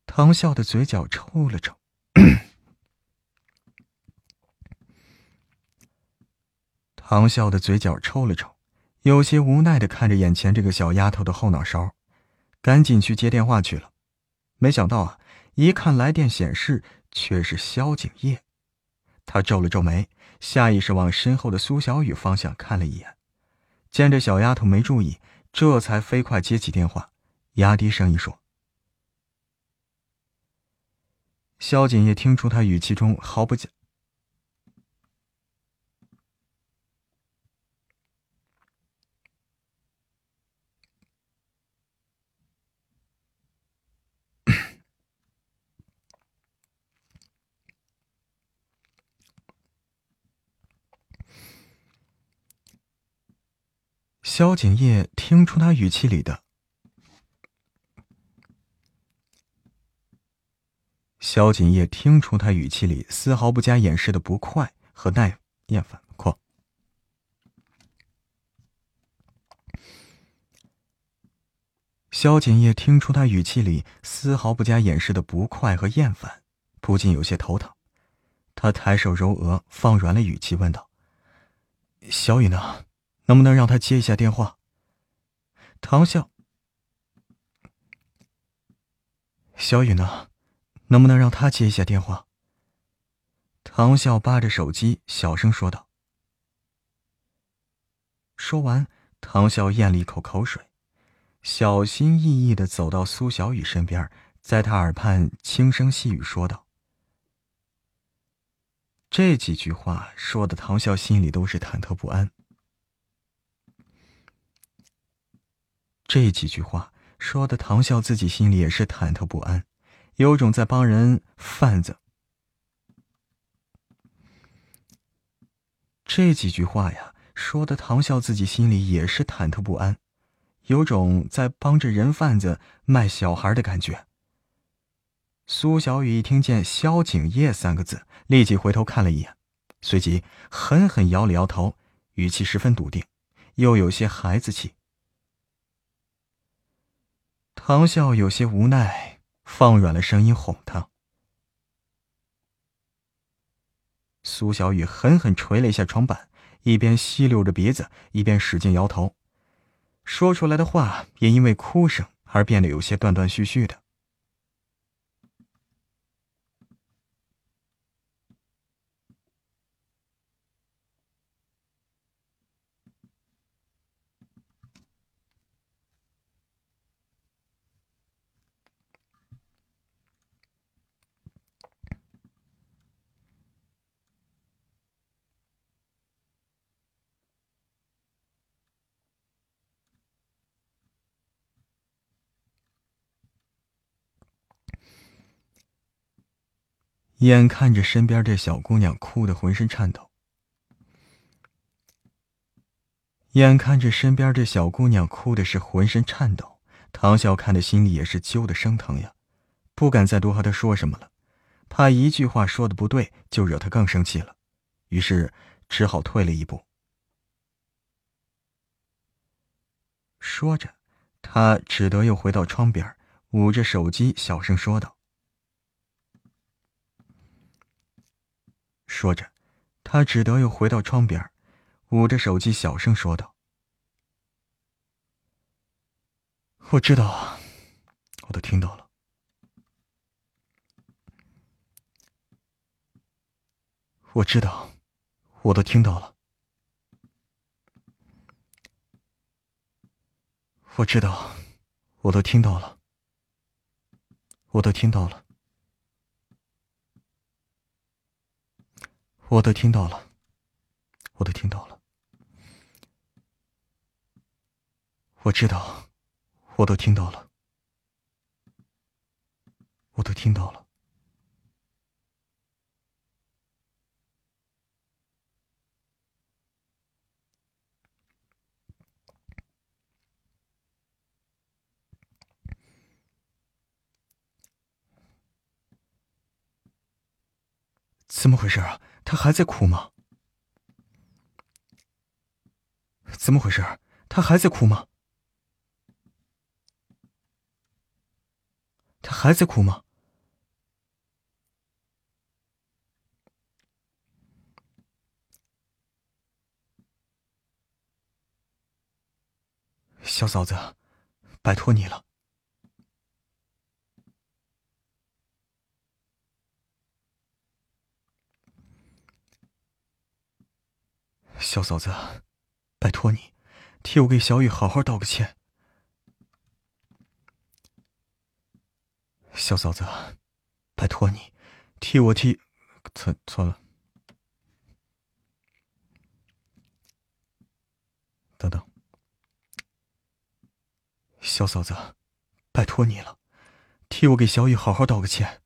S2: 唐笑的嘴角抽了抽，唐笑的嘴角抽了抽，有些无奈的看着眼前这个小丫头的后脑勺，赶紧去接电话去了。没想到啊，一看来电显示却是萧景业。他皱了皱眉，下意识往身后的苏小雨方向看了一眼，见这小丫头没注意，这才飞快接起电话，压低声音说：“萧锦业，听出他语气中毫不假。”萧景业听出他语气里的，萧景业听出他语气里丝毫不加掩饰的不快和耐厌烦况。萧景业听出他语气里丝毫不加掩饰的不快和厌烦，不禁有些头疼。他抬手揉额，放软了语气问道：“小雨呢？”能不能让他接一下电话？唐笑，小雨呢？能不能让他接一下电话？唐笑扒着手机，小声说道。说完，唐笑咽了一口口水，小心翼翼的走到苏小雨身边，在他耳畔轻声细语说道：“这几句话说的，唐笑心里都是忐忑不安。”这几句话说的，唐笑自己心里也是忐忑不安，有种在帮人贩子。这几句话呀，说的唐笑自己心里也是忐忑不安，有种在帮着人贩子卖小孩的感觉。苏小雨一听见“萧景业”三个字，立即回头看了一眼，随即狠狠摇了摇头，语气十分笃定，又有些孩子气。唐笑有些无奈，放软了声音哄他。苏小雨狠狠捶了一下床板，一边吸溜着鼻子，一边使劲摇头，说出来的话也因为哭声而变得有些断断续续的。眼看着身边这小姑娘哭得浑身颤抖，眼看着身边这小姑娘哭的是浑身颤抖，唐笑看的心里也是揪的生疼呀，不敢再多和她说什么了，怕一句话说的不对就惹她更生气了，于是只好退了一步。说着，他只得又回到窗边，捂着手机，小声说道。说着，他只得又回到窗边，捂着手机，小声说道：“我知道，我都听到了。我知道，我都听到了。我知道，我都听到了。我都听到了。”我都听到了，我都听到了。我知道，我都听到了，我都听到了。怎么回事啊？他还在哭吗？怎么回事？他还在哭吗？他还在哭吗？小嫂子，拜托你了。小嫂子，拜托你，替我给小雨好好道个歉。小嫂子，拜托你，替我替……错错了。等等，小嫂子，拜托你了，替我给小雨好好道个歉。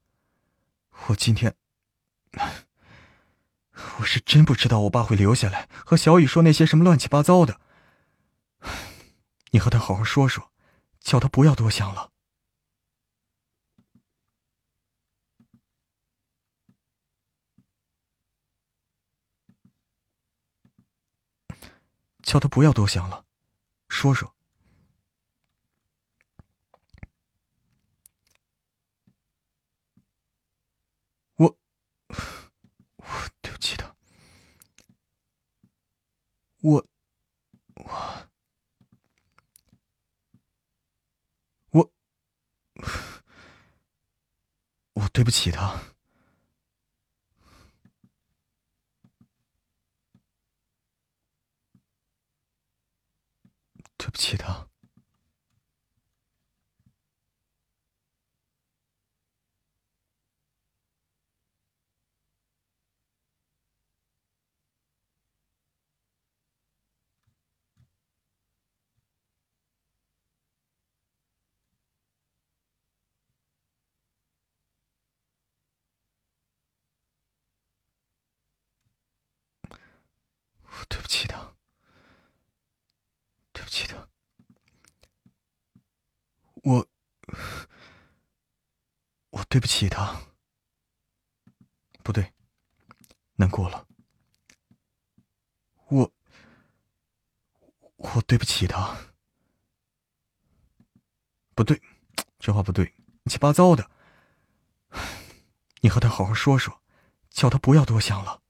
S2: 我今天，我是真不知道我爸会留下来和小雨说那些什么乱七八糟的。你和他好好说说，叫他不要多想了。叫他不要多想了，说说。我，我对不起他。我，我，我，我对不起他。对不起，他。对不起，他。记得，我，我对不起他。不对，难过了。我，我对不起他。不对，这话不对，乱七八糟的。你和他好好说说，叫他不要多想了。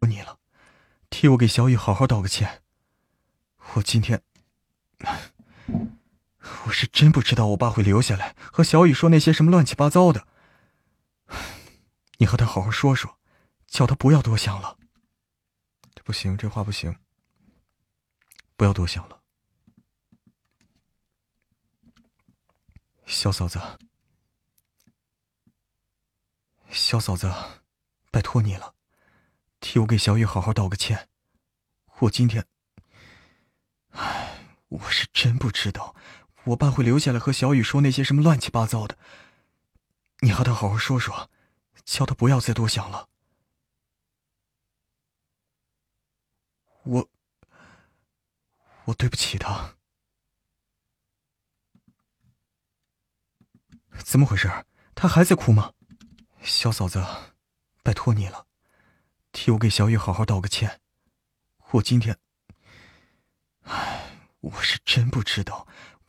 S2: 求你了，替我给小雨好好道个歉。我今天，我是真不知道我爸会留下来和小雨说那些什么乱七八糟的。你和他好好说说，叫他不要多想了。这不行，这话不行。不要多想了，小嫂子，小嫂子，拜托你了，替我给小雨好好道个歉。我今天。唉，我是真不知道，我爸会留下来和小雨说那些什么乱七八糟的。你和他好好说说，叫他不要再多想了。我，我对不起他。怎么回事？他还在哭吗？小嫂子，拜托你了，替我给小雨好好道个歉。我今天。唉，我是真不知道，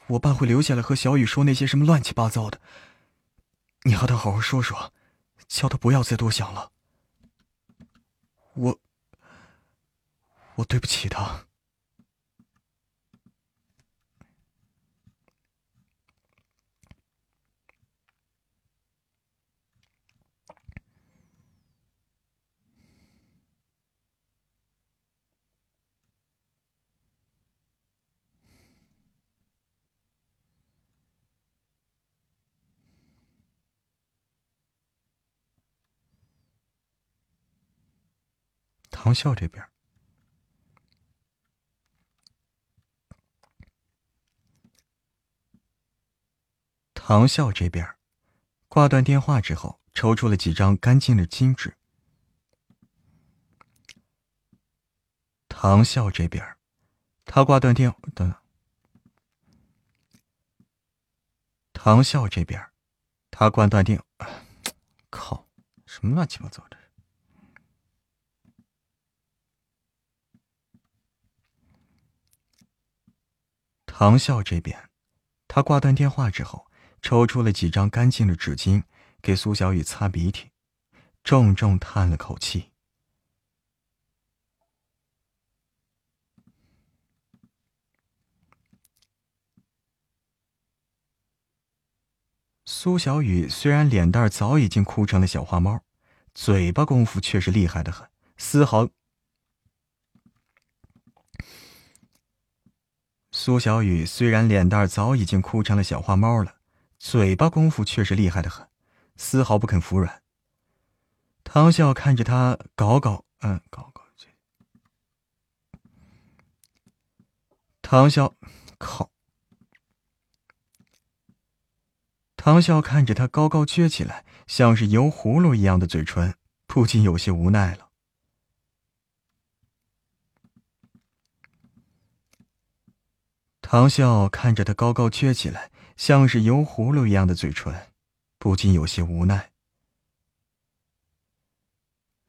S2: 我爸会留下来和小雨说那些什么乱七八糟的。你和他好好说说，叫他不要再多想了。我，我对不起他。唐笑这边，唐笑这边，挂断电话之后，抽出了几张干净的金纸。唐笑这边，他挂断电等等。唐笑这边，他挂断电，(coughs) 靠，什么乱七八糟的！唐笑这边，他挂断电话之后，抽出了几张干净的纸巾，给苏小雨擦鼻涕，重重叹了口气。苏小雨虽然脸蛋早已经哭成了小花猫，嘴巴功夫却是厉害的很，丝毫。苏小雨虽然脸蛋早已经哭成了小花猫了，嘴巴功夫却是厉害的很，丝毫不肯服软。唐笑看着他，搞搞，嗯，搞搞这。唐笑，靠！唐笑看着他高高撅起来，像是油葫芦一样的嘴唇，不禁有些无奈了。唐笑看着他高高撅起来，像是油葫芦一样的嘴唇，不禁有些无奈。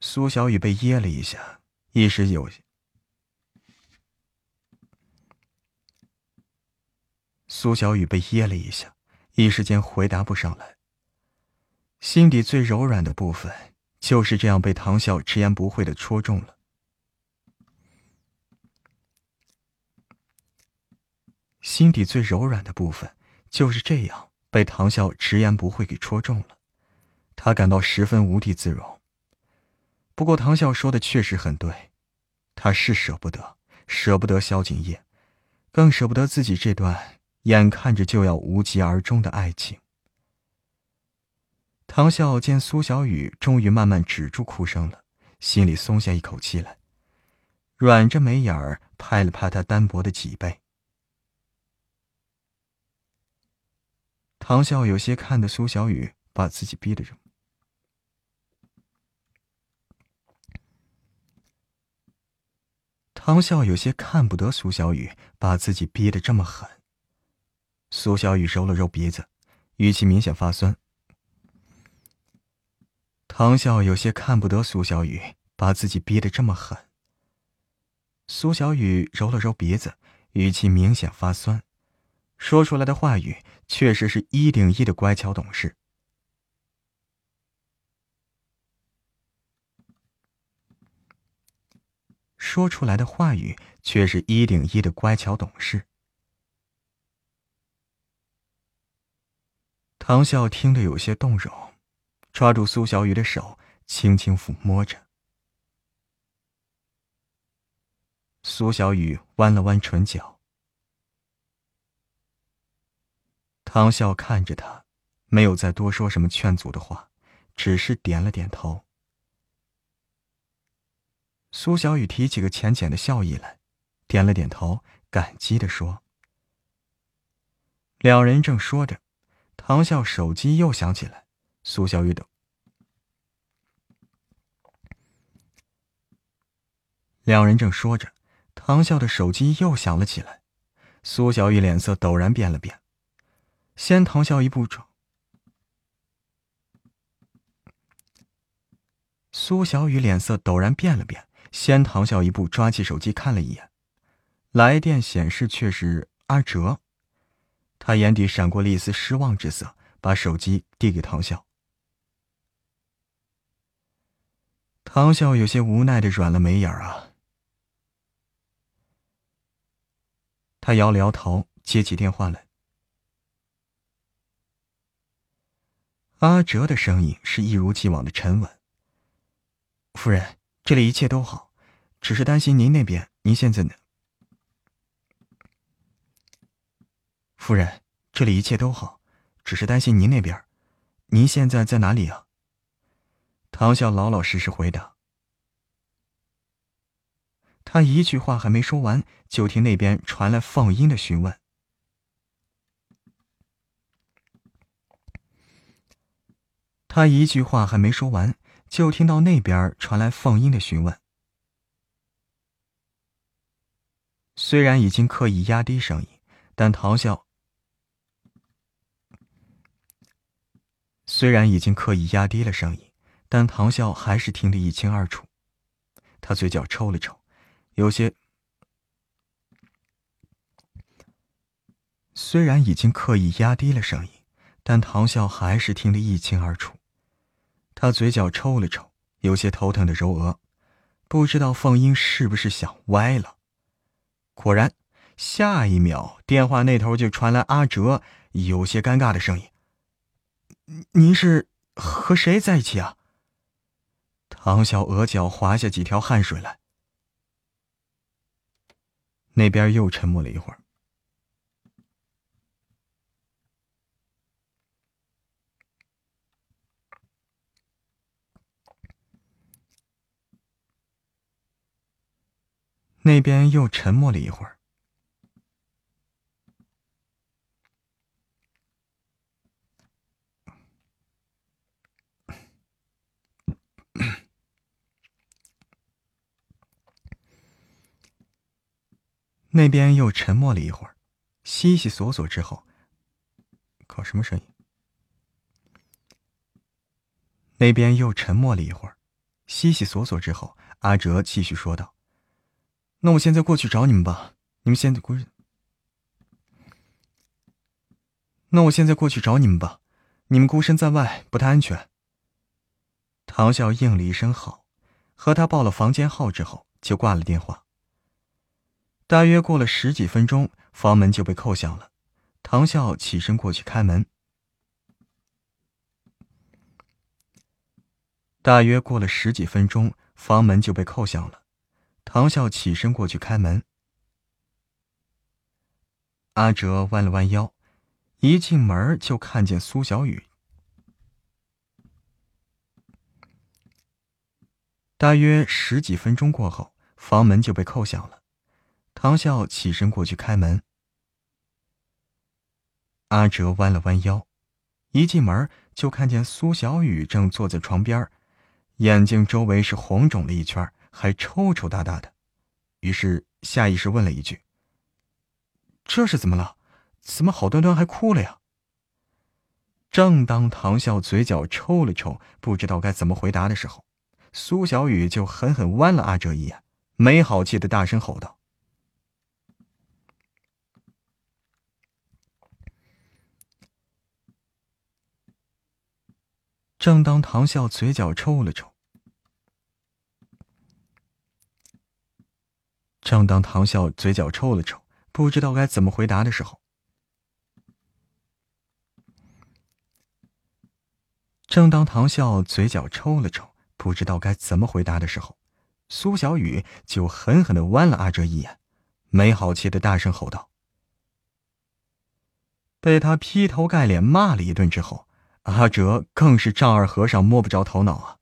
S2: 苏小雨被噎了一下，一时有。苏小雨被噎了一下，一时间回答不上来。心底最柔软的部分，就是这样被唐笑直言不讳的戳中了。心底最柔软的部分就是这样被唐笑直言不讳给戳中了，他感到十分无地自容。不过唐笑说的确实很对，他是舍不得，舍不得萧景业，更舍不得自己这段眼看着就要无疾而终的爱情。唐笑见苏小雨终于慢慢止住哭声了，心里松下一口气来，软着眉眼儿拍了拍他单薄的脊背。唐笑有些看得苏小雨把自己逼得这么，唐笑有些看不得苏小雨把自己逼得这么狠。苏小雨揉了揉鼻子，语气明显发酸。唐笑有些看不得苏小雨把自己逼得这么狠。苏小雨揉了揉鼻子，语气明显发酸。说出来的话语确实是一顶一的乖巧懂事。说出来的话语却是一顶一的乖巧懂事。唐笑听得有些动容，抓住苏小雨的手，轻轻抚摸着。苏小雨弯了弯唇角。唐笑看着他，没有再多说什么劝阻的话，只是点了点头。苏小雨提起个浅浅的笑意来，点了点头，感激的说：“两人正说着，唐笑手机又响起来。苏小雨等。两人正说着，唐笑的手机又响了起来。苏小雨脸色陡然变了变。先唐笑一步抓，苏小雨脸色陡然变了变，先唐笑一步抓起手机看了一眼，来电显示却是阿哲，他眼底闪过了一丝失望之色，把手机递给唐笑。唐笑有些无奈的软了眉眼儿啊，他摇了摇头，接起电话来。阿哲的声音是一如既往的沉稳。夫人，这里一切都好，只是担心您那边。您现在呢？夫人，这里一切都好，只是担心您那边。您现在在哪里啊？唐笑老老实实回答。他一句话还没说完，就听那边传来放音的询问。他一句话还没说完，就听到那边传来放音的询问。虽然已经刻意压低声音，但唐笑虽然已经刻意压低了声音，但唐笑还是听得一清二楚。他嘴角抽了抽，有些虽然已经刻意压低了声音，但唐笑还是听得一清二楚。他嘴角抽了抽，有些头疼的揉额，不知道凤英是不是想歪了。果然，下一秒电话那头就传来阿哲有些尴尬的声音：“您是和谁在一起啊？”唐笑额角滑下几条汗水来。那边又沉默了一会儿，那边又沉默了一会儿。(coughs) 那边又沉默了一会儿，悉悉索索之后，搞什么声音？那边又沉默了一会儿，悉悉索索之后，阿哲继续说道：“那我现在过去找你们吧。你们现在孤……那我现在过去找你们吧。你们孤身在外，不太安全。”唐笑应了一声“好”，和他报了房间号之后，就挂了电话。大约过了十几分钟，房门就被扣响了。唐笑起身过去开门。大约过了十几分钟，房门就被扣响了。唐笑起身过去开门。阿哲弯了弯腰，一进门就看见苏小雨。大约十几分钟过后，房门就被扣响了。唐笑起身过去开门，阿哲弯了弯腰，一进门就看见苏小雨正坐在床边，眼睛周围是红肿了一圈，还抽抽搭搭的，于是下意识问了一句：“这是怎么了？怎么好端端还哭了呀？”正当唐笑嘴角抽了抽，不知道该怎么回答的时候，苏小雨就狠狠剜了阿哲一眼，没好气的大声吼道。正当唐笑嘴角抽了抽，正当唐笑嘴角抽了抽，不知道该怎么回答的时候，正当唐笑嘴角抽了抽，不知道该怎么回答的时候，苏小雨就狠狠的剜了阿哲一眼，没好气的大声吼道：“被他劈头盖脸骂了一顿之后。”阿哲更是丈二和尚摸不着头脑啊！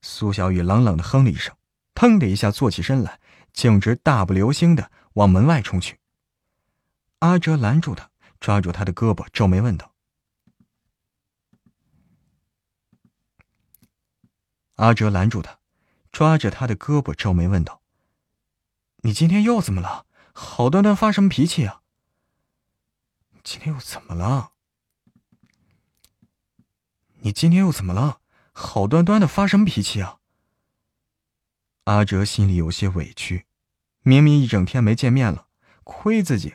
S2: 苏小雨冷冷的哼了一声，腾的一下坐起身来，径直大步流星的往门外冲去。阿哲拦住他，抓住他的胳膊，皱眉问道：“阿哲拦住他，抓着他的胳膊，皱眉问道：‘你今天又怎么了？好端端发什么脾气啊？今天又怎么了？’”你今天又怎么了？好端端的发什么脾气啊？阿哲心里有些委屈，明明一整天没见面了，亏自己。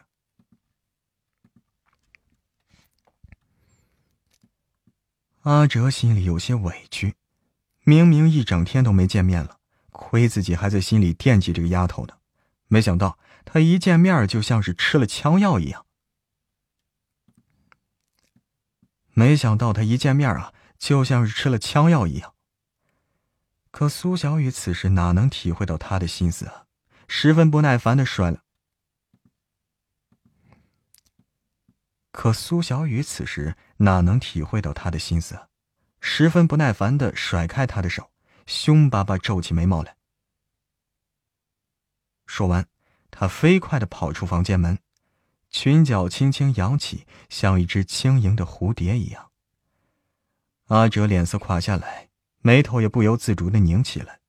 S2: 阿哲心里有些委屈，明明一整天都没见面了，亏自己还在心里惦记这个丫头呢。没想到他一见面就像是吃了枪药一样。没想到他一见面啊。就像是吃了枪药一样。可苏小雨此时哪能体会到他的心思啊？十分不耐烦的甩了。可苏小雨此时哪能体会到他的心思啊？十分不耐烦的甩开他的手，凶巴巴皱起眉毛来。说完，他飞快的跑出房间门，裙角轻轻扬起，像一只轻盈的蝴蝶一样。阿哲脸色垮下来，眉头也不由自主的拧起来。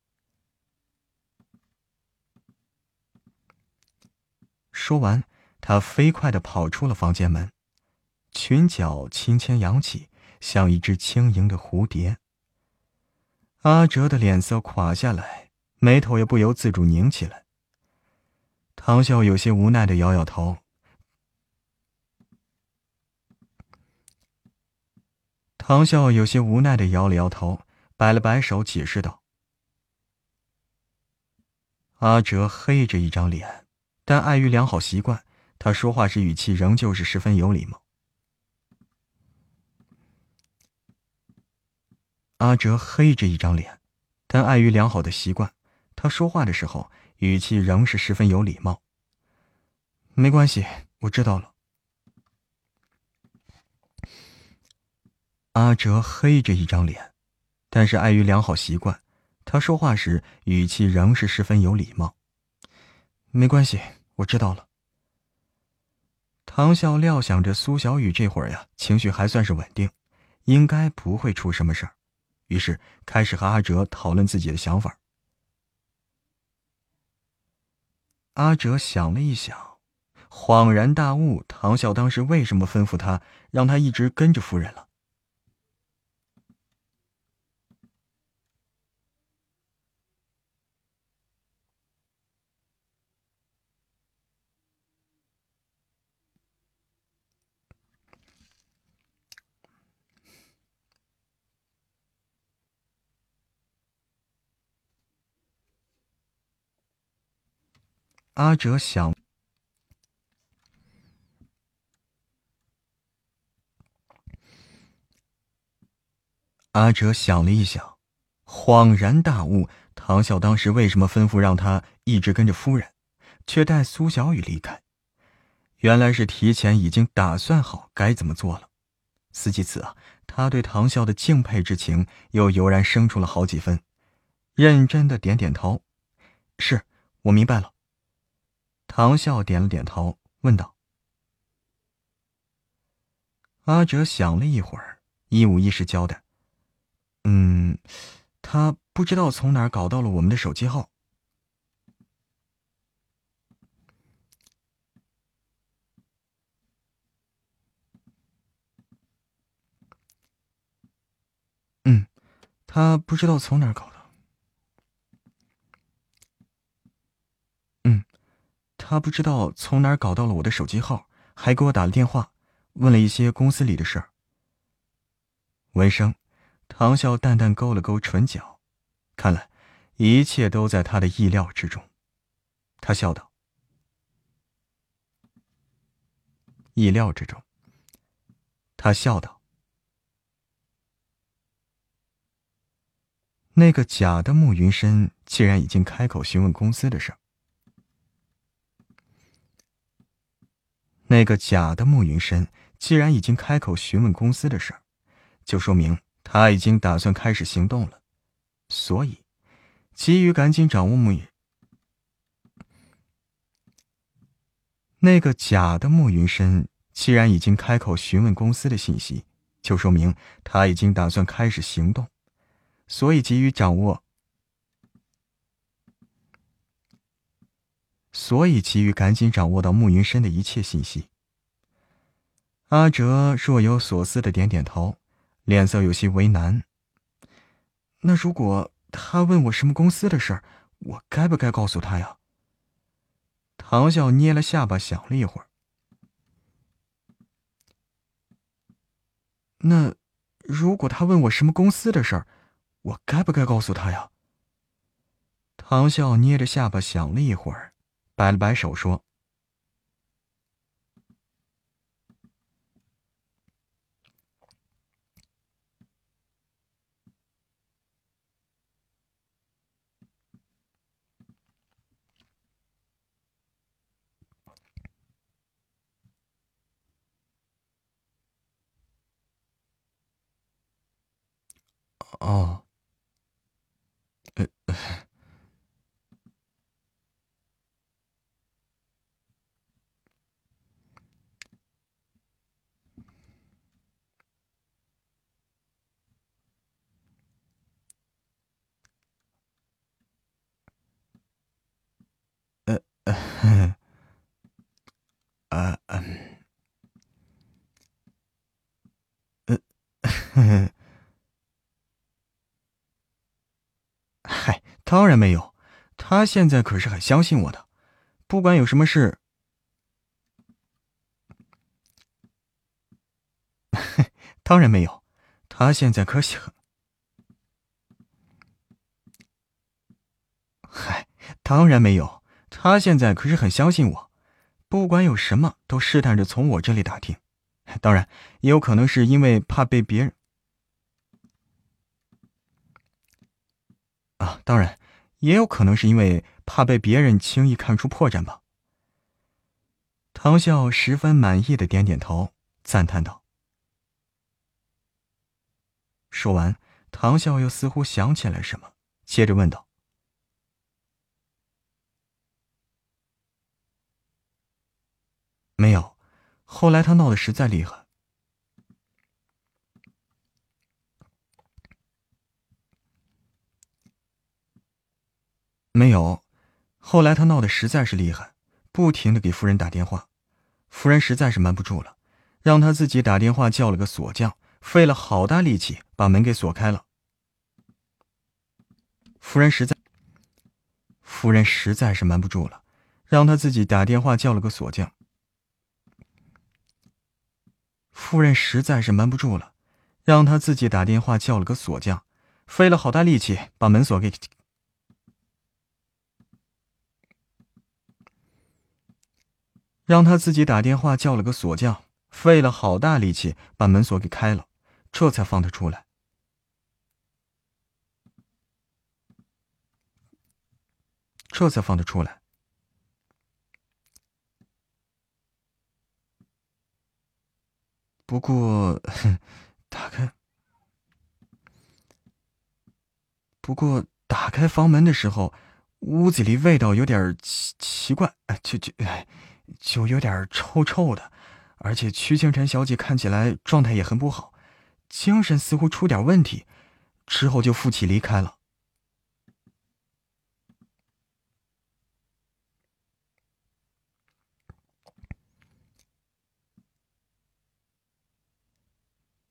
S2: 说完，他飞快的跑出了房间门，裙角轻轻扬起，像一只轻盈的蝴蝶。阿哲的脸色垮下来，眉头也不由自主拧起来。唐笑有些无奈的摇摇头。唐笑有些无奈的摇了摇头，摆了摆手，解释道：“阿哲黑着一张脸，但碍于良好习惯，他说话时语气仍旧是十分有礼貌。”阿哲黑着一张脸，但碍于良好的习惯，他说话的时候语气仍是十分有礼貌。没关系，我知道了。阿哲黑着一张脸，但是碍于良好习惯，他说话时语气仍是十分有礼貌。没关系，我知道了。唐笑料想着苏小雨这会儿呀，情绪还算是稳定，应该不会出什么事儿，于是开始和阿哲讨论自己的想法。阿哲想了一想，恍然大悟：唐笑当时为什么吩咐他让他一直跟着夫人了？阿哲想，阿哲想了一想，恍然大悟：唐笑当时为什么吩咐让他一直跟着夫人，却带苏小雨离开？原来是提前已经打算好该怎么做了。思及此啊，他对唐笑的敬佩之情又油然生出了好几分，认真的点点头：“是我明白了。”唐笑点了点头，问道：“阿哲想了一会儿，一五一十交代：‘嗯，他不知道从哪儿搞到了我们的手机号。’嗯，他不知道从哪儿搞的。”他不知道从哪搞到了我的手机号，还给我打了电话，问了一些公司里的事儿。闻声，唐笑淡淡勾了勾唇角，看来一切都在他的意料之中。他笑道：“意料之中。”他笑道：“那个假的慕云深，既然已经开口询问公司的事儿。”那个假的慕云深，既然已经开口询问公司的事儿，就说明他已经打算开始行动了。所以，急于赶紧掌握慕云。那个假的慕云深，既然已经开口询问公司的信息，就说明他已经打算开始行动。所以，急于掌握。所以急于赶紧掌握到慕云深的一切信息。阿哲若有所思的点点头，脸色有些为难。那如果他问我什么公司的事儿，我该不该告诉他呀？唐笑捏了下巴，想了一会儿。那如果他问我什么公司的事儿，我该不该告诉他呀？唐笑捏着下巴想了一会儿。摆了摆手，说：“哦，呃。”呃嗯，呃，嗨，当然没有，他现在可是很相信我的，不管有什么事，(laughs) 当然没有，他现在可很，嗨，当然没有。他现在可是很相信我，不管有什么都试探着从我这里打听。当然，也有可能是因为怕被别人……啊，当然，也有可能是因为怕被别人轻易看出破绽吧。唐笑十分满意的点点头，赞叹道。说完，唐笑又似乎想起来什么，接着问道。没有，后来他闹得实在厉害。没有，后来他闹得实在是厉害，不停的给夫人打电话，夫人实在是瞒不住了，让他自己打电话叫了个锁匠，费了好大力气把门给锁开了。夫人实在，夫人实在是瞒不住了，让他自己打电话叫了个锁匠。夫人实在是瞒不住了，让他自己打电话叫了个锁匠，费了好大力气把门锁给。让他自己打电话叫了个锁匠，费了好大力气把门锁给开了，这才放他出来。这才放他出来。不过，打开，不过打开房门的时候，屋子里味道有点奇奇怪，就就。就有点臭臭的，而且曲清晨小姐看起来状态也很不好，精神似乎出点问题，之后就负气离开了。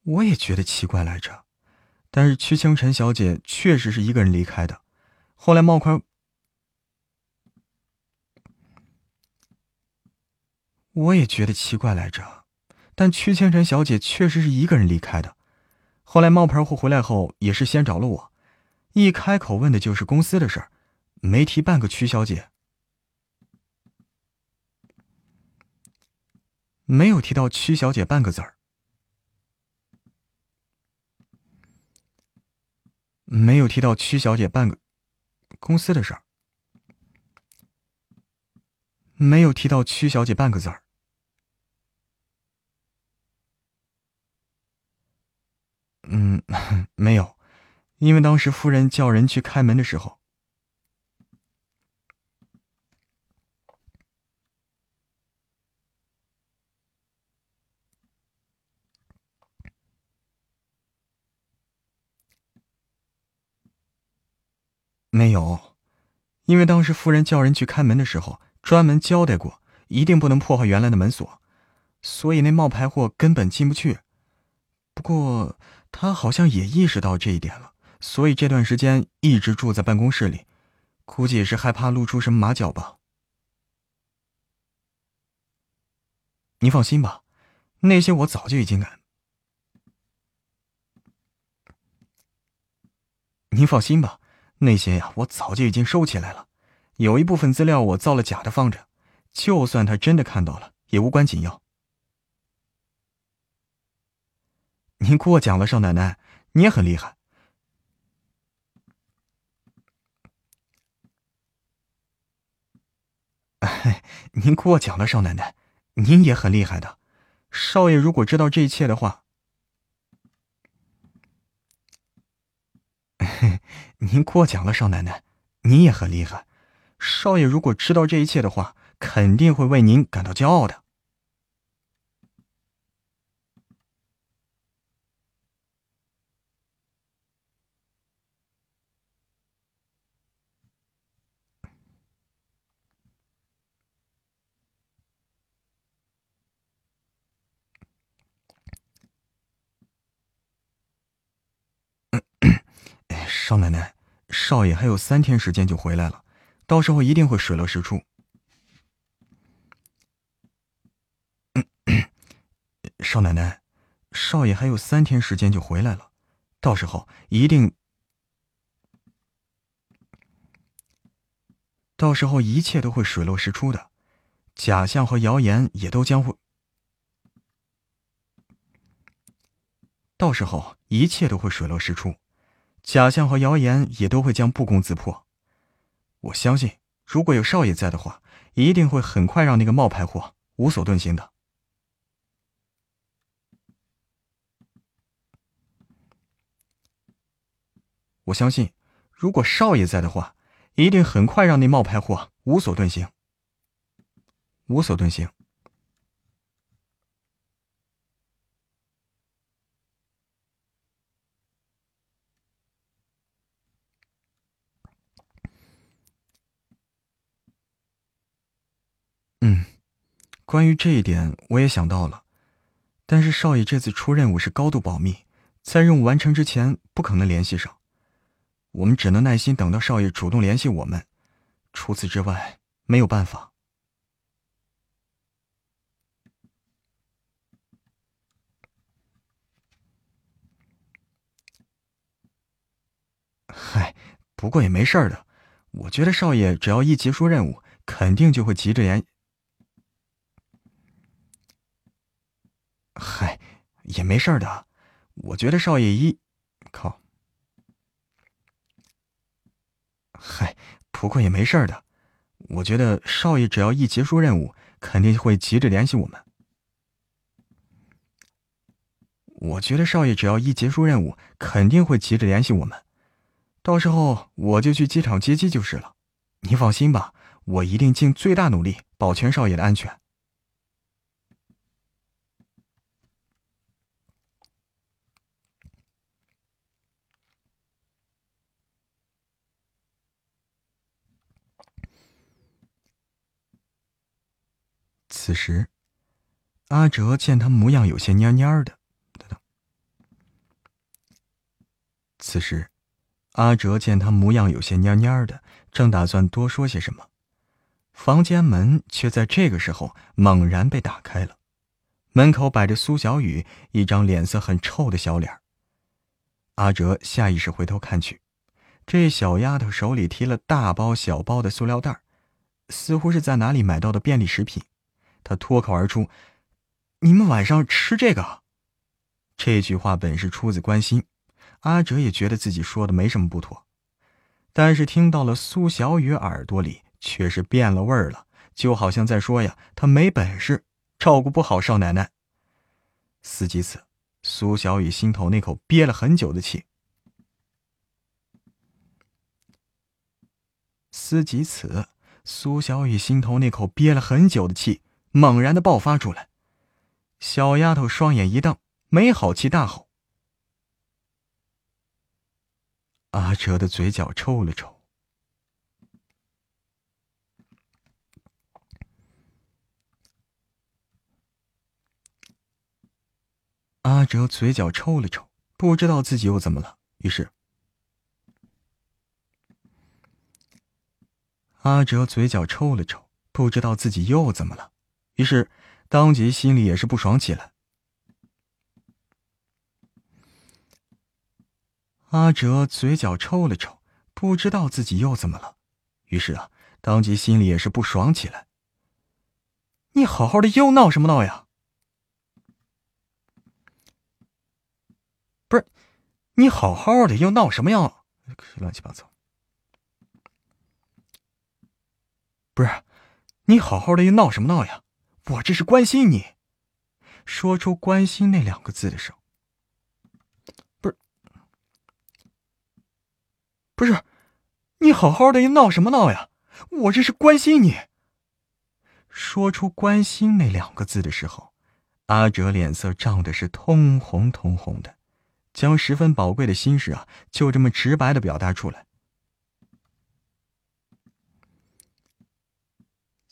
S2: 我也觉得奇怪来着，但是曲清晨小姐确实是一个人离开的，后来冒块。我也觉得奇怪来着，但屈清晨小姐确实是一个人离开的。后来冒牌货回来后，也是先找了我，一开口问的就是公司的事儿，没提半个屈小姐，没有提到屈小姐半个字儿，没有提到屈小姐半个公司的事儿，没有提到屈小姐半个字儿。嗯，(laughs) 没有，因为当时夫人叫人去开门的时候，没有，因为当时夫人叫人去开门的时候，专门交代过，一定不能破坏原来的门锁，所以那冒牌货根本进不去。不过。他好像也意识到这一点了，所以这段时间一直住在办公室里，估计也是害怕露出什么马脚吧。您放心吧，那些我早就已经敢。您放心吧，那些呀，我早就已经收起来了。有一部分资料我造了假的放着，就算他真的看到了，也无关紧要。您过奖了，少奶奶，你也很厉害。(laughs) 您过奖了，少奶奶，您也很厉害的。少爷如果知道这一切的话，(laughs) 您过奖了，少奶奶，您也很厉害。少爷如果知道这一切的话，肯定会为您感到骄傲的。少奶奶，少爷还有三天时间就回来了，到时候一定会水落石出。(coughs) 少奶奶，少爷还有三天时间就回来了，到时候一定，到时候一切都会水落石出的，假象和谣言也都将会，到时候一切都会水落石出。假象和谣言也都会将不攻自破。我相信，如果有少爷在的话，一定会很快让那个冒牌货无所遁形的。我相信，如果少爷在的话，一定很快让那冒牌货无所遁形。无所遁形。关于这一点，我也想到了，但是少爷这次出任务是高度保密，在任务完成之前不可能联系上，我们只能耐心等到少爷主动联系我们，除此之外没有办法。嗨，不过也没事的，我觉得少爷只要一结束任务，肯定就会急着联。嗨，也没事的，我觉得少爷一，靠，嗨，不过也没事的，我觉得少爷只要一结束任务，肯定会急着联系我们。我觉得少爷只要一结束任务，肯定会急着联系我们，到时候我就去机场接机就是了。你放心吧，我一定尽最大努力保全少爷的安全。此时，阿哲见他模样有些蔫蔫的。等等。此时，阿哲见他模样有些蔫蔫的，正打算多说些什么，房间门却在这个时候猛然被打开了。门口摆着苏小雨一张脸色很臭的小脸。阿哲下意识回头看去，这小丫头手里提了大包小包的塑料袋，似乎是在哪里买到的便利食品。他脱口而出：“你们晚上吃这个？”这句话本是出自关心，阿哲也觉得自己说的没什么不妥，但是听到了苏小雨耳朵里却是变了味儿了，就好像在说呀：“他没本事，照顾不好少奶奶。”思及此，苏小雨心头那口憋了很久的气。思及此，苏小雨心头那口憋了很久的气。猛然的爆发出来，小丫头双眼一瞪，没好气大吼。阿哲的嘴角抽了抽，阿哲嘴角抽了抽，不知道自己又怎么了。于是，阿哲嘴角抽了抽，不知道自己又怎么了。于是，当即心里也是不爽起来。阿哲嘴角抽了抽，不知道自己又怎么了。于是啊，当即心里也是不爽起来。你好好的又闹什么闹呀？不是，你好好的又闹什么呀？乱七八糟。不是，你好好的又闹什么闹呀？我这是关心你，说出“关心”那两个字的时候，不是，不是，你好好的，闹什么闹呀？我这是关心你。说出“关心”那两个字的时候，阿哲脸色涨的是通红通红的，将十分宝贵的心事啊，就这么直白的表达出来。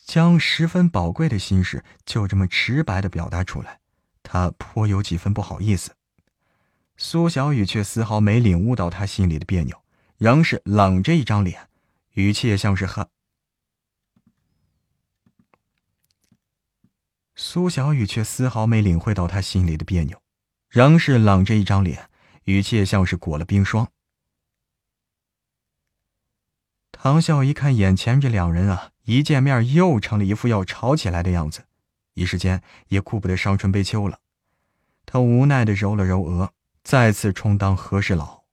S2: 将十分宝贵的心事就这么直白的表达出来，他颇有几分不好意思。苏小雨却丝毫没领悟到他心里的别扭，仍是冷着一张脸，语气也像是很……苏小雨却丝毫没领会到他心里的别扭，仍是冷着一张脸，语气也像是裹了冰霜。唐笑一看眼前这两人啊。一见面又成了一副要吵起来的样子，一时间也顾不得伤春悲秋了。他无奈的揉了揉额，再次充当和事佬。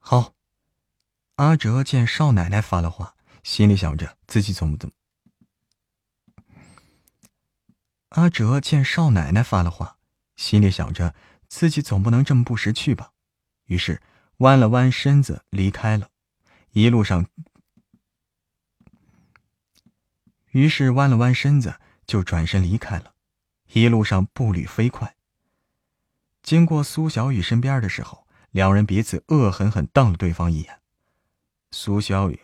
S2: 好，阿哲见少奶奶发了话，心里想着自己总不怎么。阿哲见少奶奶发了话，心里想着自己总不能这么不识趣吧，于是弯了弯身子离开了。一路上，于是弯了弯身子就转身离开了。一路上步履飞快。经过苏小雨身边的时候，两人彼此恶狠狠瞪了对方一眼。苏小雨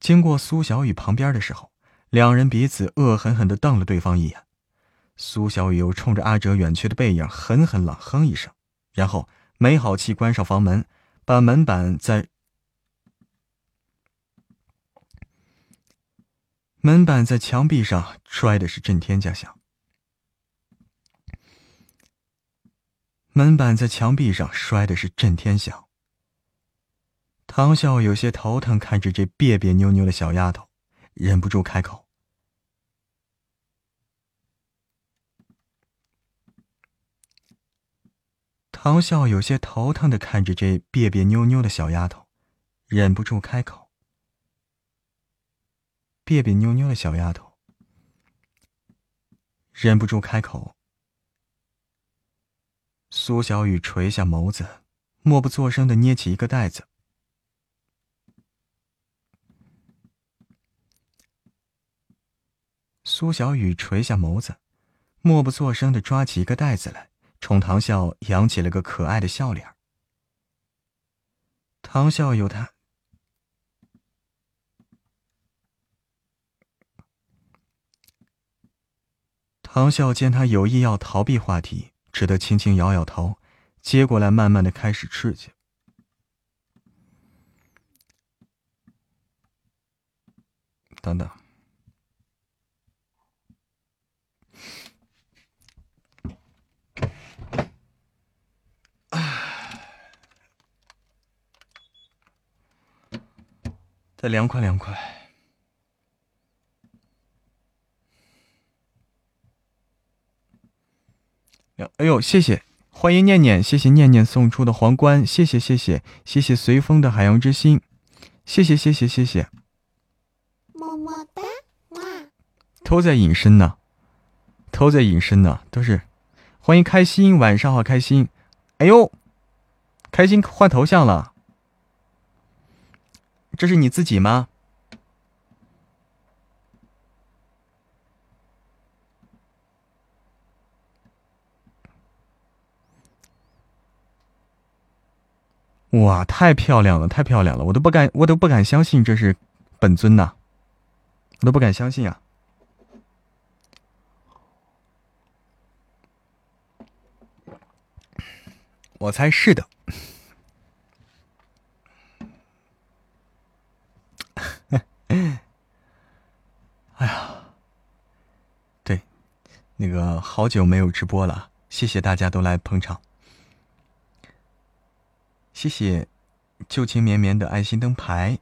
S2: 经过苏小雨旁边的时候，两人彼此恶狠狠的瞪了对方一眼。苏小雨又冲着阿哲远去的背影狠狠冷哼一声，然后没好气关上房门，把门板在门板在墙壁上摔的是震天价响。门板在墙壁上摔的是震天响。唐笑有些头疼，看着这别别扭扭的小丫头，忍不住开口。唐笑有些头疼的看着这别别扭扭的小丫头，忍不住开口。别别扭扭的小丫头，忍不住开口。苏小雨垂下眸子，默不作声的捏起一个袋子。苏小雨垂下眸子，默不作声的抓起一个袋子来，冲唐笑扬起了个可爱的笑脸。唐笑有他，唐笑见他有意要逃避话题。只得轻轻摇摇头，接过来，慢慢的开始吃去。等等，再凉快凉快。哎呦，谢谢，欢迎念念，谢谢念念送出的皇冠，谢谢谢谢谢谢随风的海洋之心，谢谢谢谢谢谢，么么哒，哇。都在隐身呢，都在隐身呢，都是，欢迎开心，晚上好开心，哎呦，开心换头像了，这是你自己吗？哇，太漂亮了，太漂亮了！我都不敢，我都不敢相信这是本尊呐，我都不敢相信啊！我猜是的。(laughs) 哎呀，对，那个好久没有直播了，谢谢大家都来捧场。谢谢旧情绵绵的爱心灯牌，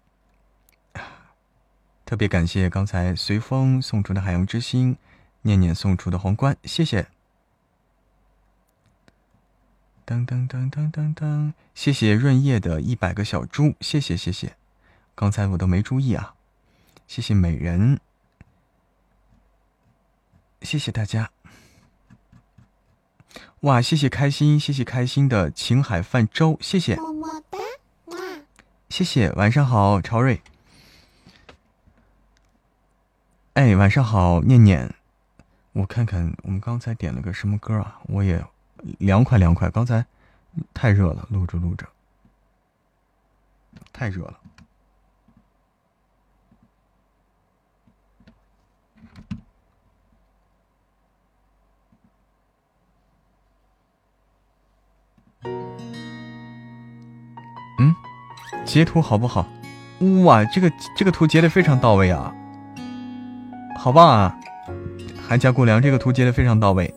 S2: 特别感谢刚才随风送出的海洋之心，念念送出的皇冠，谢谢。噔噔噔噔噔噔，谢谢润叶的一百个小猪，谢谢谢谢，刚才我都没注意啊，谢谢美人，谢谢大家。哇，谢谢开心，谢谢开心的情海泛舟，谢谢，么么哒，谢谢，晚上好，朝瑞，哎，晚上好，念念，我看看我们刚才点了个什么歌啊？我也凉快凉快，刚才太热了，录着录着，太热了。嗯，截图好不好？哇，这个这个图截的非常到位啊，好棒啊！寒家姑娘，这个图截的非常到位。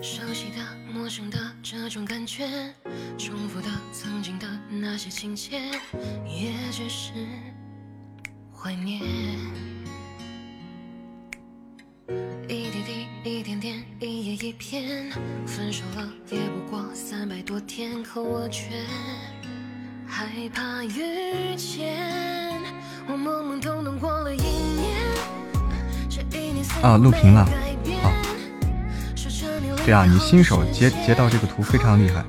S2: 熟悉的、陌生的这种感觉，重复的曾经的那些情节，也只是怀念。一滴滴，一点点，一页一篇，分手了也不过三百多天，可我却。害怕遇见我懵懵懂懂过了一年这一年啊录屏了好说着你
S1: 对啊，你新手截截到这个图非常厉害。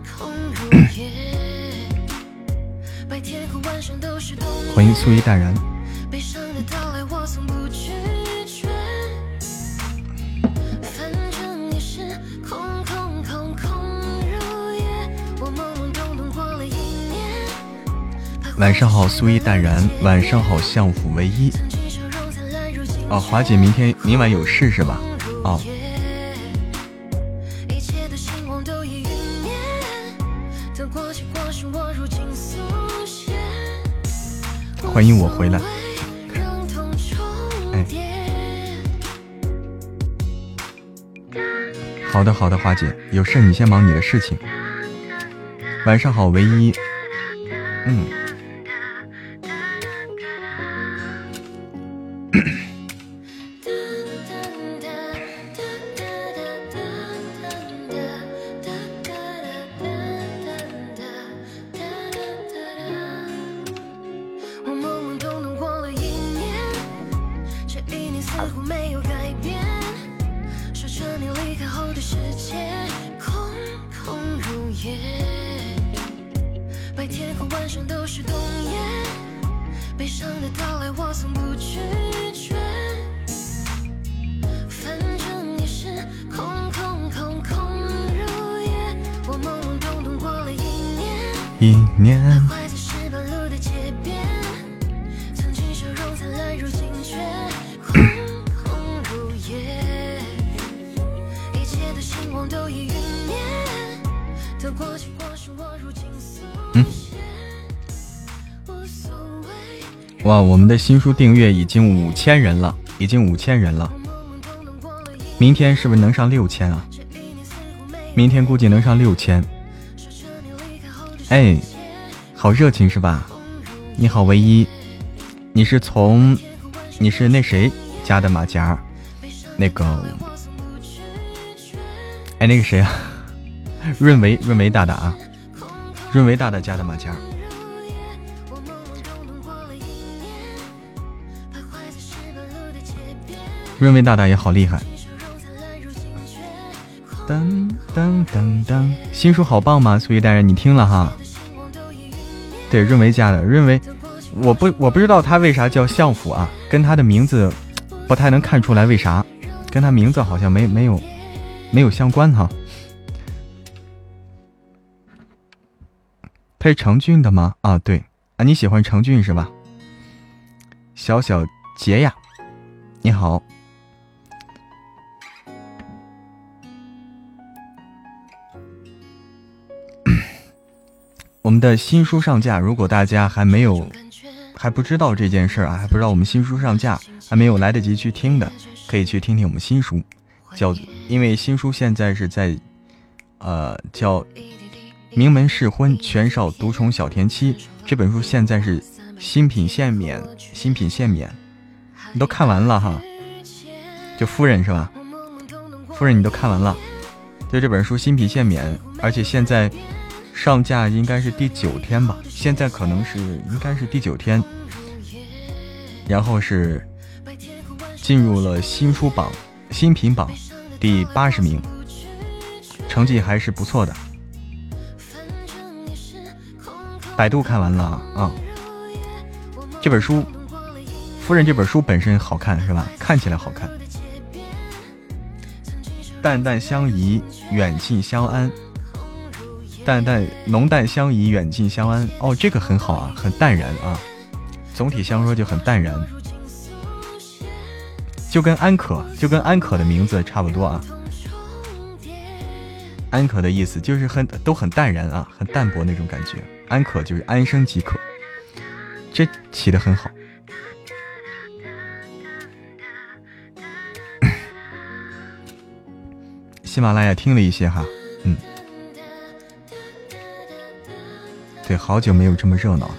S1: 欢迎素衣淡然。晚上好，素衣淡然。晚上好，相府唯一。哦，华姐，明天明晚有事是吧？哦。欢迎我回来。哎，好的好的，华姐，有事你先忙你的事情。晚上好，唯一。嗯。哇，我们的新书订阅已经五千人了，已经五千人了。明天是不是能上六千啊？明天估计能上六千。哎，好热情是吧？你好，唯一，你是从你是那谁加的马甲？那个，哎，那个谁啊？(laughs) 润维，润维大大啊，润维大大加的马甲。润维大大也好厉害。噔噔噔噔，新书好棒吗？苏一大人，你听了哈？对，润维家的润维，我不我不知道他为啥叫相府啊，跟他的名字不太能看出来为啥，跟他名字好像没没有没有相关哈。他是成俊的吗？啊，对啊，你喜欢成俊是吧？小小杰呀，你好。我们的新书上架，如果大家还没有还不知道这件事儿啊，还不知道我们新书上架，还没有来得及去听的，可以去听听我们新书，叫因为新书现在是在呃叫《名门试婚全少独宠小甜妻》这本书现在是新品限免，新品限免，你都看完了哈？就夫人是吧？夫人你都看完了？就这本书新品限免，而且现在。上架应该是第九天吧，现在可能是应该是第九天，然后是进入了新书榜新品榜第八十名，成绩还是不错的。百度看完了啊，这本书，夫人这本书本身好看是吧？看起来好看，淡淡相宜，远近相安。淡淡浓淡相宜，远近相安。哦，这个很好啊，很淡然啊。总体相说就很淡然，就跟安可，就跟安可的名字差不多啊。安可的意思就是很都很淡然啊，很淡泊那种感觉。安可就是安生即可，这起的很好。(coughs) 喜马拉雅听了一些哈。对，好久没有这么热闹了。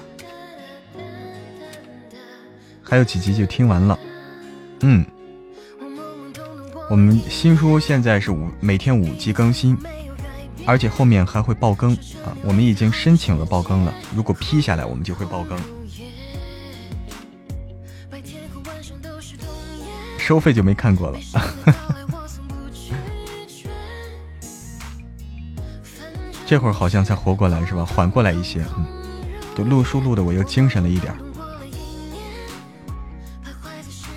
S1: 还有几集就听完了，嗯，我们新书现在是五每天五集更新，而且后面还会爆更啊！我们已经申请了爆更了，如果批下来，我们就会爆更。收费就没看过了。
S2: 哈哈这会儿好像才活过来是吧？缓过来一些，嗯，就录书录的我又精神了一点儿。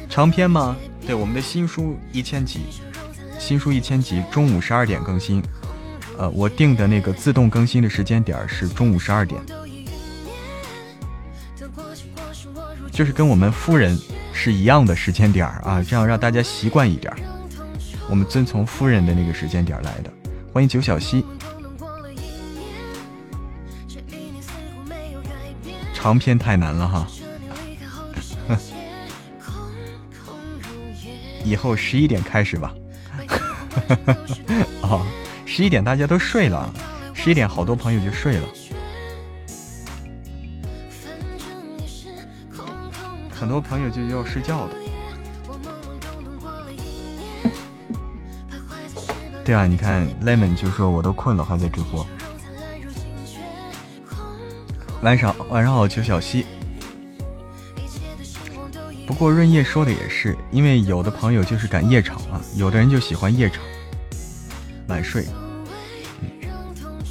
S2: 长篇吗？对，我们的新书一千集，新书一千集，中午十二点更新。呃，我定的那个自动更新的时间点是中午十二点，就是跟我们夫人是一样的时间点啊，这样让大家习惯一点。我们遵从夫人的那个时间点来的。欢迎九小溪。长篇太难了哈，(laughs) 以后十一点开始吧。啊，(laughs) 十一点大家都睡了，十一点好多朋友就睡了，很多朋友就要睡觉的。对啊，你看 lemon 就说我都困了，还在直播。晚上晚上好，邱小溪。不过润叶说的也是，因为有的朋友就是赶夜场啊，有的人就喜欢夜场晚睡，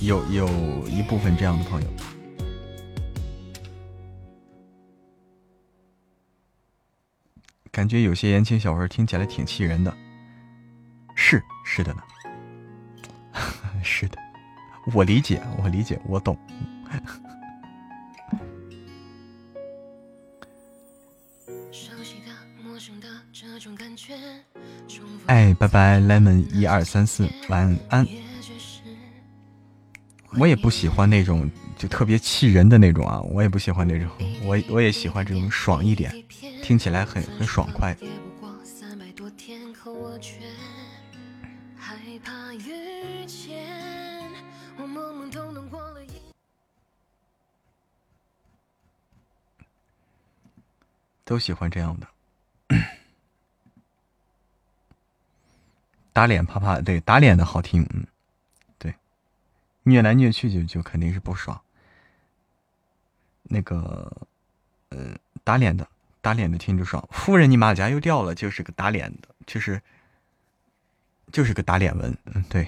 S2: 有有一部分这样的朋友。感觉有些言情小说听起来挺气人的，是是的呢，(laughs) 是的，我理解，我理解，我懂。哎，拜拜，lemon 一二三四，晚安。我也不喜欢那种就特别气人的那种啊，我也不喜欢那种，我我也喜欢这种爽一点，听起来很很爽快。都喜欢这样的。打脸啪啪，对打脸的好听，嗯，对，虐来虐去就就肯定是不爽。那个，呃，打脸的打脸的听着爽。夫人，你马甲又掉了，就是个打脸的，就是就是个打脸文，嗯，对。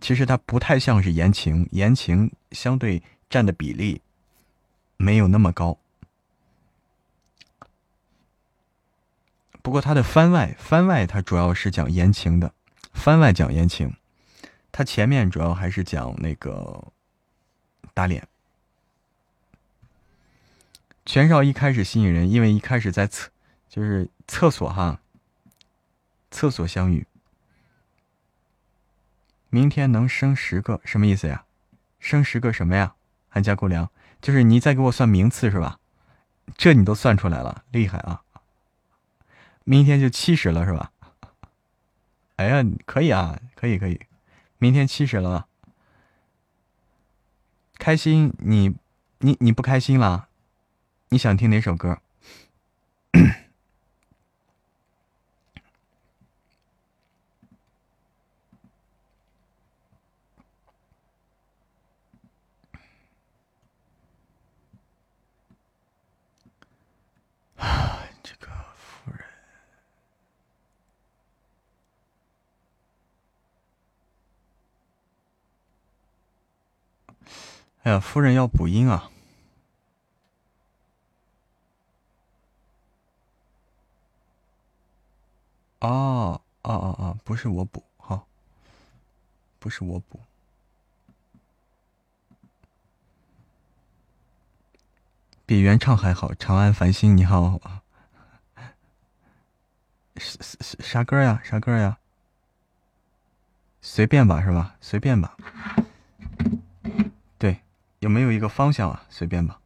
S2: 其实它不太像是言情，言情相对占的比例没有那么高。不过他的番外，番外他主要是讲言情的，番外讲言情，他前面主要还是讲那个打脸。全少一开始吸引人，因为一开始在厕，就是厕所哈，厕所相遇。明天能生十个，什么意思呀？生十个什么呀？安家姑娘，就是你在给我算名次是吧？这你都算出来了，厉害啊！明天就七十了是吧？哎呀，可以啊，可以可以，明天七十了，开心？你你你不开心了？你想听哪首歌？哎呀，夫人要补音啊！哦哦哦哦，不是我补，好，不是我补，比原唱还好。长安繁星，你好，(laughs) 啥啥啥歌呀？啥歌呀？随便吧，是吧？随便吧。有没有一个方向啊？随便吧。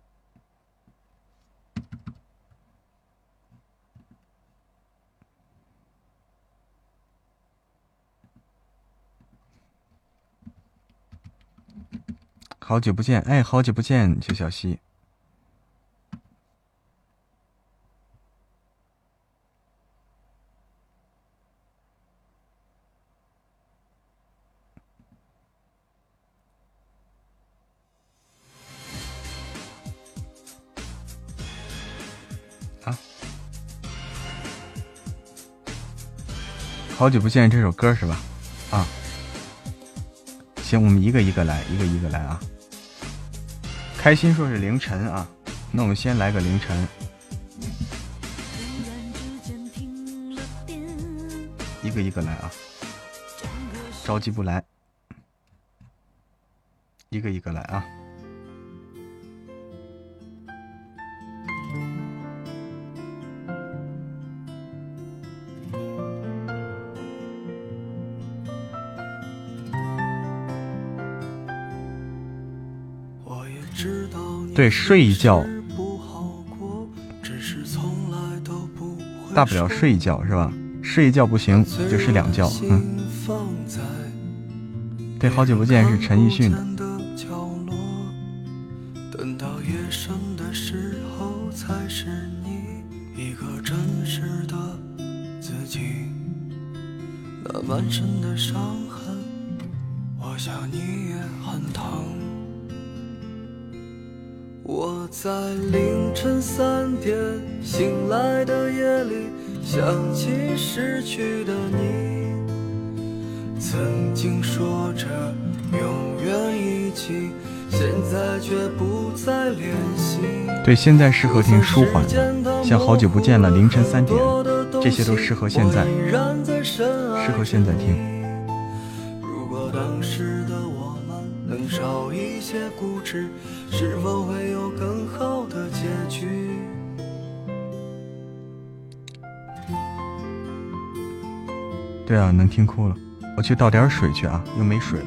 S2: 好久不见，哎，好久不见，邱小西。好久不见，这首歌是吧？啊，
S3: 行，我们一个一个来，一个一个来啊。开心说是凌晨啊，那我们先来个凌晨。一个一个来啊，着急不来。一个一个来啊。对，睡一觉，大不了睡一觉是吧？睡一觉不行就睡两觉，嗯。对，好久不见是陈奕迅的。对，现在适合听舒缓的，像好久不见了，凌晨三点，这些都适合现在，适合现在听。如果当时的我们能少一些固执。是否会有更好的结局？对啊，能听哭了。我去倒点水去啊，又没水了。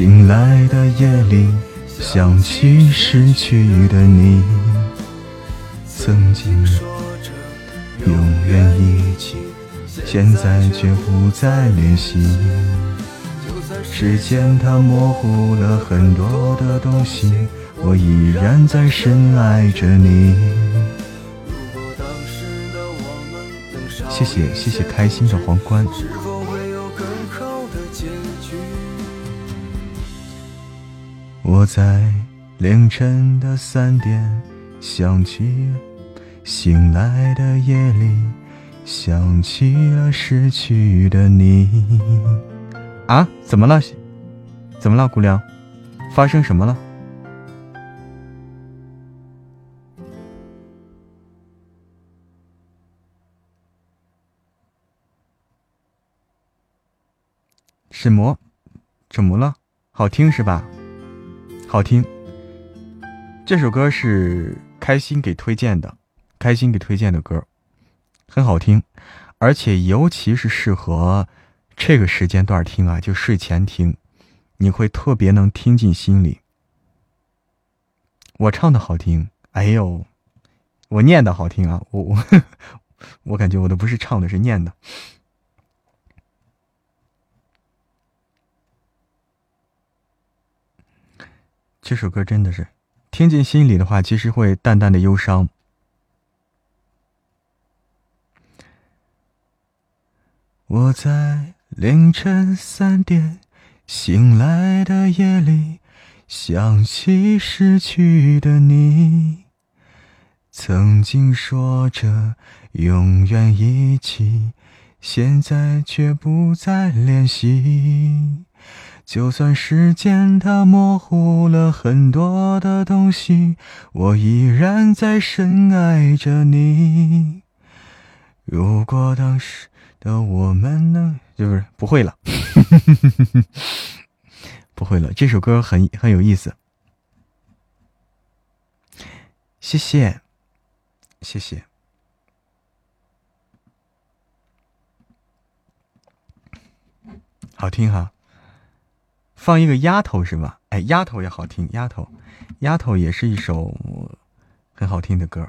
S3: 醒来的夜里，想起失去的你，曾经说着永远一起，现在却不再联系。时间它模糊了很多的东西，我依然在深爱着你。谢谢谢谢开心的皇冠。我在凌晨的三点想起，醒来的夜里想起了失去的你。啊？怎么了？怎么了，姑娘？发生什么了？什么？怎么了？好听是吧？好听。这首歌是开心给推荐的，开心给推荐的歌，很好听，而且尤其是适合这个时间段听啊，就睡前听，你会特别能听进心里。我唱的好听，哎呦，我念的好听啊，我我 (laughs) 我感觉我都不是唱的，是念的。
S2: 这首歌真的是听进心里的话，其实会淡淡的忧伤。我在凌晨三点醒来的夜里，想起失去的你，曾经说着永远一起，现在却不再联系。就算时间它模糊了很多的东西，我依然在深爱着你。如果当时的我们能，就是不会了，(laughs) 不会了。这首歌很很有意思，谢谢，谢谢，好听哈。放一个丫头是吧？哎，丫头也好听，丫头，丫头也是一首很好听的歌。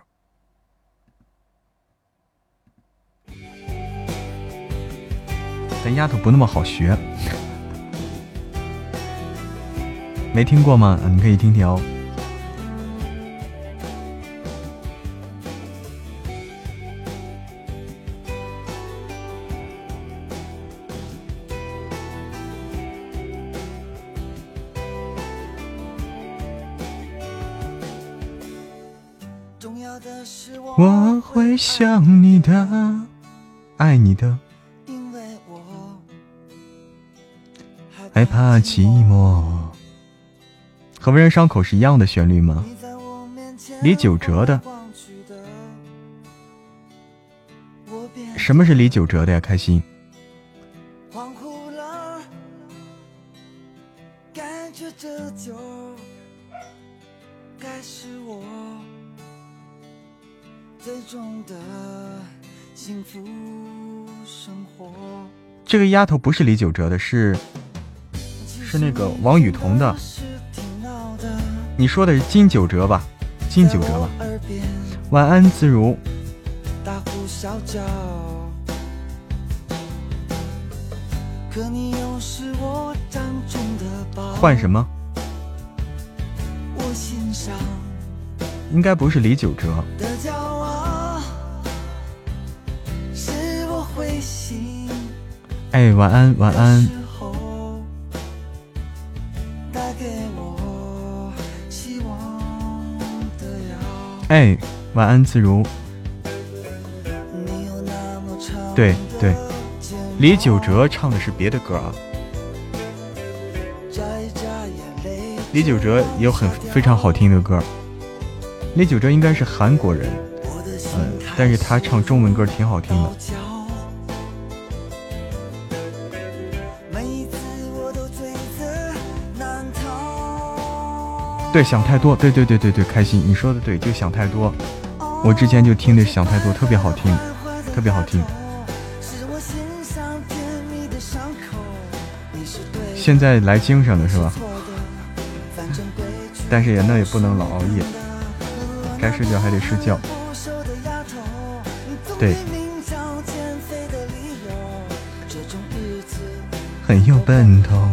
S2: 但丫头不那么好学，没听过吗？你可以听听哦。我会想你的，爱你的，害怕寂寞。和为人伤口是一样的旋律吗？李玖哲的。什么是李玖哲的呀？开心。这个丫头不是李玖哲的，是是那个王雨桐的。你说的是金九哲吧？金九哲吧。晚安，自如。换什么？应该不是李玖哲。哎，晚安，晚安。哎，晚安，自如。对对，李玖哲唱的是别的歌啊。李玖哲也有很非常好听的歌。李玖哲应该是韩国人，嗯，但是他唱中文歌挺好听的。对，想太多。对对对对对，开心，你说的对，就想太多。我之前就听的想太多，特别好听，特别好听。现在来精神了是吧？但是也那也不能老熬夜，该睡觉还得睡觉。对，很有奔头。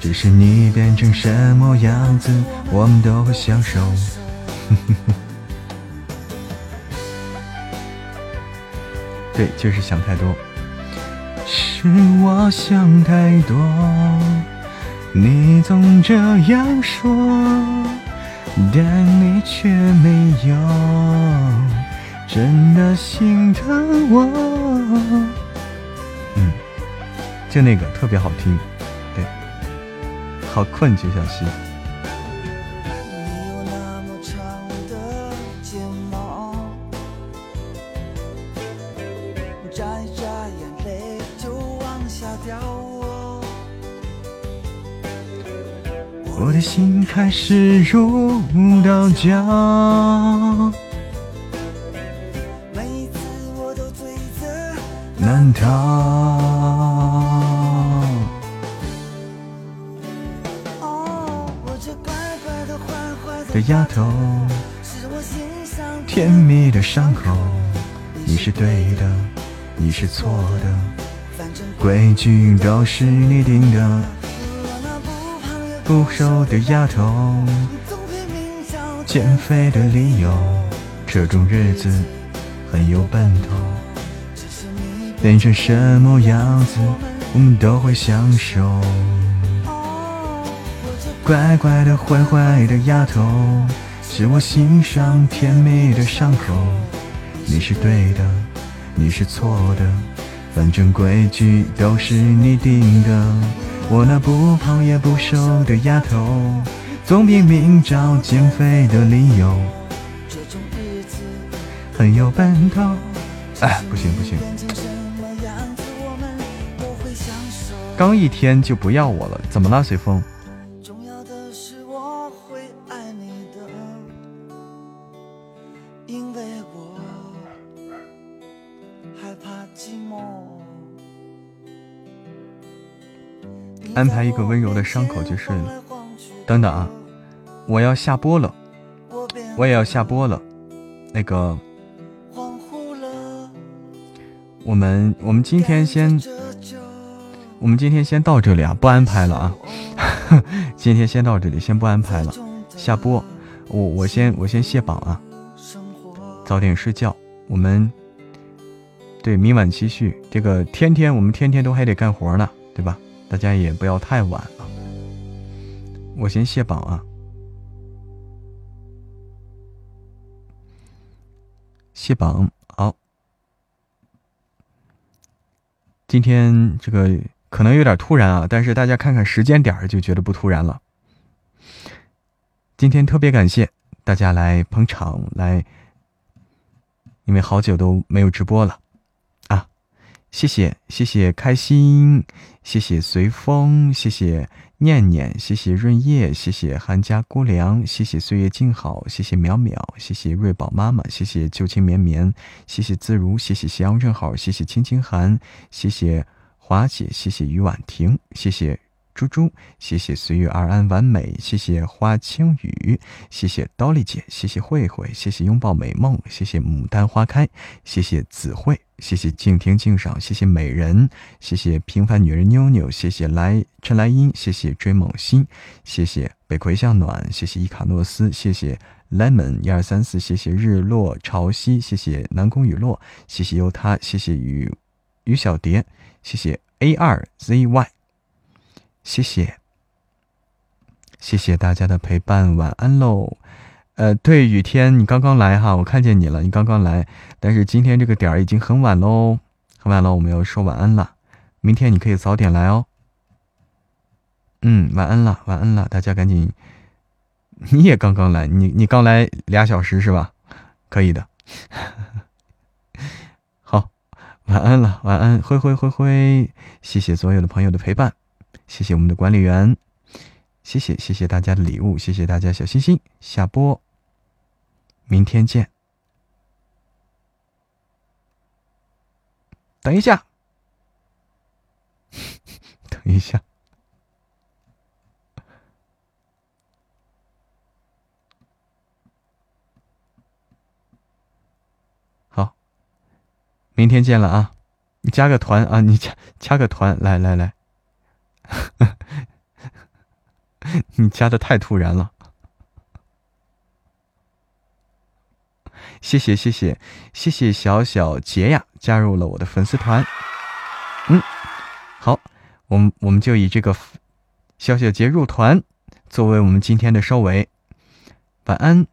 S2: 只是你变成什么样子，我们都会享受。(laughs) 对，就是想太多。是我想太多，你总这样说，但你却没有真的心疼我。嗯，就那个特别好听。好困，曲小溪。我的心开始如刀绞，难逃。丫头，甜蜜的伤口，你是对的，你是错的，规矩都是你定的。不瘦的丫头，减肥的理由，这种日子很有奔头。变成什么样子，我们都会享受。乖乖的坏坏的丫头，是我心上甜蜜的伤口。你是对的，你是错的，反正规矩都是你定的。我那不胖也不瘦的丫头，总拼命找减肥的理由。这种日子很有奔头。哎，不行不行，刚一天就不要我了，怎么了，随风？安排一个温柔的伤口就睡了。等等啊，我要下播了，我也要下播了。那个，我们我们今天先，我们今天先到这里啊，不安排了啊。(laughs) 今天先到这里，先不安排了，下播。我我先我先卸榜啊，早点睡觉。我们对明晚继续，这个天天我们天天都还得干活呢，对吧？大家也不要太晚了，我先卸榜啊！卸榜好，今天这个可能有点突然啊，但是大家看看时间点就觉得不突然了。今天特别感谢大家来捧场来，因为好久都没有直播了。谢谢谢谢开心，谢谢随风，谢谢念念，谢谢润叶，谢谢韩家姑娘，谢谢岁月静好，谢谢淼淼，谢谢瑞宝妈妈，谢谢旧情绵绵，谢谢自如，谢谢夕阳正好，谢谢青青寒，谢谢华姐，谢谢于婉婷，谢谢。猪猪，谢谢随遇而安完美，谢谢花青雨，谢谢刀丽姐，谢谢慧慧，谢谢拥抱美梦，谢谢牡丹花开，谢谢子慧，谢谢静听静赏，谢谢美人，谢谢平凡女人妞妞，谢谢来陈来英，谢谢追梦心，谢谢北葵向暖，谢谢伊卡诺斯，谢谢 lemon 一二三四，谢谢日落潮汐，谢谢南宫雨落，谢谢由他，谢谢雨雨小蝶，谢谢 A 二 ZY。谢谢，谢谢大家的陪伴，晚安喽。呃，对，雨天，你刚刚来哈，我看见你了，你刚刚来，但是今天这个点儿已经很晚喽，很晚了，我们要说晚安了。明天你可以早点来哦。嗯，晚安了，晚安了，大家赶紧。你也刚刚来，你你刚来俩小时是吧？可以的。(laughs) 好，晚安了，晚安，灰灰灰灰，谢谢所有的朋友的陪伴。谢谢我们的管理员，谢谢谢谢大家的礼物，谢谢大家小心心。下播，明天见。等一下，(laughs) 等一下，好，明天见了啊！你加个团啊！你加加个团，来来来。(laughs) 你加的太突然了，谢谢谢谢谢谢小小杰呀，加入了我的粉丝团。嗯，好，我们我们就以这个小小杰入团作为我们今天的收尾。晚安。